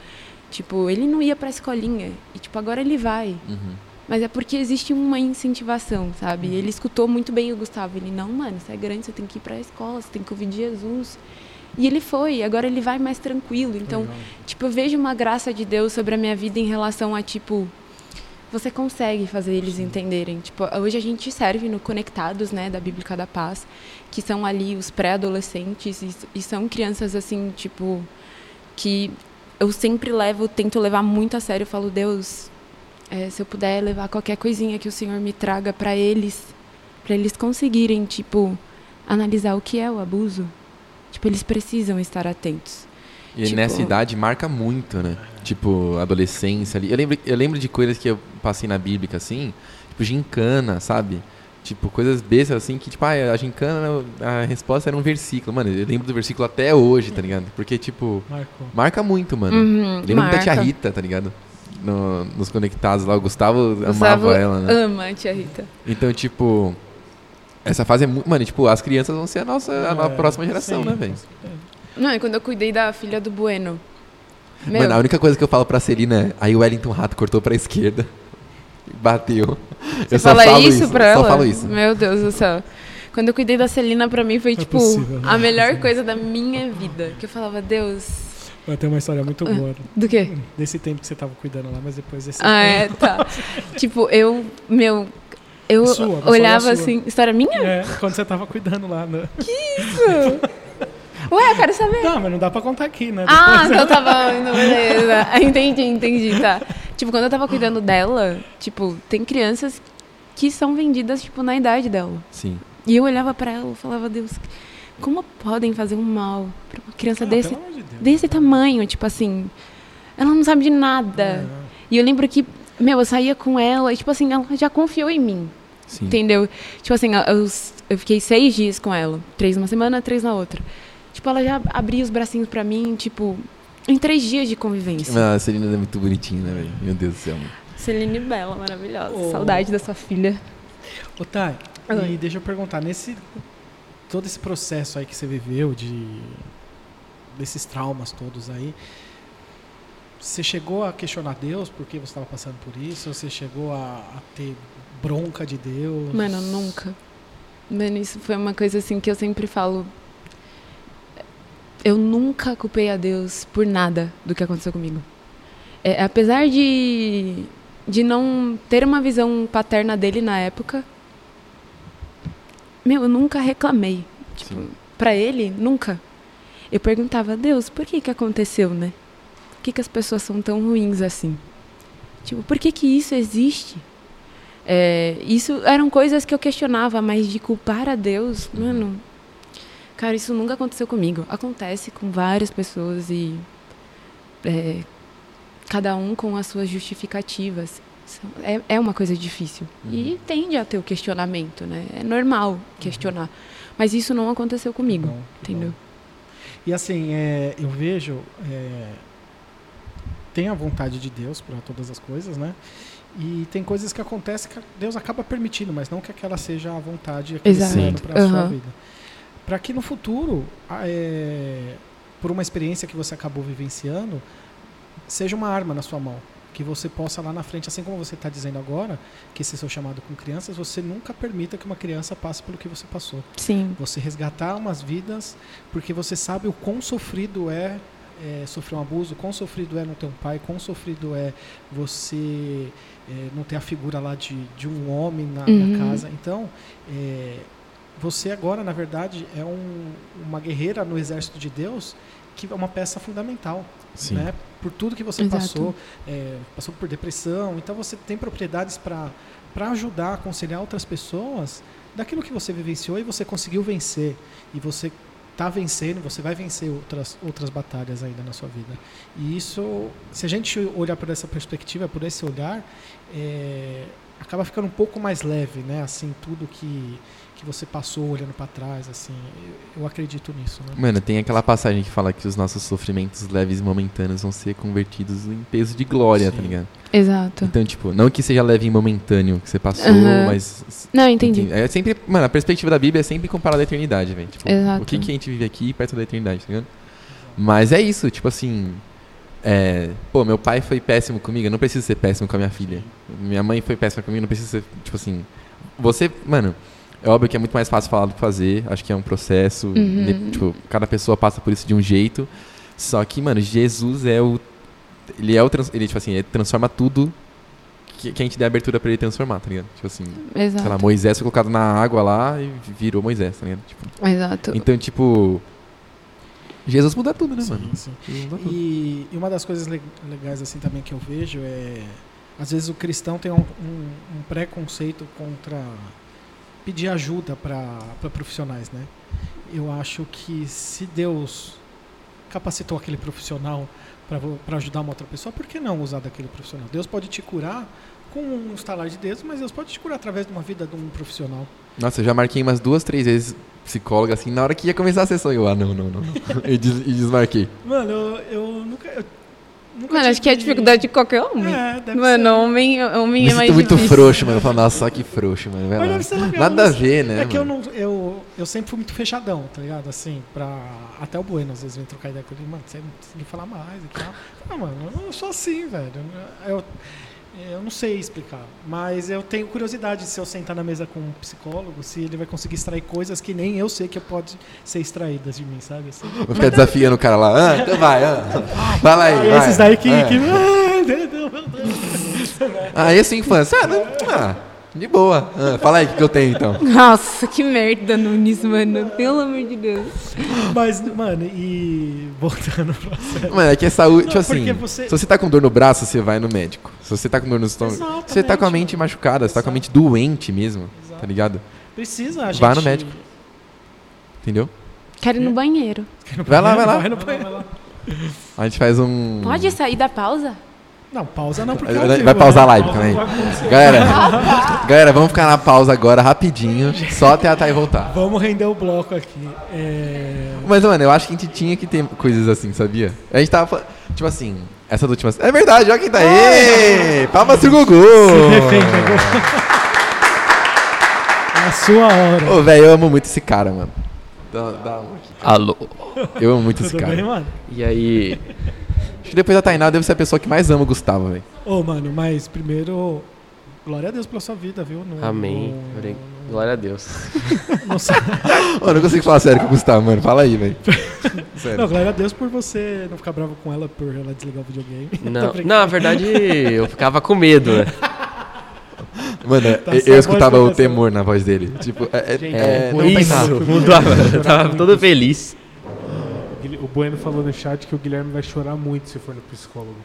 Tipo, ele não ia pra escolinha, e, tipo, agora ele vai. Uhum. Mas é porque existe uma incentivação, sabe? Ele escutou muito bem o Gustavo. Ele, não, mano, você é grande, você tem que ir pra escola, você tem que ouvir de Jesus. E ele foi, agora ele vai mais tranquilo. Então, tipo, eu vejo uma graça de Deus sobre a minha vida em relação a, tipo, você consegue fazer eles entenderem. Tipo, hoje a gente serve no Conectados, né, da Bíblica da Paz, que são ali os pré-adolescentes e, e são crianças assim, tipo, que eu sempre levo, tento levar muito a sério. Eu falo, Deus, é, se eu puder levar qualquer coisinha que o Senhor me traga para eles, para eles conseguirem, tipo, analisar o que é o abuso. Tipo, eles precisam estar atentos. E Tipo- nessa idade marca muito, né? Tipo, adolescência ali. Eu lembro, eu lembro de coisas que eu passei na Bíblia, assim, tipo, gincana, sabe? Tipo, coisas bestas, assim, que, tipo, ah, a gincana, a resposta era um versículo. Mano, eu lembro do versículo até hoje, tá ligado? Porque, tipo, Marcou. marca muito, mano. Uhum, lembro da tia. Rita, tá ligado? No- nos conectados lá, o Gustavo, Gustavo amava ela, né? Ama a tia Rita. Então, tipo, essa fase é muito. Mano, tipo, as crianças vão ser a nossa, a nossa É, próxima geração, sim. né, velho? Não, e quando eu cuidei da filha do Bueno. Meu, Mano, a única coisa que eu falo pra Celina é: aí o Wellington Rato cortou pra esquerda. Bateu. você eu só fala falo isso pra ela? Só falo isso. Meu Deus do céu. Quando eu cuidei da Celina, pra mim foi, é tipo, possível, né? a melhor coisa da minha vida. Que eu falava, Deus. Vai ter uma história muito boa Do quê? desse tempo que você tava cuidando lá, mas depois desse Ah, é, tá. tipo, eu, meu, eu Sua, da olhava sua. assim. História minha? É, quando você tava cuidando lá, né? [laughs] Ué, eu quero saber. Não, mas não dá pra contar aqui, né? Ah, então eu tava. Não, beleza. Entendi, entendi, tá. Tipo, quando eu tava cuidando dela, tipo, tem crianças que são vendidas, tipo, na idade dela. Sim. E eu olhava pra ela e falava, Deus, como podem fazer um mal pra uma criança Ah, desse, de desse tamanho? Tipo assim, ela não sabe de nada. É. E eu lembro que, meu, eu saía com ela e, tipo assim, ela já confiou em mim. Sim. Entendeu? Tipo assim, eu, eu fiquei seis dias com ela. Três numa semana, três na outra. Tipo, ela já abria os bracinhos pra mim, tipo, em três dias de convivência. Mas a Celina é muito bonitinha, né, velho? Meu Deus do céu. mano. Celine Bela, maravilhosa. Ô. Saudade da sua filha. Ô, Thay, Oi. e deixa eu perguntar, nesse todo esse processo aí que você viveu de desses traumas todos aí, você chegou a questionar Deus porque você estava passando por isso? Você chegou a, a ter bronca de Deus? Mano, nunca. Mano, isso foi uma coisa assim que eu sempre falo. Eu nunca culpei a Deus por nada do que aconteceu comigo. É, apesar de, de não ter uma visão paterna dele na época, meu, eu nunca reclamei. Tipo, Sim. pra ele, nunca. Eu perguntava, Deus, por que que aconteceu, né? Por que que as pessoas são tão ruins assim? Tipo, por que que isso existe? É, isso eram coisas que eu questionava, mas de culpar a Deus, mano. Cara, isso nunca aconteceu comigo. Acontece com várias pessoas e. é, cada um com as suas justificativas. É, é uma coisa difícil. E tende a ter o questionamento, né? É normal questionar. Mas isso não aconteceu comigo, que entendeu? E assim, é, eu vejo. É, tem a vontade de Deus para todas as coisas, né? E tem coisas que acontecem que Deus acaba permitindo, mas não que aquela seja a vontade, aquele Exato. plano para a sua Aham. vida. Para que no futuro, é, por uma experiência que você acabou vivenciando, seja uma arma na sua mão. Que você possa lá na frente, assim como você está dizendo agora, que esse seu chamado com crianças, você nunca permita que uma criança passe pelo que você passou Sim. você resgatar umas vidas, porque você sabe o quão sofrido é, é, sofrer um abuso, quão sofrido é não ter um pai, quão sofrido é você é, não ter a figura lá de, de um homem na, na Uhum. casa. Então, é, você agora, na verdade, é um- uma guerreira no exército de Deus que é uma peça fundamental, Sim. né? Por tudo que você Exato. passou, é, passou por depressão, então você tem propriedades para para ajudar, aconselhar outras pessoas daquilo que você vivenciou e você conseguiu vencer e você está vencendo, você vai vencer outras outras batalhas ainda na sua vida. E isso, se a gente olhar por essa perspectiva, por esse olhar, é, acaba ficando um pouco mais leve, né? Assim, tudo que que você passou olhando para trás, assim, eu, acredito nisso, né? Mano, tem aquela passagem que fala que os nossos sofrimentos leves e momentâneos vão ser convertidos em peso de glória, tá Sim. ligado? Exato. Então, tipo, não que seja leve e momentâneo que você passou, mas. Não, entendi. É sempre. Mano, a perspectiva da Bíblia é sempre comparada à eternidade, velho. Tipo, Exato. o que, que a gente vive aqui perto da eternidade, tá ligado? Mas é isso, tipo assim. É, pô, meu pai foi péssimo comigo, eu não preciso ser péssimo com a minha filha. Minha mãe foi péssima comigo, eu não preciso ser. Tipo assim. Você, mano, é óbvio que é muito mais fácil falar do que fazer. Acho que é um processo. Uhum. ne- Tipo, cada pessoa passa por isso de um jeito. Só que, mano, Jesus é o. Ele é o. Trans, ele, tipo assim, ele transforma tudo que, que a gente dê abertura pra ele transformar, tá ligado? Tipo assim, Exato. sei lá, Moisés foi colocado na água lá e virou Moisés, tá ligado? Tipo, Exato. então, tipo. Jesus muda tudo, né, mano? Sim, sim. Muda tudo. E, e uma das coisas le- legais assim também que eu vejo é às vezes o cristão tem um, um- um preconceito contra pedir ajuda para profissionais, né? Eu acho que se Deus capacitou aquele profissional para ajudar uma outra pessoa, por que não usar daquele profissional? Deus pode te curar com um estalar de dedos, mas Deus pode te curar através de uma vida de um profissional. Nossa, eu já marquei umas duas, três vezes psicóloga, assim, na hora que ia começar a sessão. Eu, ah, não, não, não. [laughs] e, des- e desmarquei. Mano, eu, eu nunca. Eu nunca Mano, acho que é a dificuldade de qualquer homem. É, deve Mano, ser. homem, homem Me é mais sinto muito difícil. frouxo, mano. Eu falo, nossa, só que frouxo, mano. Vai Mas lá. deve ser legal, Nada a ver, né? É que eu mano? não. Eu, eu sempre fui muito fechadão, tá ligado? Assim, pra. Até o Bueno às vezes vem trocar ideia com ele, mano, você não que falar mais e tal. Ah, mano, eu sou assim, velho. Eu, eu não sei explicar. Mas eu tenho curiosidade se eu sentar na mesa com um psicólogo, se ele vai conseguir extrair coisas que nem eu sei que pode ser extraídas de mim, sabe? Assim. Vou ficar desafiando o cara lá. Ah, então vai, ah. Vai lá aí, vai. esses daí que. [laughs] Ah. que... Ah. Ah, esse é infância. Ah, não. Ah, de boa. Ah, fala aí o que, que eu tenho, então. Nossa, que merda, Nunes, mano. Pelo amor de Deus. Mas, mano, e. Voltando pra sério. Mano, é que é saúde, Não, tipo assim, você- se você tá com dor no braço, você vai no médico. Se você tá com dor no estômago, você tá com a Exatamente, mente machucada, você tá com a mente doente mesmo, Exato. tá ligado? Precisa, a gente. Vá no médico. Entendeu? Quero ir no banheiro. Vai lá, vai lá. Vai no banheiro. A gente faz um... Pode sair da pausa? Não, pausa não, porque. é Vai, vai pausar a né? live também. Galera, galera, vamos ficar na pausa agora rapidinho, só até a Thay voltar. Vamos render o bloco aqui. É... Mas, mano, eu acho que a gente tinha que ter coisas assim, sabia? A gente tava falando, tipo assim, essa da última... É verdade, olha quem tá aí! Palmas pro Gugu! Pegou. É a sua hora. Ô, velho, eu amo muito esse cara, mano. Dá, dá um aqui. Alô. Eu amo muito esse Tudo bem, cara. mano? E aí? Acho que depois da Tainá, eu devo ser a pessoa que mais ama o Gustavo, velho. Ô, mano, mas primeiro. Glória a Deus pela sua vida, viu? No, Amém. no- Glória a Deus. [laughs] no sa- [laughs] Mano, eu não consigo falar sério com o Gustavo, mano. Fala aí, velho. [laughs] Sério. Não, glória a Deus por você não ficar bravo com ela por ela desligar o videogame. Não, na verdade, eu ficava com medo, né? Mano, Tá eu, eu escutava o temor na voz dele. Tipo, é, é, é, não isso, mudava. Eu tava todo feliz. O Bueno falou no chat que o Guilherme vai chorar muito se for no psicólogo.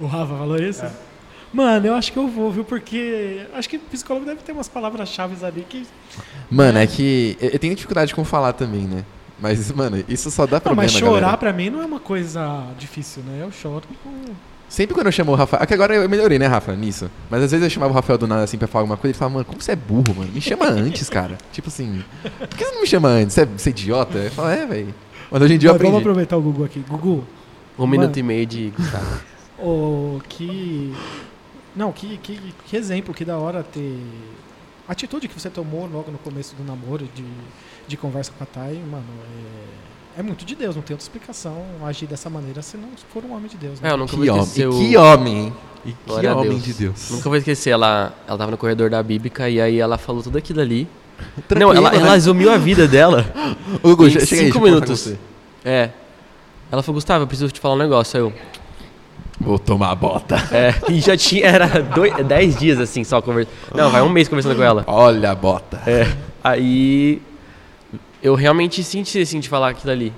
O Rafa falou isso? É. Mano, eu acho que eu vou, viu? Porque acho que o psicólogo deve ter umas palavras-chave ali que. Mano, é que eu tenho dificuldade com falar também, né? Mas, mano, isso só dá Não, problema, mas chorar galera. pra mim não é uma coisa difícil, né? Eu choro. com- Sempre quando eu chamo o Rafael... É que agora eu melhorei, né, Rafa, nisso. Mas às vezes eu chamava o Rafael do nada, assim, pra falar alguma coisa. Ele falava, mano, como você é burro, mano? Me chama antes, cara. Tipo assim, por que você não me chama antes? Você é, você é idiota? Eu falo, é, velho. Mas hoje em dia eu Mas vamos aprendi. aproveitar o Gugu aqui. Gugu, Um minuto e meio de Gustavo. [laughs] oh, que. Não, que, que, que exemplo, que da hora ter. A atitude que você tomou logo no começo do namoro, de, de conversa com a Thay, mano, é, é muito de Deus, não tem outra explicação agir dessa maneira se não for um homem de Deus. É, Né? eu nunca vou Que homem, esquecer e o... que homem, hein? E que Glória homem Deus. de Deus. Nunca vou esquecer, ela, ela tava no corredor da Bíblica e aí ela falou tudo aquilo ali. Tranquilo, não, ela, né? ela resumiu a vida dela. [laughs] Aí, cinco deixa conversar minutos. É. Ela falou, Gustavo, eu preciso te falar um negócio. Aí eu, Vou tomar a bota. é, e já tinha, era dois, dez dias assim só conversando. Não, vai um mês conversando com ela. Olha a bota. É. Aí eu realmente senti assim de falar aquilo ali.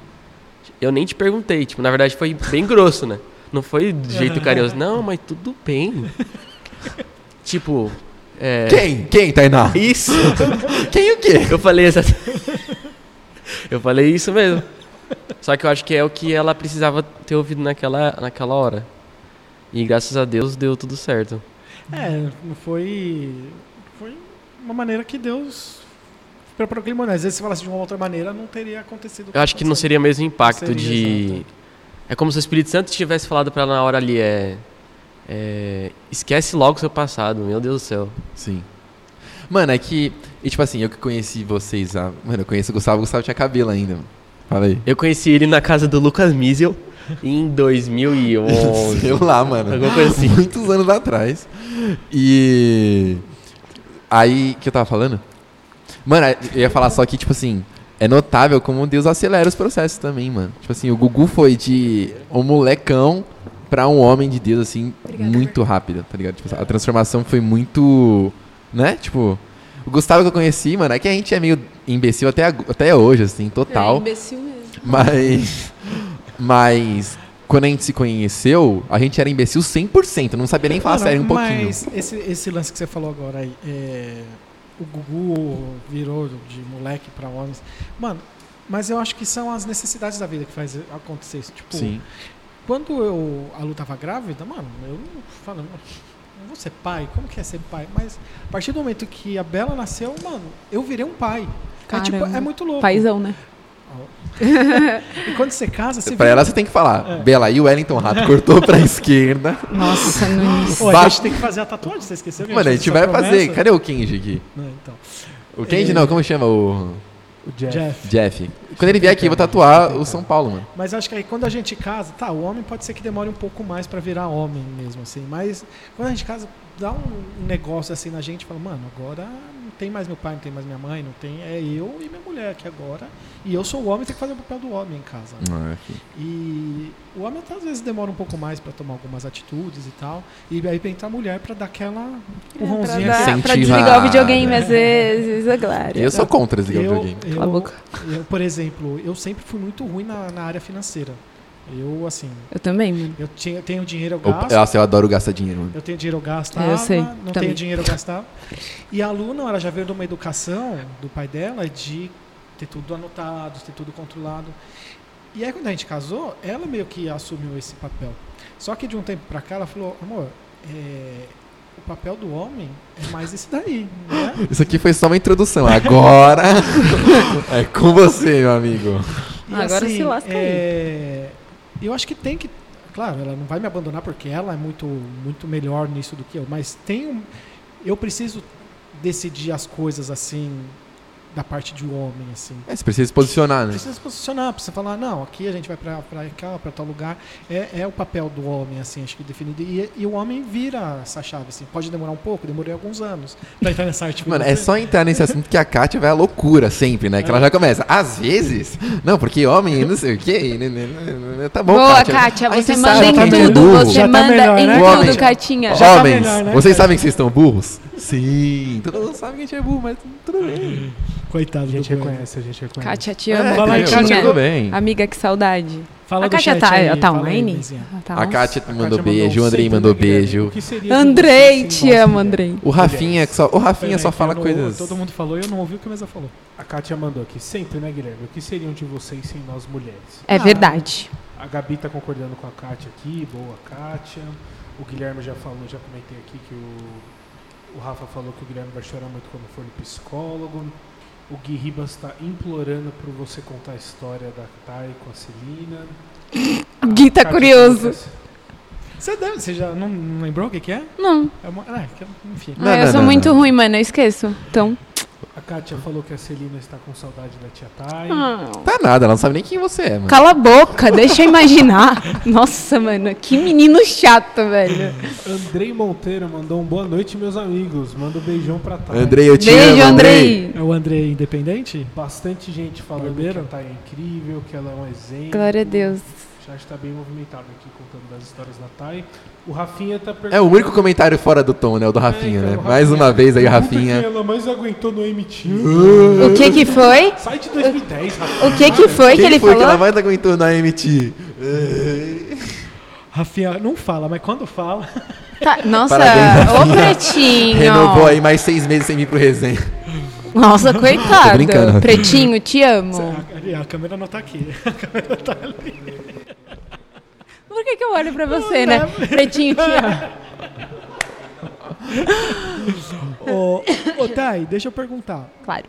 Eu nem te perguntei, tipo, na verdade foi bem grosso, né? Não foi do jeito carinhoso. Não, mas tudo bem. tipo, é. Quem? Quem, Tainá? Isso! [laughs] Quem o quê? Eu falei essa. [laughs] Eu falei isso mesmo. Só que eu acho que é o que ela precisava ter ouvido naquela, naquela hora. E graças a Deus deu tudo certo. É, não foi. Foi uma maneira que Deus preparou aquele momento. Às vezes, se falasse de uma outra maneira, não teria acontecido. o Eu acho que não seria o mesmo impacto Seria, de. exato. É como se o Espírito Santo tivesse falado pra ela na hora ali, é. É, Esquece logo o seu passado, meu Deus do céu. Sim. Mano, é que. E tipo assim, eu que conheci vocês. ah, Mano, eu conheço o Gustavo, o Gustavo tinha cabelo ainda. Fala aí. Eu conheci ele na casa do Lucas Miesel em 2011. [laughs] Sei lá, mano. Alguma coisa assim. Muitos anos atrás. E. Aí, que eu tava falando? Mano, eu ia falar só que, tipo assim, é notável como Deus acelera os processos também, mano. Tipo assim, o Gugu foi de um molecão pra um homem de Deus, assim, Obrigada, muito rápida, tá ligado? Tipo, a transformação foi muito. Né? Tipo. O Gustavo que eu conheci, mano, é que a gente é meio imbecil até, até hoje, assim, total. É imbecil mesmo. Mas. Mas. Quando a gente se conheceu, a gente era imbecil 100%. Não sabia nem falar sério um pouquinho. Mas esse, esse lance que você falou agora aí, é, o Gugu virou de moleque pra homens. Mano, mas eu acho que são as necessidades da vida que faz acontecer isso. Tipo, Sim. Quando eu, a Lu tava grávida, mano, eu falo, eu vou ser pai? Como que é ser pai? Mas a partir do momento que a Bela nasceu, mano, eu virei um pai. É, tipo, é muito louco. Paizão, né? [laughs] E quando você casa, você Pra vira- ela você tem que falar. É. Bela, e o Wellington Rato cortou pra [laughs] esquerda. Nossa, Nunes. Ô, a gente tem que fazer a tatuagem, você esqueceu? que Mano, a gente vai fazer. promessa? Cadê o Kenji aqui? Não, então. O Kenji É. não, como chama o O Jeff. Jeff. Jeff? Quando ele vier aqui, eu vou tatuar o São Paulo, mano. Mas acho que aí quando a gente casa, tá, o homem pode ser que demore um pouco mais pra virar homem mesmo, assim. Mas quando a gente casa, dá um, negócio assim na gente, fala, mano, agora não tem mais meu pai, não tem mais minha mãe, não tem. É eu e minha mulher aqui agora. E eu sou o homem, tenho que fazer o papel do homem em casa. Ah, aqui. E o homem até às vezes demora um pouco mais pra tomar algumas atitudes e tal. E aí entra a mulher pra dar aquela Pra, empurrãozinha. dar- Incentivar, pra desligar o videogame né? às vezes, é claro. Eu sou contra desligar o Eu, videogame. eu, Cala a boca. eu, por exemplo, eu sempre fui muito ruim na, na área financeira. Eu, assim, Eu também, mano. eu tinha, tenho dinheiro, eu gasto. Nossa, eu adoro gastar dinheiro, mano. Eu tenho dinheiro, eu gastava. Eu sei, não também. tenho dinheiro, eu gastava. E a Lu, não, ela já veio de uma educação do pai dela de ter tudo anotado, ter tudo controlado. E aí, quando a gente casou, ela meio que assumiu esse papel. Só que de um tempo pra cá, ela falou: amor, é, o papel do homem é mais esse daí, né? [laughs] Isso aqui foi só uma introdução. Agora [laughs] [laughs] é com você, meu amigo. E, Agora se lasca aí. Eu acho que tem que. Claro, ela não vai me abandonar porque ela é muito, muito melhor nisso do que eu. Mas tem um. Eu preciso decidir as coisas assim da parte de um homem, assim. É, você precisa se posicionar, né? Precisa se posicionar, precisa falar, não, aqui a gente vai pra, pra cá, pra tal lugar. É, é o papel do homem, assim, acho que definido. E, e o homem vira essa chave, assim. Pode demorar um pouco, demorei alguns anos [laughs] pra entrar nessa arte. Mano, é só entrar nesse assunto que a Kátia vai à loucura sempre, né? Que ela já começa. Às vezes. Não, porque homem, não sei o quê. né, né, né, né, Tá bom, Boa, Kátia. Kátia, você você manda sabe em é tudo. burro. Você Já tá manda melhor, em né? Tudo, Catinha. Já tá Homens, melhor, né? vocês sabem que vocês estão burros? Sim. Todo mundo sabe que a gente é burro, mas tudo bem. Coitado A gente reconhece, a gente reconhece. Kátia, te É, amo. Fala aí? Kátia. Tudo bem. Amiga, que saudade. Fala a Kátia tá, aí, tá aí, online? Benzinha. Ah, tá A. Kátia A mandou Kátia beijo, o Andrei mandou né, beijo. O que seria de Andrei, te amo? Andrei. O Rafinha, que só, o Rafinha só fala coisas. Todo mundo falou e eu não ouvi o que a mesa falou. A Kátia mandou aqui, sempre, né, Guilherme? O que seriam de vocês sem nós mulheres? É Ah. verdade. A Gabi tá concordando com a Kátia aqui, boa Kátia. O Guilherme já falou, já comentei aqui que o, o Rafa falou que o Guilherme vai chorar muito quando for no psicólogo. O Gui Ribas está implorando por você contar a história da Thay com a Celina. O Gui tá Kátia curioso. Você, deve, você já não, não lembrou o que, que é? Não. É uma, ah, que- enfim. Não, Ah, eu não, sou não, muito não. ruim, mano. Eu esqueço. Então. A Kátia falou que a Celina está com saudade da tia Thay. Ah, Tá nada, ela não sabe nem quem você é, mano. Cala a boca, deixa eu imaginar. [laughs] Nossa, mano, que menino chato, velho. Andrei Monteiro mandou um boa noite, meus amigos. Manda um beijão pra Thay. Andrei, eu te Beijo, amo, Andrei. Andrei. É o André Independente? Bastante gente falando Barbeiro? que a Thay é incrível, que ela é um exemplo. Glória a Deus. O chat tá bem movimentado aqui contando das histórias da Thay. O Rafinha tá perguntando. É o único comentário fora do tom, né? O do Rafinha, então, né? o Mais Rafinha. uma vez aí, Rafinha. ela mais aguentou no MT. O que que foi? Sai de 2010, Rafinha. O que que foi que ele foi que ela falou? mais aguentou na MT? Rafinha não fala, mas quando fala. Tá, nossa, Parabéns, ô pretinho. Renovou aí mais seis meses sem vir pro resenha. Nossa, Tô coitado. brincando. Pretinho, te amo. A, a câmera não tá aqui. [laughs] A câmera tá ali. Por que, que eu olho pra você, né? Pretinho, te amo. [laughs] Ô, ô Thay, deixa eu perguntar. Claro.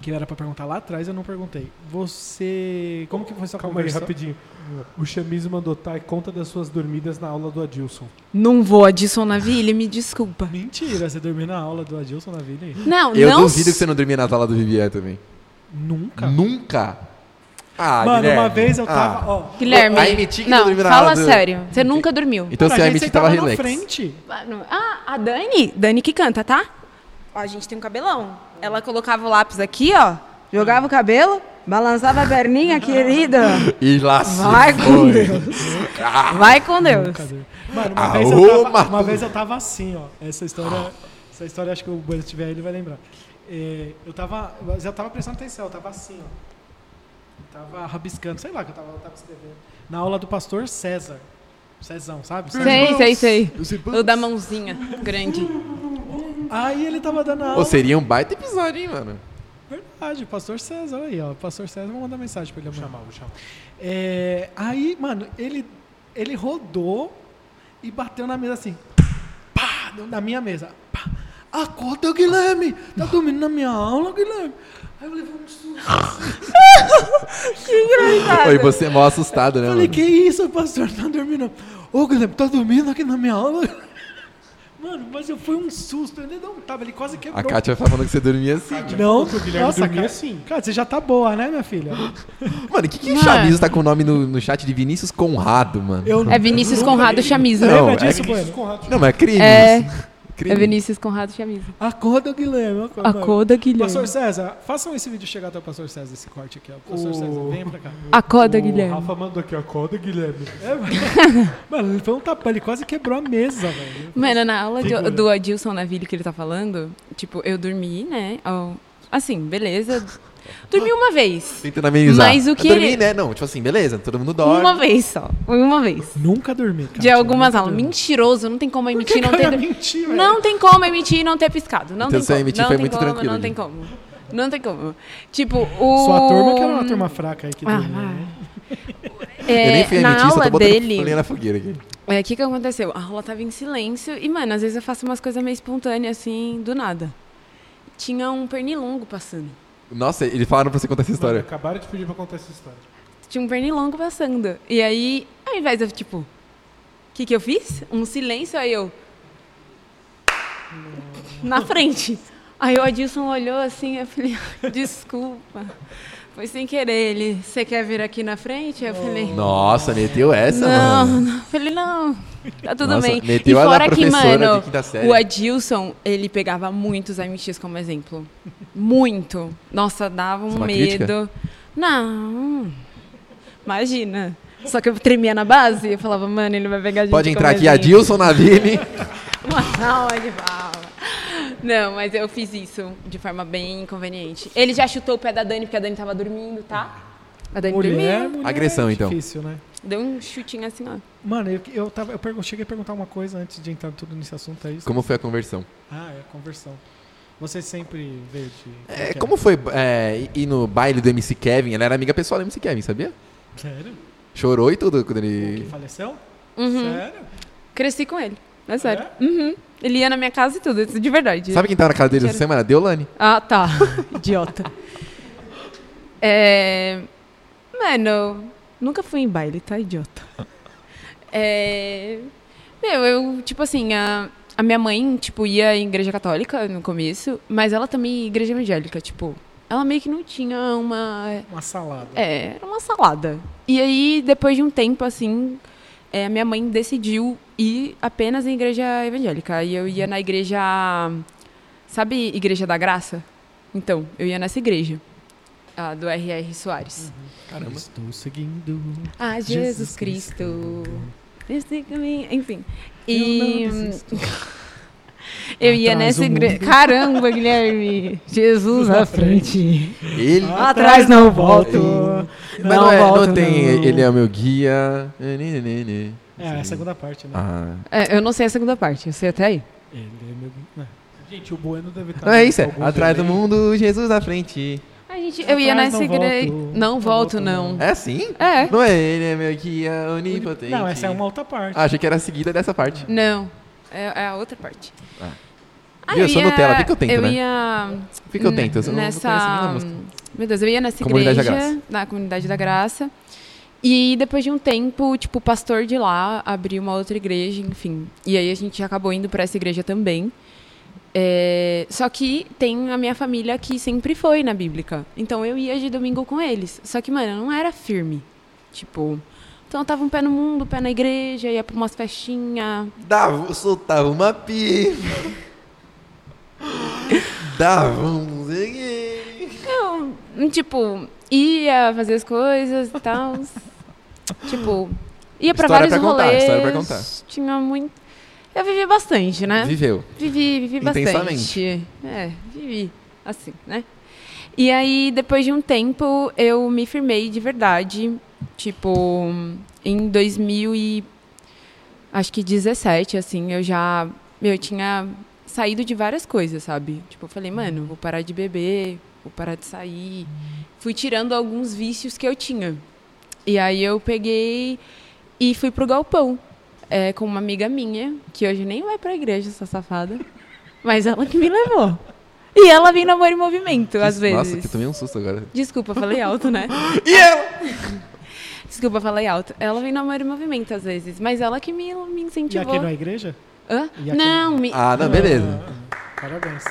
Que era pra perguntar lá atrás, eu não perguntei. Você. Como que foi sua Calma aí, conversa? rapidinho. O Chamise mandou Thay, conta das suas dormidas na aula do Adilson. Não vou, Adilson Navilha, me desculpa. Mentira, você dormiu na aula do Adilson na vida aí? Não, Eu não. duvido que você não dormia na sala do Vivier também. Nunca. Nunca? Ah, Mano, Guilherme. uma vez eu tava. Ah. Ó, Guilherme, A MT que não, não dormiu na fala do- sério. Você nunca dormiu. Então se a sentava tava na relax. frente. Ah, a Dani? Dani que canta, tá? Ó, a gente tem um cabelão. Ela colocava o lápis aqui, ó. Jogava o cabelo, Balançava a perninha, [laughs] querida. E lá se Vai com foi. Deus. Vai com Deus. Mano, uma vez, eu tava, uma vez eu tava assim, ó. Essa história, essa história acho que o Bueno se tiver aí, ele vai lembrar. É, eu tava, mas eu tava prestando atenção, eu tava assim, ó. Tava rabiscando, sei lá que eu tava, eu tava escrevendo. Na aula do pastor César. Cezão, sabe? Sei, sei, sei. O da mãozinha grande. Aí ele tava dando aula. Pô, seria um baita episódio, hein, mano? Verdade, pastor César, olha aí, ó. Pastor César, vou mandar mensagem pra ele Vou amanhã. chamar, vou chamar. É, aí, mano, ele, ele rodou e bateu na mesa assim. Pá! Na minha mesa. Pá! Acorda, Guilherme! Tá dormindo na minha aula, Guilherme? Aí eu levei um susto. [laughs] Oi, você é mal assustado, né, Falei, mano? que isso, pastor? Tá dormindo? Ô, Guilherme, tá dormindo aqui na minha aula? Mano, mas eu fui um susto. Ele não tava, ele quase quebrou. A Kátia tá falando que você dormia assim. Não, que o Guilherme nossa, dormia cara, assim. Cara, você já tá boa, né, minha filha? [laughs] Mano, o que que Mano. Chamizo tá com o nome no, no chat de Vinícius Conrado, mano? Eu É Vinícius Conrado Chamisa. Não, Lembra é disso, que- Bueno? Conrado. Não, mas é crime. É. isso. Crime. É Vinícius Conrado Chamisa. Acorda, Guilherme. Acorda. Acorda, Guilherme. Pastor César, façam esse vídeo chegar até o Pastor César, esse corte aqui, ó. Pastor O- César, venha pra cá. Acorda, O Guilherme. Rafa mandou aqui, acorda, Guilherme. É, [laughs] mano. Mano, ele foi um tapa, ele quase quebrou a mesa, velho. Mano, na aula de- do Adilson Naville que ele tá falando, tipo, eu dormi, né? Assim, beleza. Dormi uma vez. Tentando amenizar. Mas o que Eu dormi, ele- né? Não, tipo assim, beleza, todo mundo dorme. Uma vez só. Uma vez. Nunca dormi, cara. De algumas aulas. dormi. Mentiroso, não tem como emitir não ter. Mentir. Não tem como emitir e não ter piscado. Não Então tem como. emitir não foi tem muito como, tranquilo, Não tem gente. como. Não tem como. Tipo, o. Sua turma que era uma turma fraca aí que Ah, dormia, né? É, eu nem fui na emitir, só aula tô dele, na fogueira aqui. é, o que que aconteceu? A aula tava em silêncio e, mano, às vezes eu faço umas coisas meio espontâneas, assim, do nada. Tinha um pernilongo passando. Nossa, eles falaram pra você contar essa Mano, história. acabaram de pedir pra contar essa história. Tinha um pernilongo passando. E aí, ao invés de eu, tipo, o que que eu fiz? Um silêncio, aí eu... Na frente. Aí o Adilson olhou assim, eu falei, [laughs] desculpa. Foi sem querer. Ele, você quer vir aqui na frente? Eu falei... Nossa, meteu essa, Não, mano. não. Falei, não, tá tudo Nossa, bem. meteu e fora que, mano, o Adilson, ele pegava muitos MX como exemplo. Muito. Nossa, dava um é medo. crítica? Não. Imagina. Só que eu tremia na base e eu falava, mano, ele vai pegar a gente Pode entrar aqui, exemplo. Adilson Navini. [laughs] Uma salva de palma. Não, mas eu fiz isso de forma bem inconveniente. Ele já chutou o pé da Dani, porque a Dani tava dormindo, tá? A Dani Mulher, mulher Agressão, é então. difícil, né? Deu um chutinho assim, ó. Mano, eu, eu, tava, eu cheguei a perguntar uma coisa antes de entrar tudo nesse assunto aí. Como foi a conversão? Ah, é conversão. Você sempre veio de... É, como foi é, ir no baile do MC Kevin? Ela era amiga pessoal do MC Kevin, sabia? Sério? Chorou e tudo quando O que ele. faleceu? Uhum. Sério? Cresci com ele. É sério. Uhum. Ele ia na minha casa e tudo, isso de verdade. Sabe quem tava na casa dele essa semana? Deolane. Ah, tá. [laughs] Idiota. É... Mano, nunca fui em baile, tá, idiota? É... Meu, eu, tipo assim, a, a minha mãe, tipo, ia em igreja católica no começo, mas ela também ia em igreja evangélica, tipo... Ela meio que não tinha uma... Uma salada. É, era uma salada. E aí, depois de um tempo, assim, é, minha mãe decidiu ir apenas em igreja evangélica. E eu ia na igreja. Sabe, Igreja da Graça? Então, eu ia nessa igreja. A do R.R. Soares. Caramba. Estou seguindo. Ah, Jesus, Jesus Cristo. Caminho, Enfim. Eu E. não. Eu ia Atrás nessa o igreja. Caramba, Guilherme! [laughs] Jesus à frente. Ele. Atrás não volto. Mas não, é, volto, não tem. não. Ele é o meu guia. Né, né, né. É, a segunda parte, né? Ah. É, eu não sei a segunda parte, eu sei até aí. Ele é meu... é. Gente, o Bueno deve estar. Não é isso, é. Atrás do mundo, Jesus à frente. Ai, gente, eu ia nessa não igreja. volto. Não Não volto, volto, não. É assim? É. Não é ele, é meu guia onipotente. Não, essa é uma outra parte. Ah, achei que era a seguida dessa parte. Não. É, é a outra parte. Ah. Ah, Viu, eu sou Nutella, por que que eu tento, eu né? ia que eu tento? Eu nessa... Meu Deus, eu ia nessa Comunidade da igreja, na Comunidade da Graça. E depois de um tempo, tipo, o pastor de lá abriu uma outra igreja, enfim. E aí a gente acabou indo para essa igreja também. É, Só que tem a minha família que sempre foi na Bíblica. Então eu ia de domingo com eles. Só que, mano, eu não era firme. Tipo. Então eu tava um pé no mundo, um pé na igreja, ia pra umas festinhas. Dava, soltava uma pipa. Dava um... Eu, tipo, ia fazer as coisas e tal. tipo, ia pra História vários pra contar, rolês. história pra contar. Tinha muito. Eu vivi bastante, né? Viveu. Vivi, vivi bastante. É, vivi. Assim, né? E aí, depois de um tempo, eu me firmei de verdade. Tipo, em 2000 e... Acho que 17, assim, eu já... Eu tinha saído de várias coisas, sabe? Tipo, eu falei, mano, vou parar de beber, vou parar de sair. Fui tirando alguns vícios que eu tinha. E aí eu peguei e fui pro galpão é, com uma amiga minha, que hoje nem vai pra igreja, essa safada. [laughs] Mas ela que me levou. E ela vem no Amor em Movimento, às vezes. Nossa, que eu tomei um susto agora. Desculpa, falei alto, né? [gasps] E ela? [laughs] Desculpa, falei alto. Ela vem no Amor em Movimento, às vezes. Mas ela que me, me E incentivou. aqui na igreja? Hã? E Não, me... Ah, não, beleza. Ah, parabéns.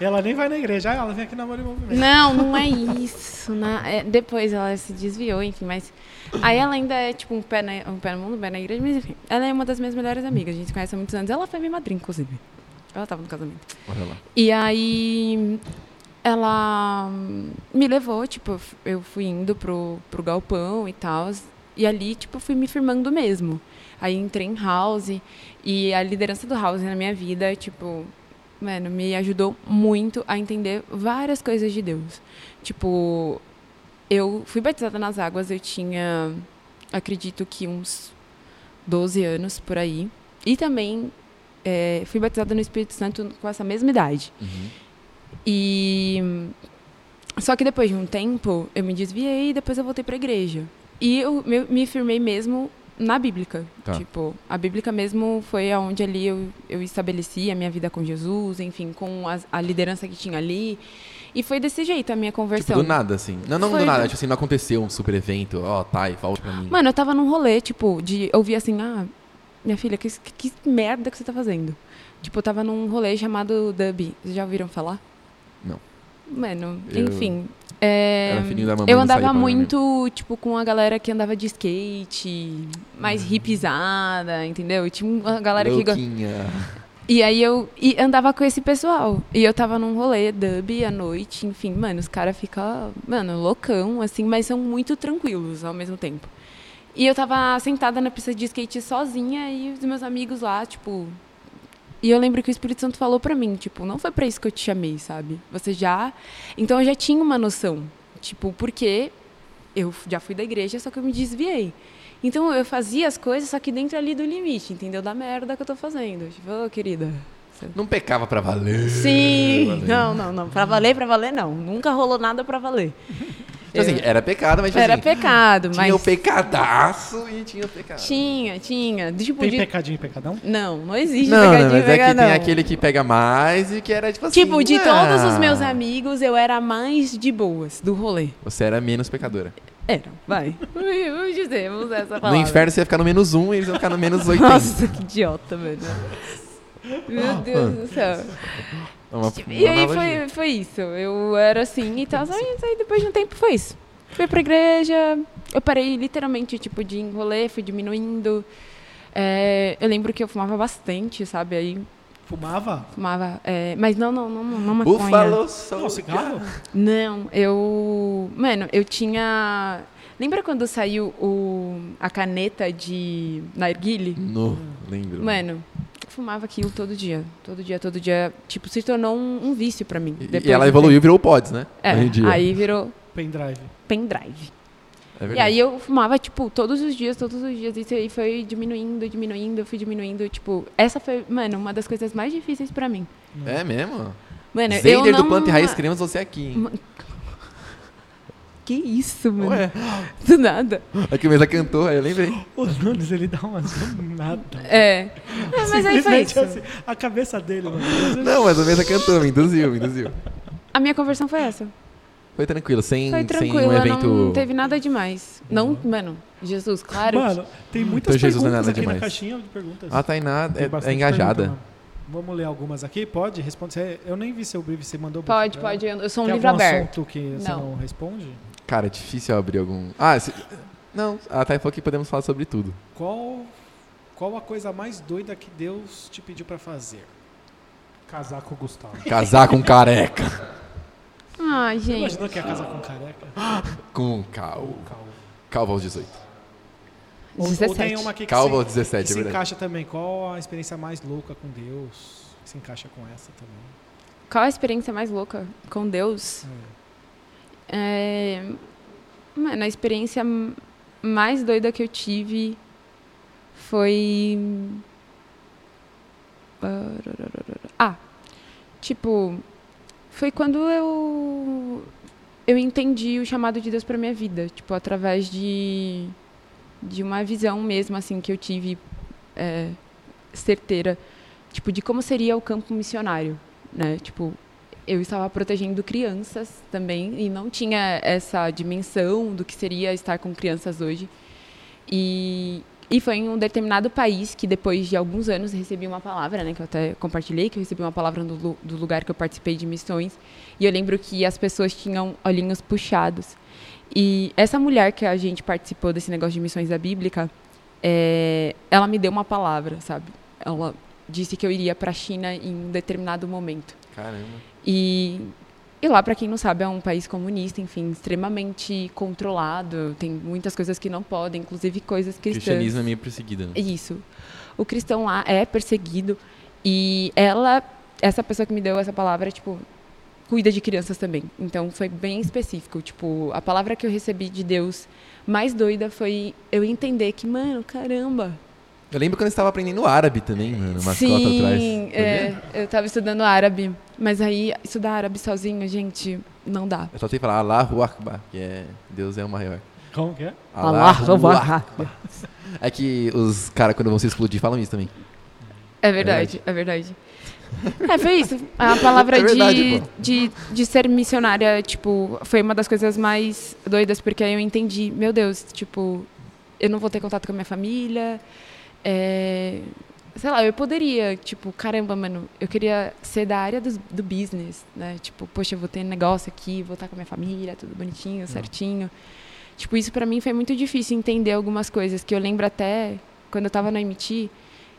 Ela nem vai na igreja, ah, ela vem aqui na Amor e Movimento. Não, não é isso. na- é, depois ela se desviou, enfim, mas. Aí ela ainda é tipo um pé, na, um pé no mundo, um pé na igreja, mas enfim. Ela é uma das minhas melhores amigas. A gente se conhece há muitos anos. Ela foi minha madrinha, inclusive. Ela tava no casamento. Olha lá. E aí ela hum, me levou, tipo, eu fui indo pro, pro galpão e tal. E ali, tipo, fui me firmando mesmo. Aí entrei em house e a liderança do house na minha vida, tipo, mano, me ajudou muito a entender várias coisas de Deus. Tipo, eu fui batizada nas águas, eu tinha, acredito que uns 12 anos por aí. E também é, fui batizada no Espírito Santo com essa mesma idade. Uhum. E só que depois de um tempo eu me desviei e depois eu voltei para a igreja. E eu me, me firmei mesmo na bíblica. Tá. Tipo, a bíblica mesmo foi aonde ali eu, eu estabeleci a minha vida com Jesus, enfim, com as- a, liderança que tinha ali. E foi desse jeito a minha conversão. Tipo, do nada, assim. Não, não Foi do nada. do- Tipo assim, não aconteceu um super evento. Ó, tá, e volta pra mim. Mano, eu tava num rolê, tipo, de ouvir assim, ah, minha filha, que, que, que merda que você tá fazendo? Tipo, eu tava num rolê chamado Dub. Vocês já ouviram falar? Não. Mano, Eu- enfim. é, eu andava muito, tipo, com a galera que andava de skate, mais Uhum. hipizada, entendeu? E tinha uma galera que... Louquinha. E aí eu e andava com esse pessoal. E eu tava num rolê, dub, à noite, enfim, mano, os caras ficam, mano, loucão, assim, mas são muito tranquilos ao mesmo tempo. E eu tava sentada na pista de skate sozinha e os meus amigos lá, tipo. E eu lembro que o Espírito Santo falou pra mim, tipo, não foi pra isso que eu te chamei, sabe? Você já. Então eu já tinha uma noção. Tipo, porque eu já fui da igreja, só que eu me desviei. Então eu fazia as coisas, só que dentro ali do limite, entendeu? Da merda que eu tô fazendo. Tipo, ô, querida. Não pecava pra valer. Sim! Valer. Não, não, não. Pra valer, pra valer, não. Nunca rolou nada pra valer. [laughs] Tipo assim, era pecado, mas tipo Era assim, pecado, tinha mas. o pecadaço e tinha o pecado. Tinha, tinha. Tipo, Tem de... pecadinho e pecadão? Não, não existe Não, não, pecadinho mas é que pecadão. tem aquele que pega mais e que era tipo assim. Tipo, de ah, todos os meus amigos, eu era a mais de boas do rolê. Você era menos pecadora. Era, vai. [laughs] Vamos dizer, vamos usar essa No palavra. inferno você ia ficar no menos um e eles iam ficar no menos [laughs] 80. Nossa, que idiota, velho. Meu Deus do céu. Uma- E uma aí foi, foi isso. Eu era assim e tal. Aí, aí depois de um tempo foi isso. Fui pra igreja. Eu parei literalmente, tipo, de enrolê, fui diminuindo. É, eu lembro que eu fumava bastante, sabe? Aí Fumava? fumava. é, mas não, não, não, não maconha. Soul. Não, cigarro? [laughs] Não, eu. Mano, eu tinha. Lembra quando saiu o, a caneta de narguile? No, lembro. Mano, eu fumava aquilo todo dia. Todo dia, todo dia. Tipo, se tornou um, um vício pra mim. E- e ela evoluiu e virou o Pods, né? É, aí virou Pendrive. pendrive. É E aí eu fumava, tipo, todos os dias, todos os dias. Isso aí foi diminuindo, diminuindo, eu fui diminuindo. Tipo, essa foi, mano, uma das coisas mais difíceis pra mim. É mesmo? Mano, eu Zender não... do Planta e Raiz, queremos você aqui. hein? Que isso, mano? Ué, [gasps] Do nada. aqui mesmo cantou, aí eu lembrei. O Nunes, ele dá umas nada. É. É, mas aí foi isso. assim, a cabeça dele, mano. Não, mas a mesa cantou, me induziu, me induziu. A minha conversão foi essa. Foi tranquilo, sem, Foi sem tranquila, um evento. não teve nada demais. Não, mano, Jesus, claro. que- Mano, tem muitas Então Jesus não é perguntas nada aqui demais. na caixinha de perguntas. A Tainá é, é engajada. Vamos ler algumas aqui? Pode? Responde. Eu nem vi seu brief, você mandou Pode, dela. pode. Eu sou um Tem livro algum aberto. assunto que você Não. não responde? Cara, é difícil abrir algum. Ah, se... não, a Thay falou que podemos falar sobre tudo. Qual, qual a coisa mais doida que Deus te pediu pra fazer? Casar com o Gustavo. [laughs] Casar com careca. Ah, Você gente. imaginou que ia casar com um careca? Com calvo. Calvo aos 18. Ou, ou 17. tem uma aqui que, Calvo se, aos 17, que é se encaixa também. Qual a experiência mais louca com Deus? Que se encaixa com essa também. Qual a experiência mais louca com Deus? É... Mano, a experiência mais doida que eu tive foi. Ah, tipo, foi quando eu eu entendi o chamado de Deus para minha vida, tipo, através de de uma visão mesmo assim que eu tive é, certeira, tipo, de como seria o campo missionário, né? Tipo, eu estava protegendo crianças também e não tinha essa dimensão do que seria estar com crianças hoje. E, e foi em um determinado país que depois de alguns anos recebi uma palavra, né, que eu até compartilhei, que eu recebi uma palavra do, do lugar que eu participei de missões. E eu lembro que as pessoas tinham olhinhos puxados. E essa mulher que a gente participou desse negócio de missões da Bíblica, é, ela me deu uma palavra, sabe? Ela disse que eu iria para a China em um determinado momento. Caramba. E, e lá, para quem não sabe, é um país comunista, enfim, extremamente controlado. Tem muitas coisas que não podem, inclusive coisas O cristãs. cristianismo é meio perseguido, né? Isso. O cristão lá é perseguido e ela, essa pessoa que me deu essa palavra, tipo, cuida de crianças também. Então foi bem específico. Tipo, a palavra que eu recebi de Deus mais doida foi eu entender que, mano, caramba. Eu lembro quando eu estava aprendendo árabe também, mano, umas Sim, cotas atrás. é, eu tava estudando árabe, mas aí estudar árabe sozinho, gente, não dá. Eu só tenho que falar Allahu Akbar, que é Deus é o maior. Como que é? Allahu Akbar. É que os caras, quando vão se explodir, falam isso também. É verdade, é verdade. É, foi isso. A palavra É verdade, de, de, de ser missionária, tipo, foi uma das coisas mais doidas, porque aí eu entendi, meu Deus, tipo, eu não vou ter contato com a minha família. é, sei lá, eu poderia, tipo, caramba, mano, eu queria ser da área do, do business, né? Tipo, poxa, eu vou ter negócio aqui, vou estar com a minha família, tudo bonitinho, certinho. Tipo, isso pra mim foi muito difícil entender algumas coisas, que eu lembro até, quando eu tava no MT,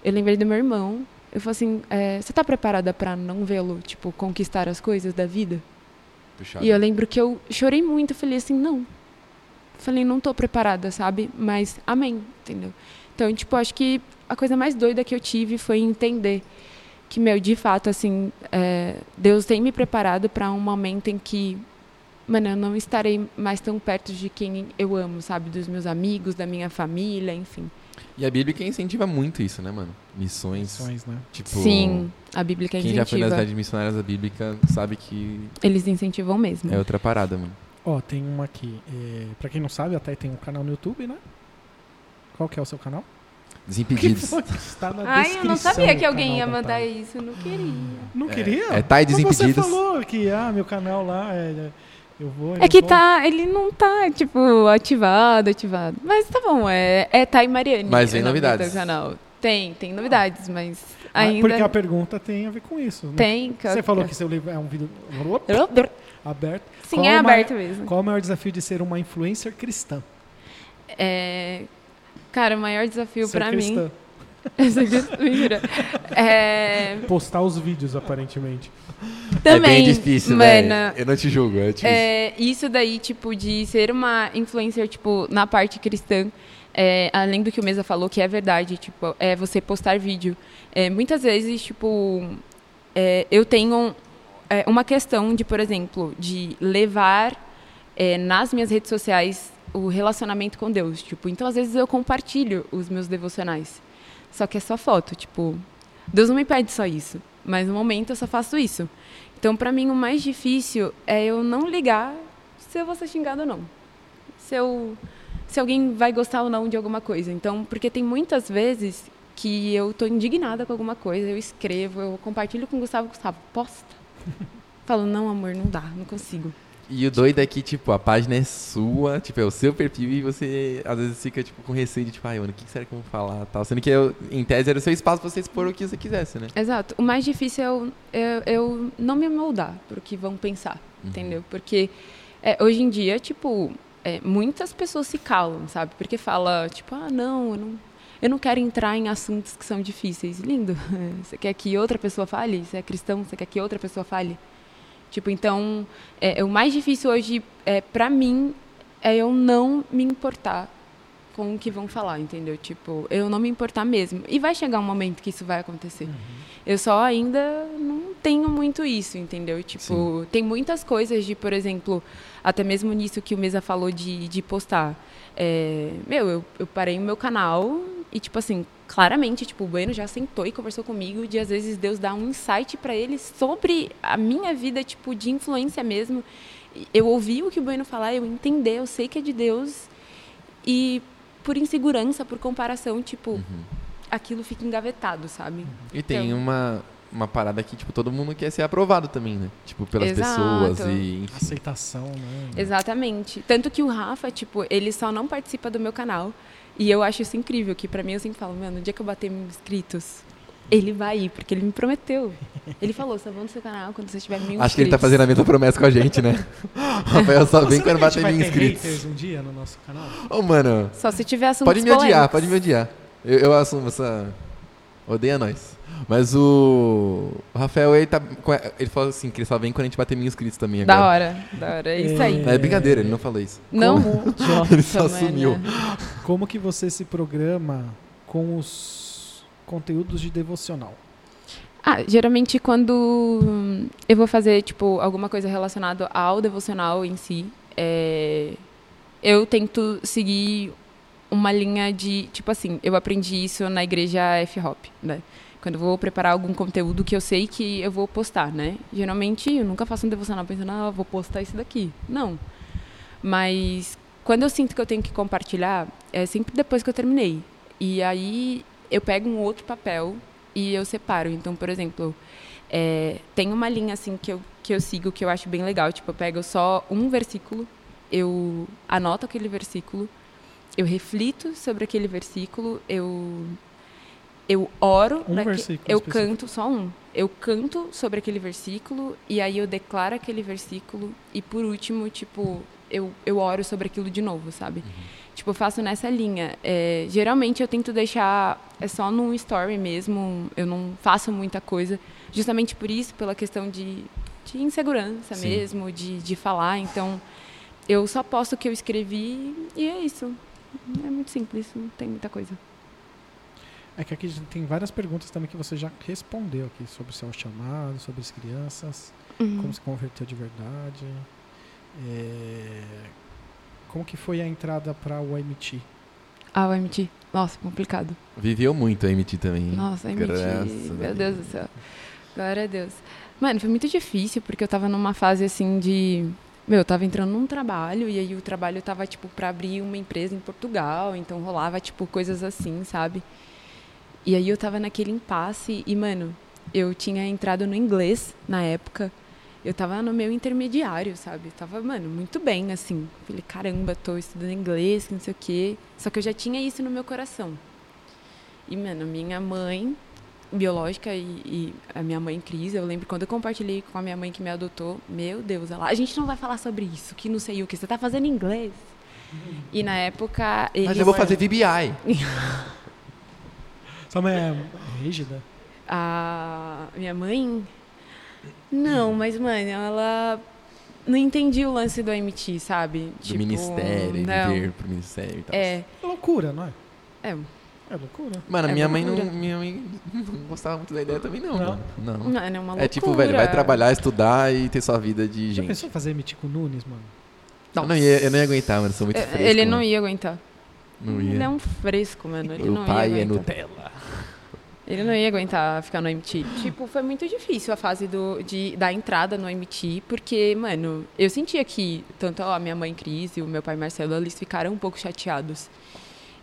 eu lembrei do meu irmão. Eu falei assim, é, você tá preparada pra não vê-lo, tipo, conquistar as coisas da vida? Puxado. E eu lembro que eu chorei muito, eu falei assim, não. Falei, não tô preparada, sabe? Mas amém, entendeu? Então, tipo, acho que a coisa mais doida que eu tive foi entender que, meu, de fato, assim, é, Deus tem me preparado para um momento em que, mano, eu não estarei mais tão perto de quem eu amo, sabe? Dos meus amigos, da minha família, enfim. E a Bíblia que incentiva muito isso, né, mano? Missões. Missões, né? Tipo, Sim, a Bíblia que Quem já foi nas incentiva. cidades missionárias da Bíblica sabe que Eles incentivam mesmo. é outra parada, mano. Ó, tem uma aqui. É, pra quem não sabe, até tem um canal no YouTube, né? Qual que é o seu canal? Desimpedidos. [laughs] Está na Ai, eu não sabia que alguém ia da mandar Thay. isso, eu não queria. Não queria? É Thay Mas você Desimpedidos. falou que, ah, meu canal lá, é, é, eu vou... eu É que vou. tá, ele não tá, tipo, ativado, ativado. Mas tá bom, é, é Thay Mariane. Mas o vem nome do novidades. canal. Tem, tem novidades, mas Ah, ainda Porque a pergunta tem a ver com isso. né? tem. que- Você falou que seu livro é um vídeo aberto. Sim, Qual é aberto mesmo. Qual o maior desafio de ser uma influencer cristã? É, cara, o maior desafio Ser pra mim... cristã. [laughs] Essa aqui- Mentira. [laughs] É, Postar os vídeos, aparentemente. Também, [laughs] é bem difícil, mano, né? Eu não te julgo, é difícil. É, isso daí, tipo, de ser uma influencer, tipo, na parte cristã, é, além do que o Mesa falou, que é verdade, tipo, é você postar vídeo. É, muitas vezes, tipo, é, eu tenho é, uma questão de, por exemplo, de levar é, nas minhas redes sociais o relacionamento com Deus. Tipo, então, às vezes, eu compartilho os meus devocionais. Só que é só foto, tipo, Deus não me pede só isso, mas no momento eu só faço isso. Então, para mim, o mais difícil é eu não ligar se eu vou ser xingado ou não. Se, eu, se alguém vai gostar ou não de alguma coisa. Então, porque tem muitas vezes que eu tô indignada com alguma coisa, eu escrevo, eu compartilho com o Gustavo, Gustavo, posta. [laughs] Falo, não, amor, não dá, não consigo. E o doido é que, tipo, a página é sua, tipo, é o seu perfil e você às vezes fica, tipo, com receio de, tipo, ai, mano, o que será que eu vou falar tal. Sendo que, eu, em tese, era o seu espaço pra você expor o que você quisesse, né? Exato. O mais difícil é eu, eu, eu não me moldar pro que vão pensar, entendeu? Porque é, hoje em dia, tipo, é, muitas pessoas se calam, sabe? Porque fala, tipo, ah, não, eu não, eu não quero entrar em assuntos que são difíceis. Lindo. [laughs] Você quer que outra pessoa fale? Você é cristão? Você quer que outra pessoa fale? Tipo, então, é, o mais difícil hoje, é, para mim, é eu não me importar com o que vão falar, entendeu? Tipo, eu não me importar mesmo. E vai chegar um momento que isso vai acontecer. Uhum. Eu só ainda não tenho muito isso, entendeu? Tipo, Sim. tem muitas coisas de, por exemplo, até mesmo nisso que o Mesa falou de, de postar. É, meu, eu, eu parei o meu canal e, tipo assim, claramente, tipo, o Bueno já sentou e conversou comigo de, às vezes, Deus dá um insight para ele sobre a minha vida, tipo, de influência mesmo. Eu ouvi o que o Bueno falar, eu entendi, eu sei que é de Deus. E por insegurança, por comparação, tipo, uhum. aquilo fica engavetado, sabe? E tem então, uma, uma parada que, tipo, todo mundo quer ser aprovado também, né? Tipo, pelas Exato. pessoas e... Enfim. Aceitação, né? Exatamente. Tanto que o Rafa, tipo, ele só não participa do meu canal. E eu acho isso incrível, que pra mim eu sempre falo, mano, no dia que eu bater mil inscritos, ele vai ir, porque ele me prometeu. Ele falou, só vão no seu canal quando você tiver mil inscritos. Acho que ele tá fazendo a mesma promessa com a gente, né? [laughs] [laughs] Rafael só vem quando bater mil inscritos. um dia no nosso canal? Ô, oh, mano... Só se tiver assuntos Pode me odiar, pode me odiar. Eu, eu assumo essa... Odeia nós. Mas o, o Rafael, ele, tá, ele falou assim, que ele só vem quando a gente bater mil inscritos também agora. Da hora, da hora. É isso aí. É, é brincadeira, ele não falou isso. Não? Como... [laughs] ele só assumiu. Como que você se programa com os conteúdos de devocional? Ah, geralmente quando eu vou fazer, tipo, alguma coisa relacionada ao devocional em si, é, eu tento seguir uma linha de, tipo assim, eu aprendi isso na igreja F-Hop, né? Quando eu vou preparar algum conteúdo que eu sei que eu vou postar, né? Geralmente eu nunca faço um devocional pensando, ah, vou postar isso daqui. Não. Mas quando eu sinto que eu tenho que compartilhar, é sempre depois que eu terminei. E aí eu pego um outro papel e eu separo. Então, por exemplo, é, tem uma linha assim que eu, que eu sigo que eu acho bem legal. Tipo, eu pego só um versículo, eu anoto aquele versículo, eu reflito sobre aquele versículo, eu eu oro, um versículo eu específico. canto só um. Eu canto sobre aquele versículo e aí eu declaro aquele versículo e por último, tipo, eu, eu oro sobre aquilo de novo, sabe? Uhum. Tipo, eu faço nessa linha. É, geralmente eu tento deixar é só num story mesmo, eu não faço muita coisa, justamente por isso, pela questão de, de insegurança Sim. mesmo, de, de falar. Então, eu só posto o que eu escrevi e é isso. É muito simples, não tem muita coisa. É que aqui tem várias perguntas também que você já respondeu aqui sobre o seu chamado, sobre as crianças, uhum. como se converteu de verdade. É, como que foi a entrada para o MT? Ah, o MT. Nossa, complicado. Viveu muito a MT também. Nossa, MT. Meu Deus do céu. Glória a Deus. Mano, foi muito difícil porque eu tava numa fase assim de meu, eu tava entrando num trabalho e aí o trabalho tava tipo para abrir uma empresa em Portugal, então rolava tipo coisas assim, sabe? E aí eu tava naquele impasse e, mano, eu tinha entrado no inglês na época. Eu tava no meu intermediário, sabe? Eu tava, mano, muito bem, assim. Falei, caramba, tô estudando inglês, não sei o quê. Só que eu já tinha isso no meu coração. E, mano, minha mãe biológica e, e, a minha mãe Cris, eu lembro quando eu compartilhei com a minha mãe que me adotou, meu Deus, ela, a gente não vai falar sobre isso, que não sei o que, você tá fazendo inglês. E na época. Mas eu vou fazer VBI. [laughs] Sua mãe é rígida? A minha mãe? Não, mas, mãe, ela não entendi o lance do MT, sabe? Do tipo, ministério, não. vir pro ministério e tal. É. É loucura, não é? É. É loucura. Mano, é minha, loucura. Mãe não, minha mãe não gostava muito da ideia também, não. Não. Não, não é uma loucura. É tipo, velho, vai trabalhar, estudar e ter sua vida de Já gente. Já pensou em fazer MT com o Nunes, mano? Eu não, ia, eu não ia aguentar, mano. Sou muito fresco. Ele mano. não ia aguentar. Não ia. Ele é um fresco, mano. Ele o não pai ia é Nutella. Ele não ia aguentar ficar no MT. Tipo, foi muito difícil a fase do, de, da entrada no MT, porque, mano, eu sentia que tanto a minha mãe Cris e o meu pai Marcelo, eles ficaram um pouco chateados.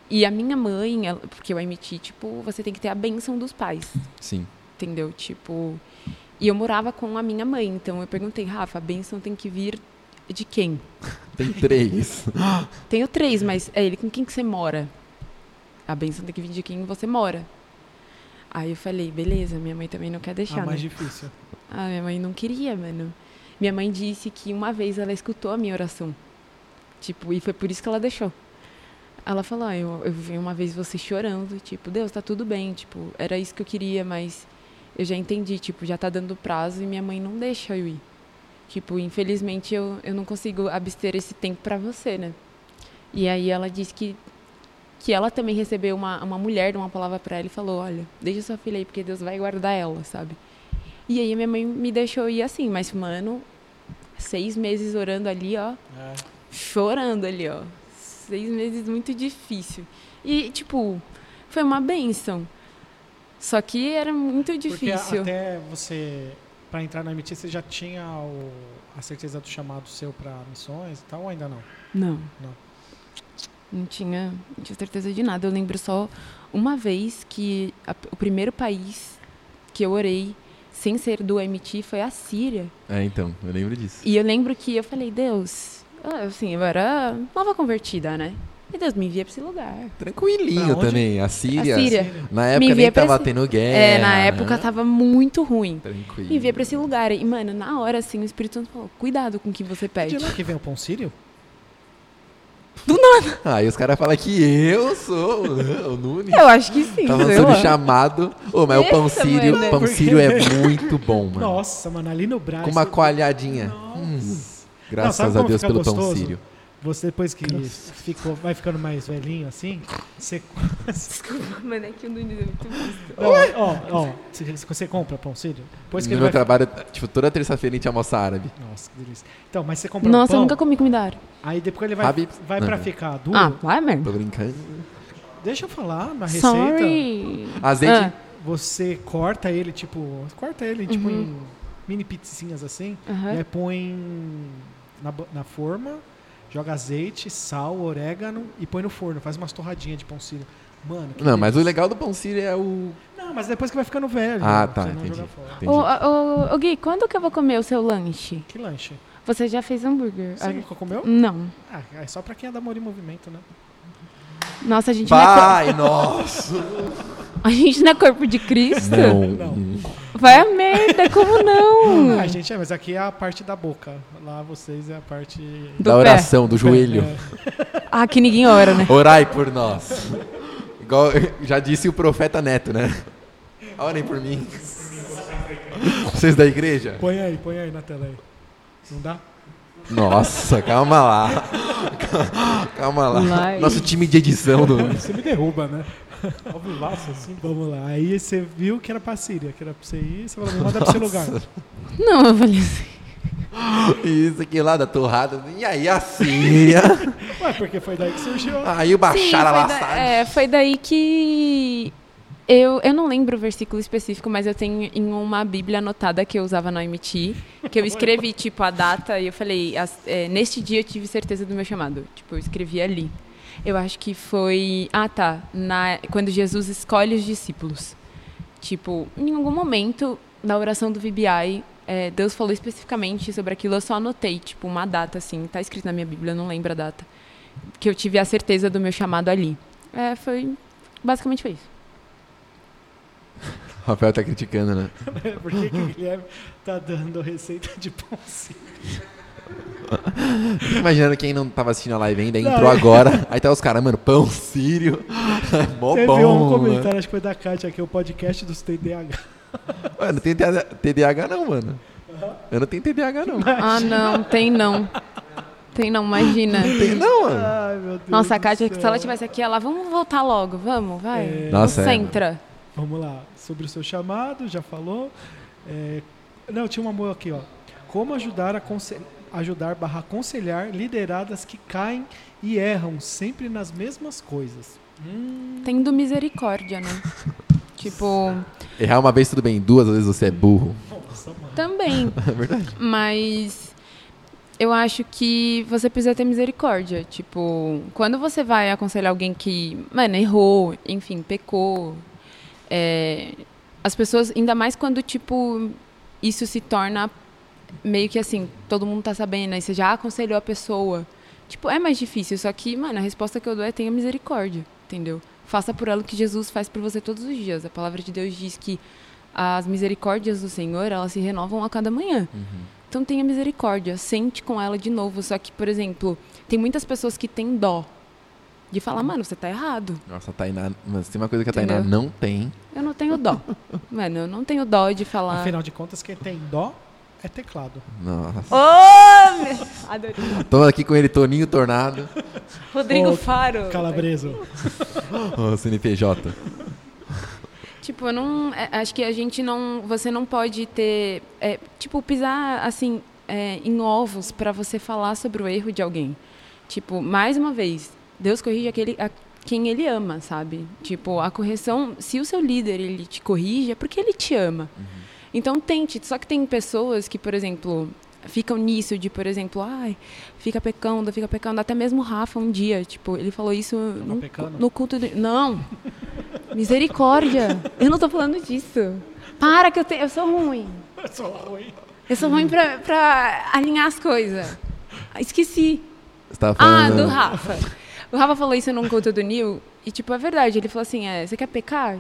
E a minha mãe, ela, porque o MT, tipo, você tem que ter a benção dos pais. Sim. Entendeu? Tipo. E eu morava com a minha mãe, então eu perguntei, Rafa, a benção tem que vir de quem? [laughs] Tem três. Tenho três, mas é ele com quem que você mora? A benção tem que vir de quem você mora. Aí eu falei, beleza, minha mãe também não quer deixar. Ah, mais né? difícil. [laughs] Ah, minha mãe não queria, mano. Minha mãe disse que uma vez ela escutou a minha oração. Tipo, e foi por isso que ela deixou. Ela falou, ah, eu, eu vi uma vez você chorando, tipo, Deus, tá tudo bem, tipo, era isso que eu queria, mas eu já entendi, tipo, já tá dando prazo e minha mãe não deixa eu ir. Tipo, infelizmente eu, eu não consigo abster esse tempo pra você, né? E aí ela disse que, que ela também recebeu uma, uma mulher, deu uma palavra pra ela e falou: Olha, deixa sua filha aí, porque Deus vai guardar ela, sabe? E aí minha mãe me deixou ir assim, mas, mano, seis meses orando ali, ó, É. chorando ali, ó. Seis meses muito difícil. E, tipo, foi uma benção. Só que era muito Porque difícil. até você, para entrar na MT, você já tinha o- a certeza do chamado seu para missões e tal, ou ainda não? Não. Não. Não tinha, não tinha certeza de nada. Eu lembro só uma vez que a- o primeiro país que eu orei sem ser do MT foi a Síria. É, então, eu lembro disso. E eu lembro que eu falei, Deus, ah, assim, eu era nova convertida, né? E Deus me envia pra esse lugar. Tranquilinho também. A Síria. A Síria. Na Me época nem tava esse- tendo guerra. É, na época tava muito ruim. Tranquilo. Me envia pra esse lugar. E, mano, na hora, assim, o Espírito Santo falou, cuidado com o que você É pede. de lá que vem o pão sírio? Aí os caras falam que eu sou o Nunes. Eu acho que sim. Tava sobre lá. chamado. Ô, mas o pão sírio, mano. pão Porque- sírio é muito bom, mano. Nossa, mano, ali no Brás. Com uma coalhadinha. Nossa. Hum, Não, graças sabe a Deus pelo pão gostoso? sírio. Você depois que ficou, vai ficando mais velhinho assim, você. [laughs] Desculpa, mano, é que o Nunes é muito ó, ó, você, compra pão sírio? Depois que No ele meu vai. trabalho, tipo, toda terça-feira a gente almoça árabe. Nossa, que delícia. Então, mas você compra Nossa, um eu pão, nunca comi comida árabe. aí depois ele vai, Habib. vai pra Não. ficar duro. Ah, vai mesmo. Tô brincando. Deixa eu falar na receita. Sorry. Azeite. Ah, Você corta ele, tipo. Corta ele, tipo, Uhum. em mini pizzinhas assim. aham. E aí põe na, na forma, joga azeite, sal, orégano e põe no forno. Faz umas torradinhas de pão sírio. Mano, que Não, mas o legal do pão sírio é o. Não, mas depois que vai ficando velho. Ah, pra tá, você não entendi. jogar fora. Ô, ô, ô, Gui, quando que eu vou comer o seu lanche? Que lanche? Você já fez hambúrguer? Você Ah, nunca comeu? Não. Ah, é só pra quem é da Amor em Movimento, né? Nossa, a gente, Vai, nossa! [laughs] a gente não é corpo de Cristo? Não. Não. Vai a merda, como não? Ah, gente, é, mas aqui é a parte da boca. Lá vocês é a parte. Do Da pé. oração, do joelho. É, [laughs] Ah, que ninguém ora, né? Orai por nós. Igual já disse o profeta Neto, né? Orem por mim. Vocês da igreja? põe aí, põe aí na tela aí. Não dá? Nossa, calma lá. [laughs] Calma lá. Nosso time de edição do. Você me derruba, né? [laughs] Ao vivaço, assim. Vamos lá. Aí você viu que era pra Síria, que era pra você ir, você falou, me manda pra esse lugar. Não, eu falei assim. [laughs] Isso aqui lá da torrada. E aí a Síria. [laughs] Ué, porque foi daí que surgiu. Aí o Bashar al-Assad. é, foi daí que. Eu, eu não lembro o versículo específico, mas eu tenho em uma Bíblia anotada que eu usava no MT, que eu escrevi, tipo, a data e eu falei, as- é, neste dia eu tive certeza do meu chamado. Tipo, eu escrevi ali. Eu acho que foi. Ah, tá. Na, quando Jesus escolhe os discípulos. Tipo, em algum momento, na oração do VBI, é, Deus falou especificamente sobre aquilo. Eu só anotei, tipo, uma data, assim. Tá escrito na minha Bíblia, eu não lembro a data. Que eu tive a certeza do meu chamado ali. É, foi. Basicamente foi isso. O [laughs] Rafael tá criticando, né? [laughs] Por que, que o Guilherme tá dando receita de pão sírio? [laughs] Imaginando quem não tava assistindo a live ainda, Não, entrou é. agora. Aí tá os caras, mano, pão sírio. [laughs] Mó Você bom. um comentário, acho que foi da Kátia aqui, o podcast dos TDAH. Ué, [laughs] não tem TDAH não, mano. Eu não tenho TDAH não. Ah, não, tem não. Tem não, imagina. Tem não, mano. Ai, meu Deus Nossa, a Kátia, se ela tivesse aqui, ela, vamos voltar logo, vamos, vai. É, Nossa, é. Concentra. Vamos lá, sobre o seu chamado, já falou. É, não, tinha uma boa aqui, ó. Como ajudar a conse- ajudar barra aconselhar lideradas que caem e erram sempre nas mesmas coisas. Hum, Tendo misericórdia, né? [laughs] Tipo, Errar uma vez tudo bem, duas vezes você é burro. nossa, também. [laughs] É verdade. Mas eu acho que você precisa ter misericórdia. Tipo, quando você vai aconselhar alguém que, mano, errou, enfim, pecou, é, as pessoas, ainda mais quando, tipo, isso se torna meio que assim, todo mundo tá sabendo, aí você já aconselhou a pessoa. Tipo, é mais difícil, só que, mano, a resposta que eu dou é tenha misericórdia, entendeu? Faça por ela o que Jesus faz por você todos os dias. A palavra de Deus diz que as misericórdias do Senhor, elas se renovam a cada manhã. Então tenha misericórdia, sente com ela de novo. Só que, por exemplo, tem muitas pessoas que têm dó de falar, mano, você tá errado. Nossa, a Tainá. Mas tem uma coisa que a Tainá Entendeu? não tem. Eu não tenho dó. [laughs] mano, eu não tenho dó de falar. Afinal de contas, quem tem dó é teclado. Nossa. Ô, meu- Adorei. Tô aqui com ele, Toninho Tornado. Rodrigo Ô, Faro. Calabreso. Ô, CNPJ. Tipo, eu não. é, acho que a gente não. Você não pode ter. é, tipo, pisar assim é, em ovos para você falar sobre o erro de alguém. Tipo, mais uma vez, Deus corrige aquele a quem ele ama, sabe? Tipo, a correção, se o seu líder ele te corrige, é porque ele te ama. Então tente. Só que tem pessoas que, por exemplo, ficam nisso de, por exemplo, ai, fica pecando, fica pecando. Até mesmo o Rafa um dia, tipo, ele falou isso no, pecando? no culto de... Não. Misericórdia. Eu não tô falando disso. Para que eu, te... eu sou ruim. Eu sou ruim. Eu sou ruim pra, pra alinhar as coisas. Esqueci. Você tava Ah, falando. do Rafa. O Rafa falou isso num culto do Nil. E, tipo, é verdade. Ele falou assim: é, você quer pecar?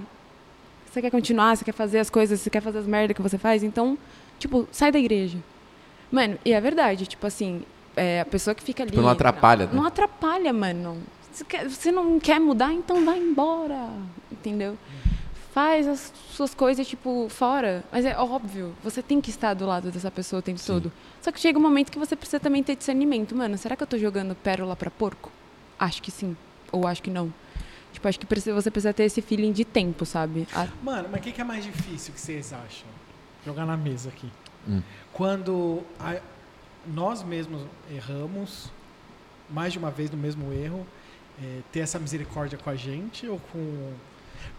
Você quer continuar? Você quer fazer as coisas? Você quer fazer as merdas que você faz? Então, tipo, sai da igreja. Mano, e é verdade. Tipo assim, é, a pessoa que fica ali. Tipo, não atrapalha, né? Não atrapalha, mano. Você, quer- você não quer mudar? Então vai embora. Entendeu? Faz as suas coisas, tipo, fora. Mas é óbvio, você tem que estar do lado dessa pessoa o tempo Sim. todo. Só que chega um momento que você precisa também ter discernimento. Mano, será que eu tô jogando pérola pra porco? Acho que sim. Ou acho que não. Tipo, acho que precisa- você precisa ter esse feeling de tempo, sabe? A- Mano, mas o que, que é mais difícil que vocês acham? Jogar na mesa aqui. Hum. Quando a- nós mesmos erramos, mais de uma vez no mesmo erro, é, ter essa misericórdia com a gente ou com.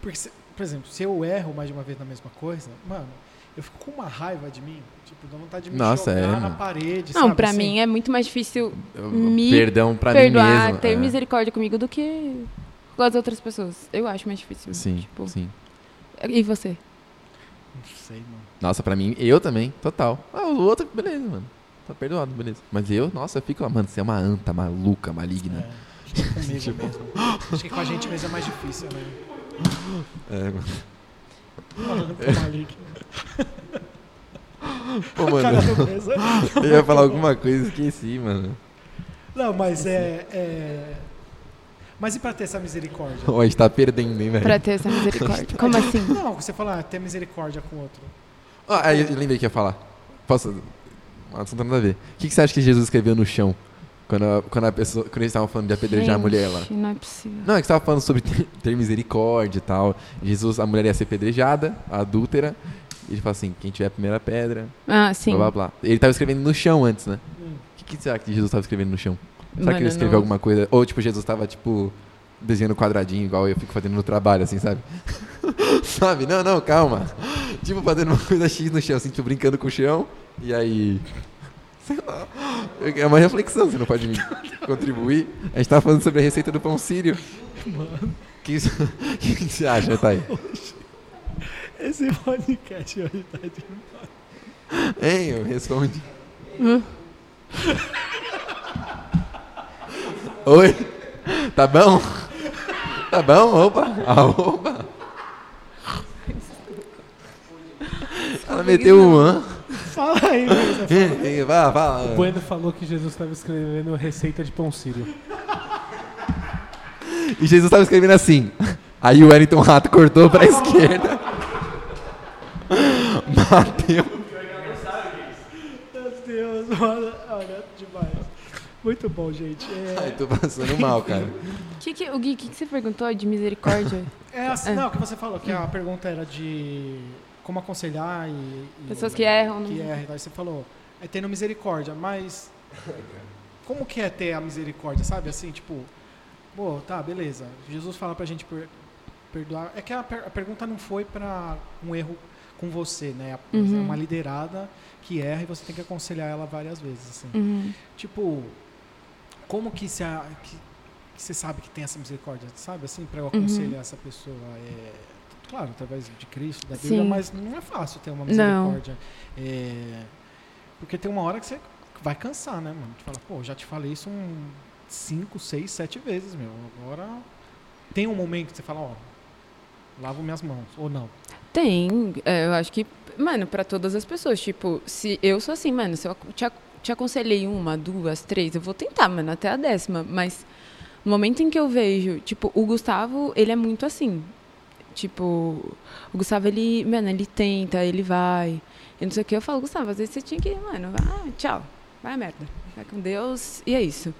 Porque, se- por exemplo, se eu erro mais de uma vez na mesma coisa, mano, eu fico com uma raiva de mim. Tipo, dá vontade de me Nossa, jogar é, na mano. parede. Não, sabe, pra assim? mim é muito mais difícil Eu- me Perdão pra mim perdoar, mesmo. ter é. misericórdia comigo do que com as outras pessoas. Eu acho mais difícil. Sim, Tipo, sim. E você? Não sei, mano. Nossa, pra mim, eu também, total. Ah, o outro, beleza, mano. Tá perdoado, beleza. Mas eu, nossa, eu fico lá, mano, você é uma anta maluca, maligna. É, acho que é comigo [laughs] mesmo. Acho que com a gente mesmo é mais difícil, né? É, mano. Falando pro Malik. [laughs] Pô, mano, [laughs] eu ia falar alguma coisa e esqueci, mano. Não, mas é, é- Mas e pra ter essa misericórdia? Ó, a gente tá perdendo, hein, velho. Pra ter essa misericórdia. [laughs] Como assim? Não, você fala ah, ter misericórdia com o outro. Ah, aí eu lembrei que ia falar. Posso. Assunto nada a ver. O que, que você acha que Jesus escreveu no chão? Quando a, quando a pessoa. Quando eles estavam falando de apedrejar a mulher lá. Gente, Não é possível. Não, é que você tava falando sobre ter, ter misericórdia e tal. Jesus, a mulher ia ser apedrejada, a adúltera. E ele fala assim: quem tiver a primeira pedra, Ah, sim. blá blá blá. Ele tava escrevendo no chão antes, né? Hum. O que, que será que Jesus tava escrevendo no chão? Será Mano, que ele escreveu não- alguma coisa? Ou, tipo, Jesus tava, tipo, desenhando quadradinho, igual eu fico fazendo no trabalho, assim, sabe? [laughs] sabe? Não, não, calma. Tipo, fazendo uma coisa X no chão, assim, tipo, brincando com o chão. E aí. Sei lá. É uma reflexão, você não pode me contribuir. A gente tava falando sobre a receita do pão sírio. Mano. O que, isso- [laughs] que, que você acha, Thay? Esse podcast hoje tá demais. Hein, eu responde. [laughs] Oi? Tá bom? Tá bom? Opa! Ah, opa! Ela meteu um an. Fala aí, mesa. Vai, fala. O Bueno falou que Jesus estava escrevendo receita de pão sírio. E Jesus tava escrevendo assim. Aí o Wellington Rato cortou pra esquerda. [laughs] Bateu. Meu Deus, mano. Muito bom, gente. [laughs] Ai, É, tô passando mal, cara. [laughs] Que que, o Gui, o que, que você perguntou de misericórdia? [laughs] é assim, É. não, que você falou que a pergunta era de como aconselhar e. e- Pessoas que erram. Que não- erram. Daí você falou, é tendo misericórdia, mas. Como que é ter a misericórdia, sabe? Assim, tipo, pô, tá, beleza. Jesus fala pra gente per- perdoar. É que a, per- a pergunta não foi pra um erro com você, né? É Uhum. uma liderada que erra e você tem que aconselhar ela várias vezes, assim. Uhum. Tipo, como que você, que, que você sabe que tem essa misericórdia, sabe? Assim, para eu Uhum. aconselhar essa pessoa. É, claro, através de Cristo, da Bíblia, Sim. mas não é fácil ter uma misericórdia. É, porque tem uma hora que você vai cansar, né, mano? Tu fala, pô, já te falei isso um cinco, seis, sete vezes, meu. Agora tem um momento que você fala, ó, lavo minhas mãos, ou não. Tem, é, eu acho que, mano, pra todas as pessoas. Tipo, se eu sou assim, mano, se eu te, te aconselhei uma, duas, três, eu vou tentar, mano, até a décima. Mas no momento em que eu vejo, tipo, o Gustavo, ele é muito assim. tipo, o Gustavo, ele, mano, ele tenta, ele vai. E não sei o que, eu falo, Gustavo, às vezes você tinha que, mano, ah, tchau, vai merda. Vai com Deus, e é isso.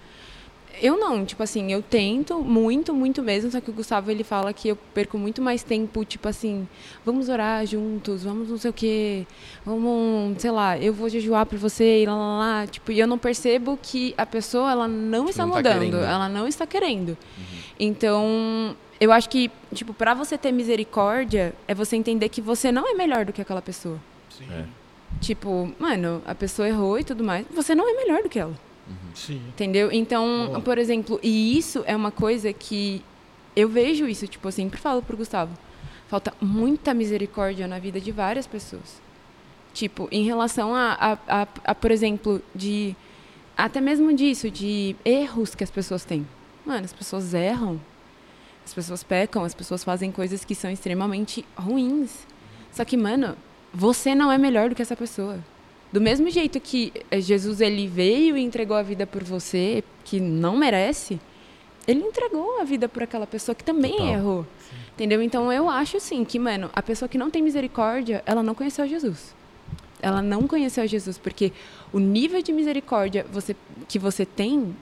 Eu não, tipo assim, eu tento muito, muito mesmo, só que o Gustavo ele fala que eu perco muito mais tempo, tipo assim, vamos orar juntos, vamos não sei o quê, vamos, sei lá, eu vou jejuar por você e lá, lá, lá. Tipo, e eu não percebo que a pessoa, ela não está não tá mudando, querendo. ela não está querendo. Então, eu acho que, tipo, pra você ter misericórdia, é você entender que você não é melhor do que aquela pessoa. Sim. É. Tipo, mano, a pessoa errou e tudo mais, você não é melhor do que ela. Sim. Entendeu? Então, Boa. por exemplo, e isso é uma coisa que eu vejo isso, tipo, eu sempre falo pro Gustavo. Falta muita misericórdia na vida de várias pessoas. Tipo, em relação a, a, a, a, por exemplo, de. Até mesmo disso, de erros que as pessoas têm. Mano, as pessoas erram, as pessoas pecam, as pessoas fazem coisas que são extremamente ruins. Só que, mano, você não é melhor do que essa pessoa. Do mesmo jeito que eh, Jesus ele veio e entregou a vida por você, que não merece, ele entregou a vida por aquela pessoa que também Total. errou. Entendeu? Então eu acho assim que, mano, a pessoa que não tem misericórdia, ela não conheceu Jesus. Ela não conheceu Jesus, porque o nível de misericórdia você, que você tem,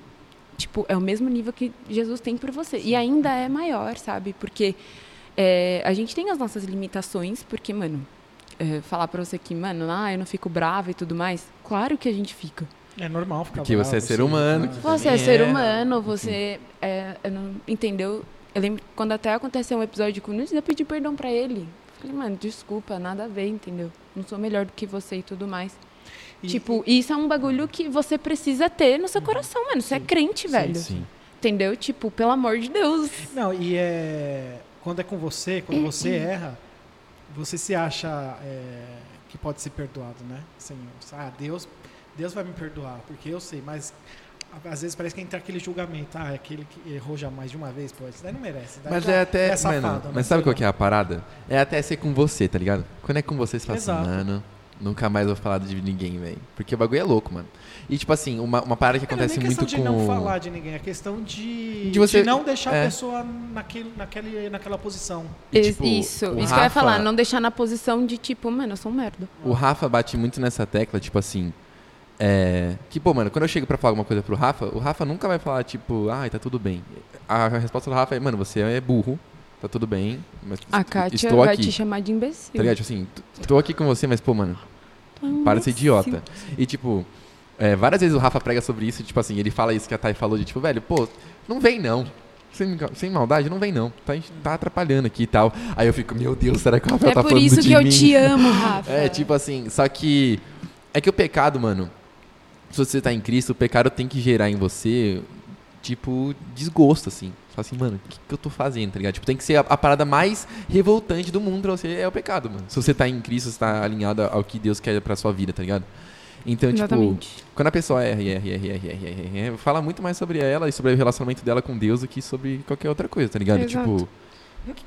tipo, é o mesmo nível que Jesus tem por você. E ainda é maior, sabe? Porque é, a gente tem as nossas limitações, porque, mano, é, falar pra você que, mano, ah, eu não fico brava e tudo mais, claro que a gente fica. É normal ficar Porque você é bravo, ser sim. humano, Você é ser é. humano, você é, eu não, entendeu? Eu lembro que quando até aconteceu um episódio com o Nunes, eu pedi perdão pra ele. Falei, mano, desculpa, nada a ver, entendeu? Não sou melhor do que você e tudo mais. E- tipo, isso é um bagulho que você precisa ter no seu coração, mano. Você é crente, velho. Sim. Entendeu? Tipo, pelo amor de Deus. Não, e é. Quando é com você, quando você erra, você se acha é, que pode ser perdoado, né? Assim, ah, Deus, Deus vai me perdoar, porque eu sei, mas às vezes parece que entra aquele julgamento, ah, é aquele que errou já mais de uma vez, pô, isso daí não merece. daí Mas já é até. safado, mano, né? mas sabe qual que é a parada? É até ser com você, tá ligado? Quando é com você, você fala assim, mano, nunca mais vou falar de ninguém, velho. Porque o bagulho é louco, mano. E tipo assim, uma, uma parada que Não, não é acontece nem muito questão com. de não falar de ninguém, é questão de, De você- de não deixar é. a pessoa naquele, naquele, naquela posição. E, tipo, isso, isso que eu ia Rafa- falar. Não deixar na posição de tipo, mano, eu sou um merda. O Rafa bate muito nessa tecla, tipo assim. É. Que, pô, mano, quando eu chego pra falar alguma coisa pro Rafa, o Rafa nunca vai falar, tipo, ai, tá tudo bem. A resposta do Rafa é, mano, você é burro, tá tudo bem, mas A Kátia estou vai aqui. te chamar de imbecil. Tá ligado? Tipo assim, tô aqui com você, mas, pô, mano, é um para de ser idiota. E, tipo, é, várias vezes o Rafa prega sobre isso, tipo assim, ele fala isso que a Thay falou, de tipo, velho, pô, não vem não. Sem, sem maldade, não vem não. Tá, tá atrapalhando aqui e tal. Aí eu fico, meu Deus, será que o Rafael É tá por falando isso de que eu mim? te amo, Rafa. É, tipo assim, só que. É que o pecado, mano. Se você tá em Cristo, o pecado tem que gerar em você, tipo, desgosto, assim. Fala assim, mano, o que, que eu tô fazendo, tá ligado? Tipo, tem que ser a, a parada mais revoltante do mundo pra você, é o pecado, mano. Se você tá em Cristo, você tá alinhado ao que Deus quer pra sua vida, tá ligado? Então, tipo, Exatamente. quando a pessoa erra, erra, erra, erra, erra, erra, erra, fala muito mais sobre ela e sobre o relacionamento dela com Deus do que sobre qualquer outra coisa, tá ligado? Exato. Tipo,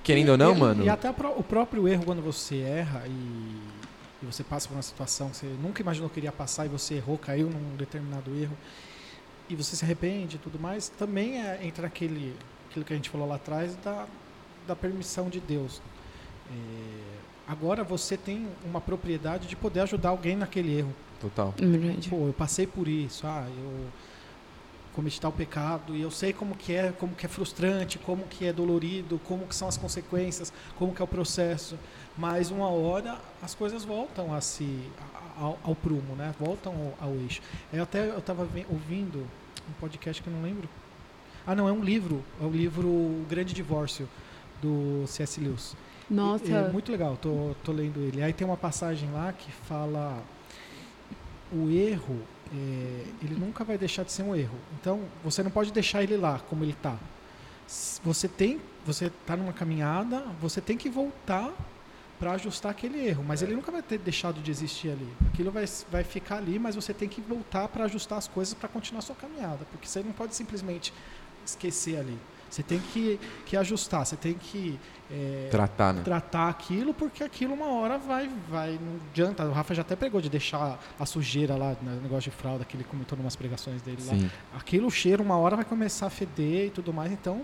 querendo ou não, E- mano. E até o próprio erro, quando você erra e, e você passa por uma situação que você nunca imaginou que iria passar e você errou, caiu num determinado erro, e você se arrepende e tudo mais, também é, entra naquele aquilo que a gente falou lá atrás da, da permissão de Deus. É, agora você tem uma propriedade de poder ajudar alguém naquele erro. Total. Verdade. Pô, eu passei por isso, ah, eu cometi tal pecado e eu sei como que é, como que é frustrante, como que é dolorido, como que são as consequências, como que é o processo. Mas uma hora as coisas voltam a se ao, ao prumo, né? Voltam ao, ao eixo. Eu até eu estava ouvindo um podcast que eu não lembro. Ah, não, é um livro, é o livro O Grande Divórcio do C.S. Lewis. Nossa. É muito legal, tô, tô lendo ele. Aí tem uma passagem lá que fala o erro, é, ele nunca vai deixar de ser um erro. Então, você não pode deixar ele lá como ele está. Você tem, você está numa caminhada, você tem que voltar para ajustar aquele erro, mas ele nunca vai ter deixado de existir ali. Aquilo vai, vai ficar ali, mas você tem que voltar para ajustar as coisas para continuar a sua caminhada, porque você não pode simplesmente esquecer ali. Você tem que, que ajustar, você tem que é, Tratar, né? tratar aquilo, porque aquilo uma hora vai, vai, não adianta. O Rafa já até pegou de deixar a sujeira lá, no negócio de fralda, que ele comentou em umas pregações dele lá. Sim. Aquilo, o cheiro, uma hora vai começar a feder e tudo mais. Então,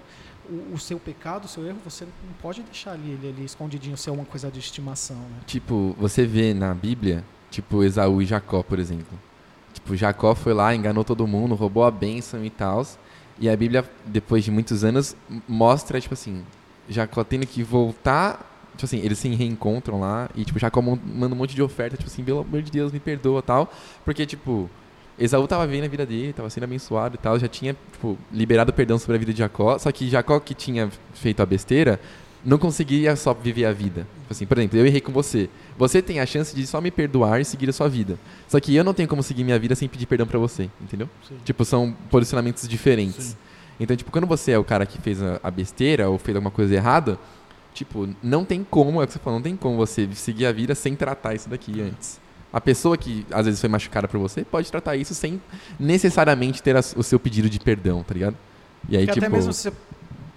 o, o seu pecado, o seu erro, você não pode deixar ali, ele ali escondidinho, ser uma coisa de estimação, né? Tipo, você vê na Bíblia, tipo, Esaú e Jacó, por exemplo. Tipo, Jacó foi lá, enganou todo mundo, roubou a bênção e tal. E a Bíblia, depois de muitos anos, mostra, tipo assim, Jacó tendo que voltar. Tipo assim, eles se reencontram lá e, tipo, Jacó manda um monte de oferta, tipo assim, pelo amor de Deus, me perdoa tal. Porque, tipo, Esaú tava vendo a vida dele, tava sendo abençoado e tal, já tinha, tipo, liberado perdão sobre a vida de Jacó. Só que Jacó, que tinha feito a besteira, não conseguia só viver a vida. Tipo assim, por exemplo, eu errei com você. Você tem a chance de só me perdoar e seguir a sua vida. Só que eu não tenho como seguir minha vida sem pedir perdão pra você, entendeu? Tipo, são posicionamentos diferentes. Sim. Então, tipo, quando você é o cara que fez a, a besteira ou fez alguma coisa errada, tipo, não tem como, é o que você falou, não tem como você seguir a vida sem tratar isso daqui antes. A pessoa que às vezes foi machucada por você pode tratar isso sem necessariamente ter as- o seu pedido de perdão, tá ligado? E aí, Porque tipo. até mesmo se você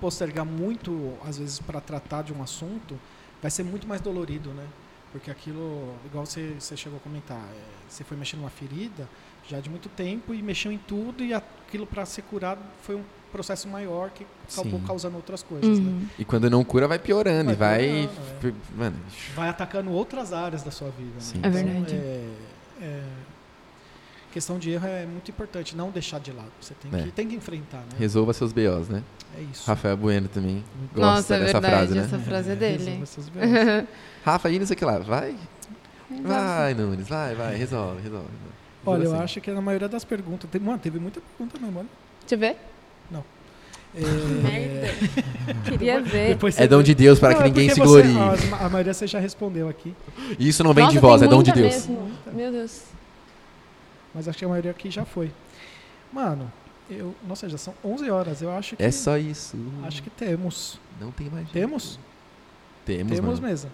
postergar muito, às vezes, para tratar de um assunto, vai ser muito mais dolorido, né? Porque aquilo, igual você, você chegou a comentar, é, você foi mexendo numa ferida já de muito tempo e mexeu em tudo e aquilo para ser curado foi um processo maior que acabou Sim. causando outras coisas, né? Uhum. E quando não cura, vai piorando. Vai e vai. piorando, Mano, Vai atacando outras áreas da sua vida. né? Sim. É verdade. é, é, questão de erro é muito importante, não deixar de lado. Você tem, É. que, tem que enfrentar, né? resolva seus BOs, né? É isso. Rafael Bueno também gosta Nossa, é dessa verdade, frase, né? essa frase é dele. Resolva seus BOs. [laughs] Rafa, e não sei o que lá. Vai. Vai, Nunes, vai, vai, resolve, resolve. Olha, eu Assim. acho que na maioria das perguntas. Teve, mano, teve muita pergunta mesmo, olha. Deixa eu ver. [laughs] É, Merda. Queria ver. depois É dom de Deus para que Não, é ninguém se você- glorie. a, a maioria você já respondeu aqui, Isso não vem Nossa, de voz, é dom de Deus. mesmo. Meu Deus. Mas acho que a maioria aqui já foi. Mano, eu, nossa, já são 11 horas. Eu acho que. É só isso. Acho que temos. Não tem mais. Temos? Temos, temos mano. mesmo.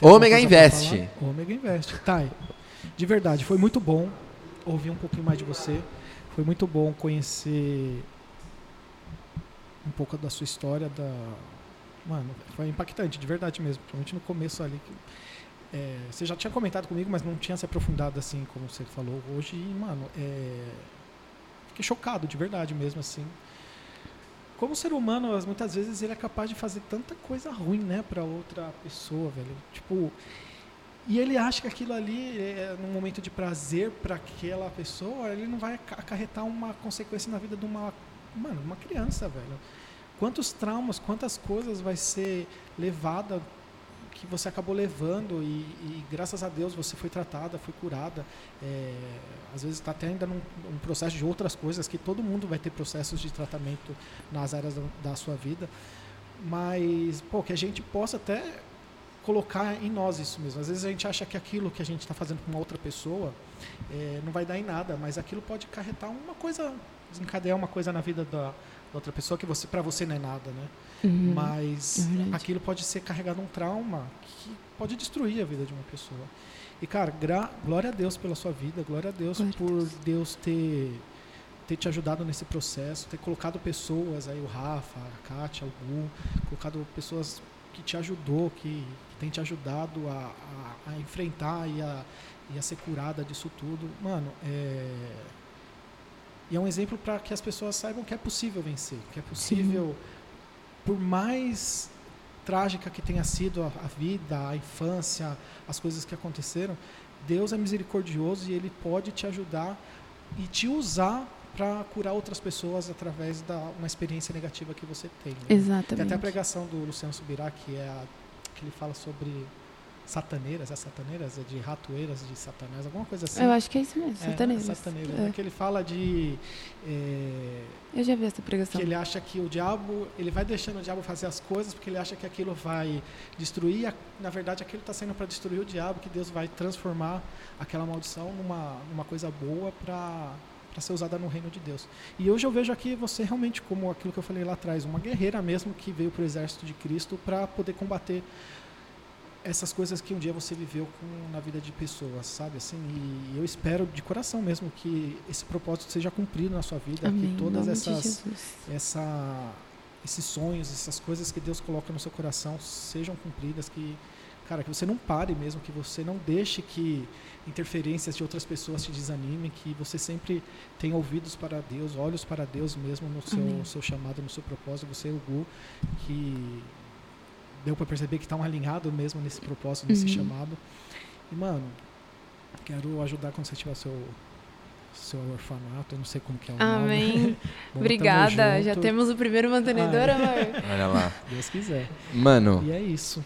Ômega Tem pra Invest. Ômega Invest. Thay, de verdade, foi muito bom ouvir um pouquinho mais de você. Foi muito bom conhecer um pouco da sua história, da... Mano, foi impactante, de verdade mesmo. Principalmente no começo ali. que- é, você já tinha comentado comigo, mas não tinha se aprofundado assim como você falou hoje. E, mano, é, fiquei chocado, de verdade mesmo, assim. Como ser humano, as- muitas vezes ele é capaz de fazer tanta coisa ruim, né, pra outra pessoa, velho. Tipo, e ele acha que aquilo ali, é, num momento de prazer para aquela pessoa, ele não vai aca- acarretar uma consequência na vida de uma, mano, uma criança, velho. Quantos traumas, quantas coisas vai ser levada que você acabou levando e, e graças a Deus você foi tratada, foi curada. É, às vezes está até ainda num, processo de outras coisas que todo mundo vai ter processos de tratamento nas áreas da, da sua vida, mas pô, que a gente possa até colocar em nós isso mesmo. Às vezes a gente acha que aquilo que a gente está fazendo com uma outra pessoa é, não vai dar em nada, mas aquilo pode carretar uma coisa, desencadear uma coisa na vida da, da outra pessoa que você para você não é nada, né? Uhum. Mas é aquilo pode ser carregado um trauma que pode destruir a vida de uma pessoa. E cara, glória a Deus pela sua vida, glória a Deus Glória por Deus ter ter te ajudado nesse processo, ter colocado pessoas aí o Rafa, a Kátia, o Gu, colocado pessoas que te ajudou, que, que tem te ajudado a, a- a enfrentar e a, e a ser curada disso tudo. Mano, é e é um exemplo para que as pessoas saibam que é possível vencer, que é possível, por mais trágica que tenha sido a, a vida, a infância, as coisas que aconteceram, Deus é misericordioso e Ele pode te ajudar e te usar para curar outras pessoas através da uma experiência negativa que você tem. né? Tem até a Exatamente. pregação do Luciano Subirá, que é a, que ele fala sobre sataneiras, é sataneiras, é de ratoeiras de satanás, alguma coisa assim. Eu acho que é isso mesmo, É, sataneiras. sataneiras, É. né? Que ele fala de é, Eu já vi essa que pregação. ele acha que o diabo, ele vai deixando o diabo fazer as coisas porque ele acha que aquilo vai destruir, a- na verdade aquilo está sendo para destruir o diabo, que Deus vai transformar aquela maldição numa, numa coisa boa para para ser usada no reino de Deus. E hoje eu vejo aqui você realmente como aquilo que eu falei lá atrás, uma guerreira mesmo que veio para o exército de Cristo para poder combater essas coisas que um dia você viveu com, na vida de pessoas, sabe assim? E eu espero de coração mesmo que esse propósito seja cumprido na sua vida, Amém. que todas essas essa esses sonhos, essas coisas que Deus coloca no seu coração sejam cumpridas, que cara, que você não pare mesmo, que você não deixe que interferências de outras pessoas te desanimem, que você sempre tenha ouvidos para Deus, olhos para Deus mesmo no seu, Amém. seu chamado, no seu propósito, você e o Gu, que deu para perceber que estão alinhados mesmo nesse propósito, nesse Uhum. chamado. E, mano, quero ajudar quando você tiver seu seu orfanato, eu não sei como que é o nome. Amém. [laughs] Bom, tamo Obrigada. Já temos o primeiro mantenedor, Ah, amor. [laughs] Olha lá. Deus quiser. Mano, E é isso.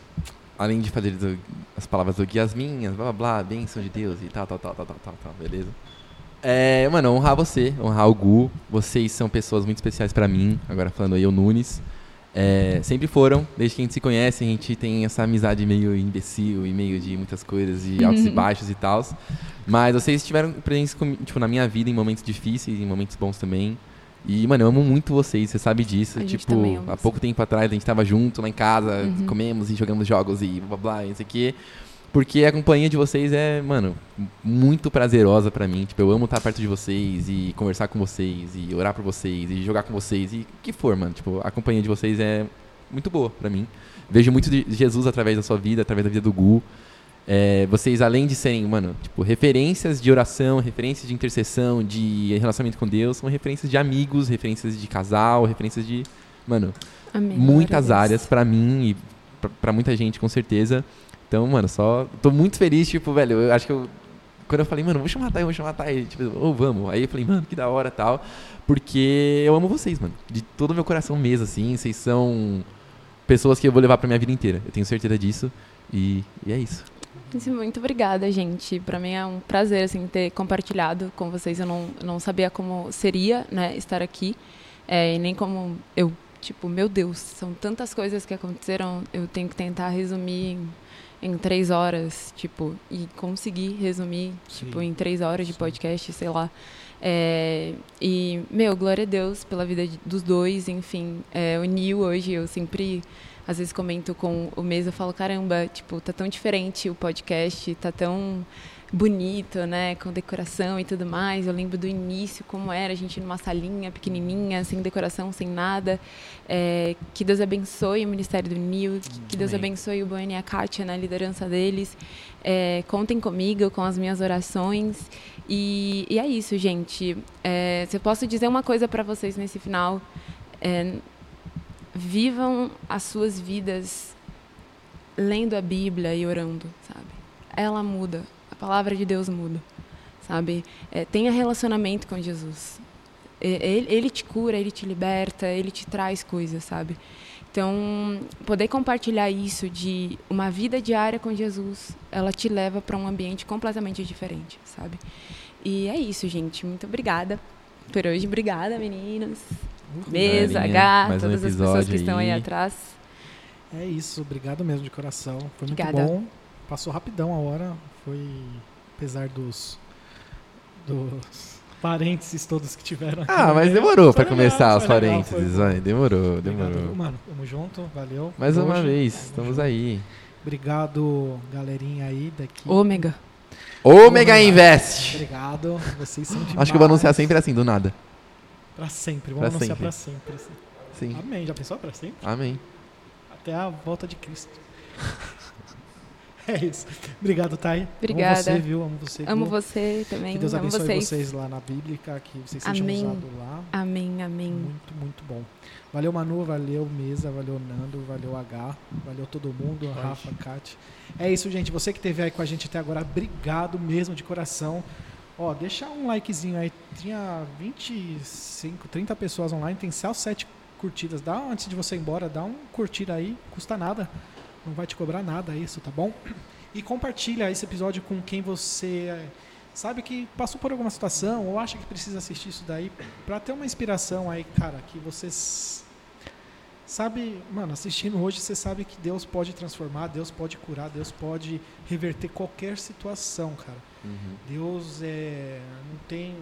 além de fazer do- as palavras do guia as minhas, blá blá blá, bênção de Deus e tal, tal, tal, tal, tal, tal, tal, beleza? É, mano, honrar você, honrar o Gu. Vocês são pessoas muito especiais pra mim. Agora falando aí o Nunes. É, sempre foram, desde que a gente se conhece, a gente tem essa amizade meio imbecil e meio de muitas coisas, de [laughs] altos e baixos e tal. Mas vocês estiveram presentes comi- tipo, na minha vida em momentos difíceis, em momentos bons também. E, mano, eu amo muito vocês, você sabe disso. A tipo, há pouco tempo atrás a gente tava junto lá em casa, Uhum. comemos e jogamos jogos e blá blá blá, não sei o quê. Porque a companhia de vocês é, mano, muito prazerosa pra mim. Tipo, eu amo estar perto de vocês e conversar com vocês e orar por vocês e jogar com vocês e o que for, mano. Tipo, a companhia de vocês é muito boa pra mim. Vejo muito de Jesus através da sua vida, através da vida do Gu. É, vocês, além de serem, mano, tipo, referências de oração, referências de intercessão, de relacionamento com Deus, são referências de amigos, referências de casal, referências de, mano, Amém. muitas áreas pra mim e pra muita gente, com certeza. Então, mano, só. Tô muito feliz, tipo, velho, eu acho que eu. Quando eu falei, mano, vou chamar a Thay, vou chamar a Thay, tipo, ou vamos. Aí eu falei, mano, que da hora tal. Porque eu amo vocês, mano. De todo o meu coração mesmo, assim. Vocês são pessoas que eu vou levar pra minha vida inteira. Eu tenho certeza disso. E, e é isso. Muito obrigada, gente. Pra mim é um prazer assim ter compartilhado com vocês. Eu não, não sabia como seria, né, estar aqui, é, e nem como eu, tipo, meu Deus, são tantas coisas que aconteceram. Eu tenho que tentar resumir em, em três horas, tipo, e conseguir resumir, tipo, Sim. em três horas de podcast, sei lá. É, e meu, glória a Deus pela vida dos dois, enfim. É, o Nil hoje eu sempre às vezes comento com o mês, eu falo, caramba, tipo, tá tão diferente o podcast, tá tão bonito, né, com decoração e tudo mais. Eu lembro do início, como era a gente numa salinha pequenininha, sem decoração, sem nada. É, que Deus abençoe o Ministério do Nil, que, que Deus abençoe o Boênia e a Kátia na liderança deles. É, contem comigo, com as minhas orações. E, e é isso, gente. É, se eu posso dizer uma coisa para vocês nesse final, é, vivam as suas vidas lendo a Bíblia e orando, sabe? Ela muda, palavra de Deus muda, sabe? É, tenha relacionamento com Jesus. E- Ele, ele te cura, ele te liberta, ele te traz coisas, sabe? Então, poder compartilhar isso de uma vida diária com Jesus, ela te leva para um ambiente completamente diferente, sabe? E é isso, gente. Muito obrigada por hoje. Obrigada, meninos. Mesa, H, mais um todas as pessoas que episódio estão aí aí. atrás. É isso, obrigado mesmo de coração. Foi muito Obrigada. bom. Passou rapidão a hora. Foi, apesar dos, dos parênteses todos que tiveram aqui. Ah, mas meio. demorou legal, começar os legal, parênteses, vai. Demorou, Obrigado, demorou. mano. Tamo junto, valeu. Mais uma hoje. vez, Tamo estamos junto. aí. Obrigado, galerinha aí daqui. Ômega. Ômega Invest! Obrigado, vocês são demais. Acho que eu vou anunciar sempre assim, do nada. Pra sempre, vamos Pra anunciar sempre. pra sempre. assim. Sim. Amém, já pensou pra sempre? Amém. Até a volta de Cristo. [laughs] é isso. Obrigado, Thay. Obrigada. Amo você, viu? Amo você. Amo viu? você também. Que Deus Amo abençoe vocês. vocês. lá na Bíblica, que vocês sejam Amém. usados lá. Amém, amém. Muito, muito bom. Valeu, Manu, valeu, Mesa, valeu, Nando, valeu, H, valeu todo mundo, Rafa, Kat. É isso, gente. Você que esteve aí com a gente até agora, obrigado mesmo de coração. Ó, deixa um likezinho aí. Tinha 25, 30 pessoas online, tem só 7 curtidas. Dá antes de você ir embora, dá um curtir aí, custa nada. Não vai te cobrar nada isso, tá bom? E compartilha esse episódio com quem você é, sabe que passou por alguma situação ou acha que precisa assistir isso daí pra ter uma inspiração aí, cara, que vocês sabe, mano, assistindo hoje você sabe que Deus pode transformar, Deus pode curar, Deus pode reverter qualquer situação, cara. Deus é não tem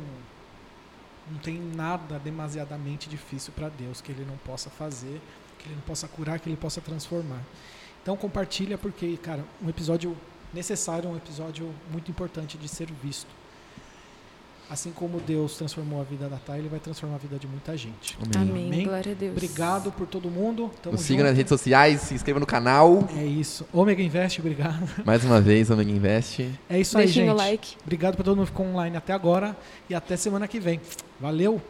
não tem nada demasiadamente difícil para Deus que ele não possa fazer, que ele não possa curar, que ele possa transformar. Então compartilha porque, cara, um episódio necessário, um episódio muito importante de ser visto. Assim como Deus transformou a vida da Thay, ele vai transformar a vida de muita gente. Amém. Amém. Amém. Glória a Deus. Obrigado por todo mundo. Tamo Nos siga nas redes sociais, se inscreva no canal. É isso. Omega Invest, obrigado. Mais uma vez, Omega Invest. É isso aí, Deixem gente. o like. Obrigado por todo mundo que ficou online até agora e até semana que vem. Valeu!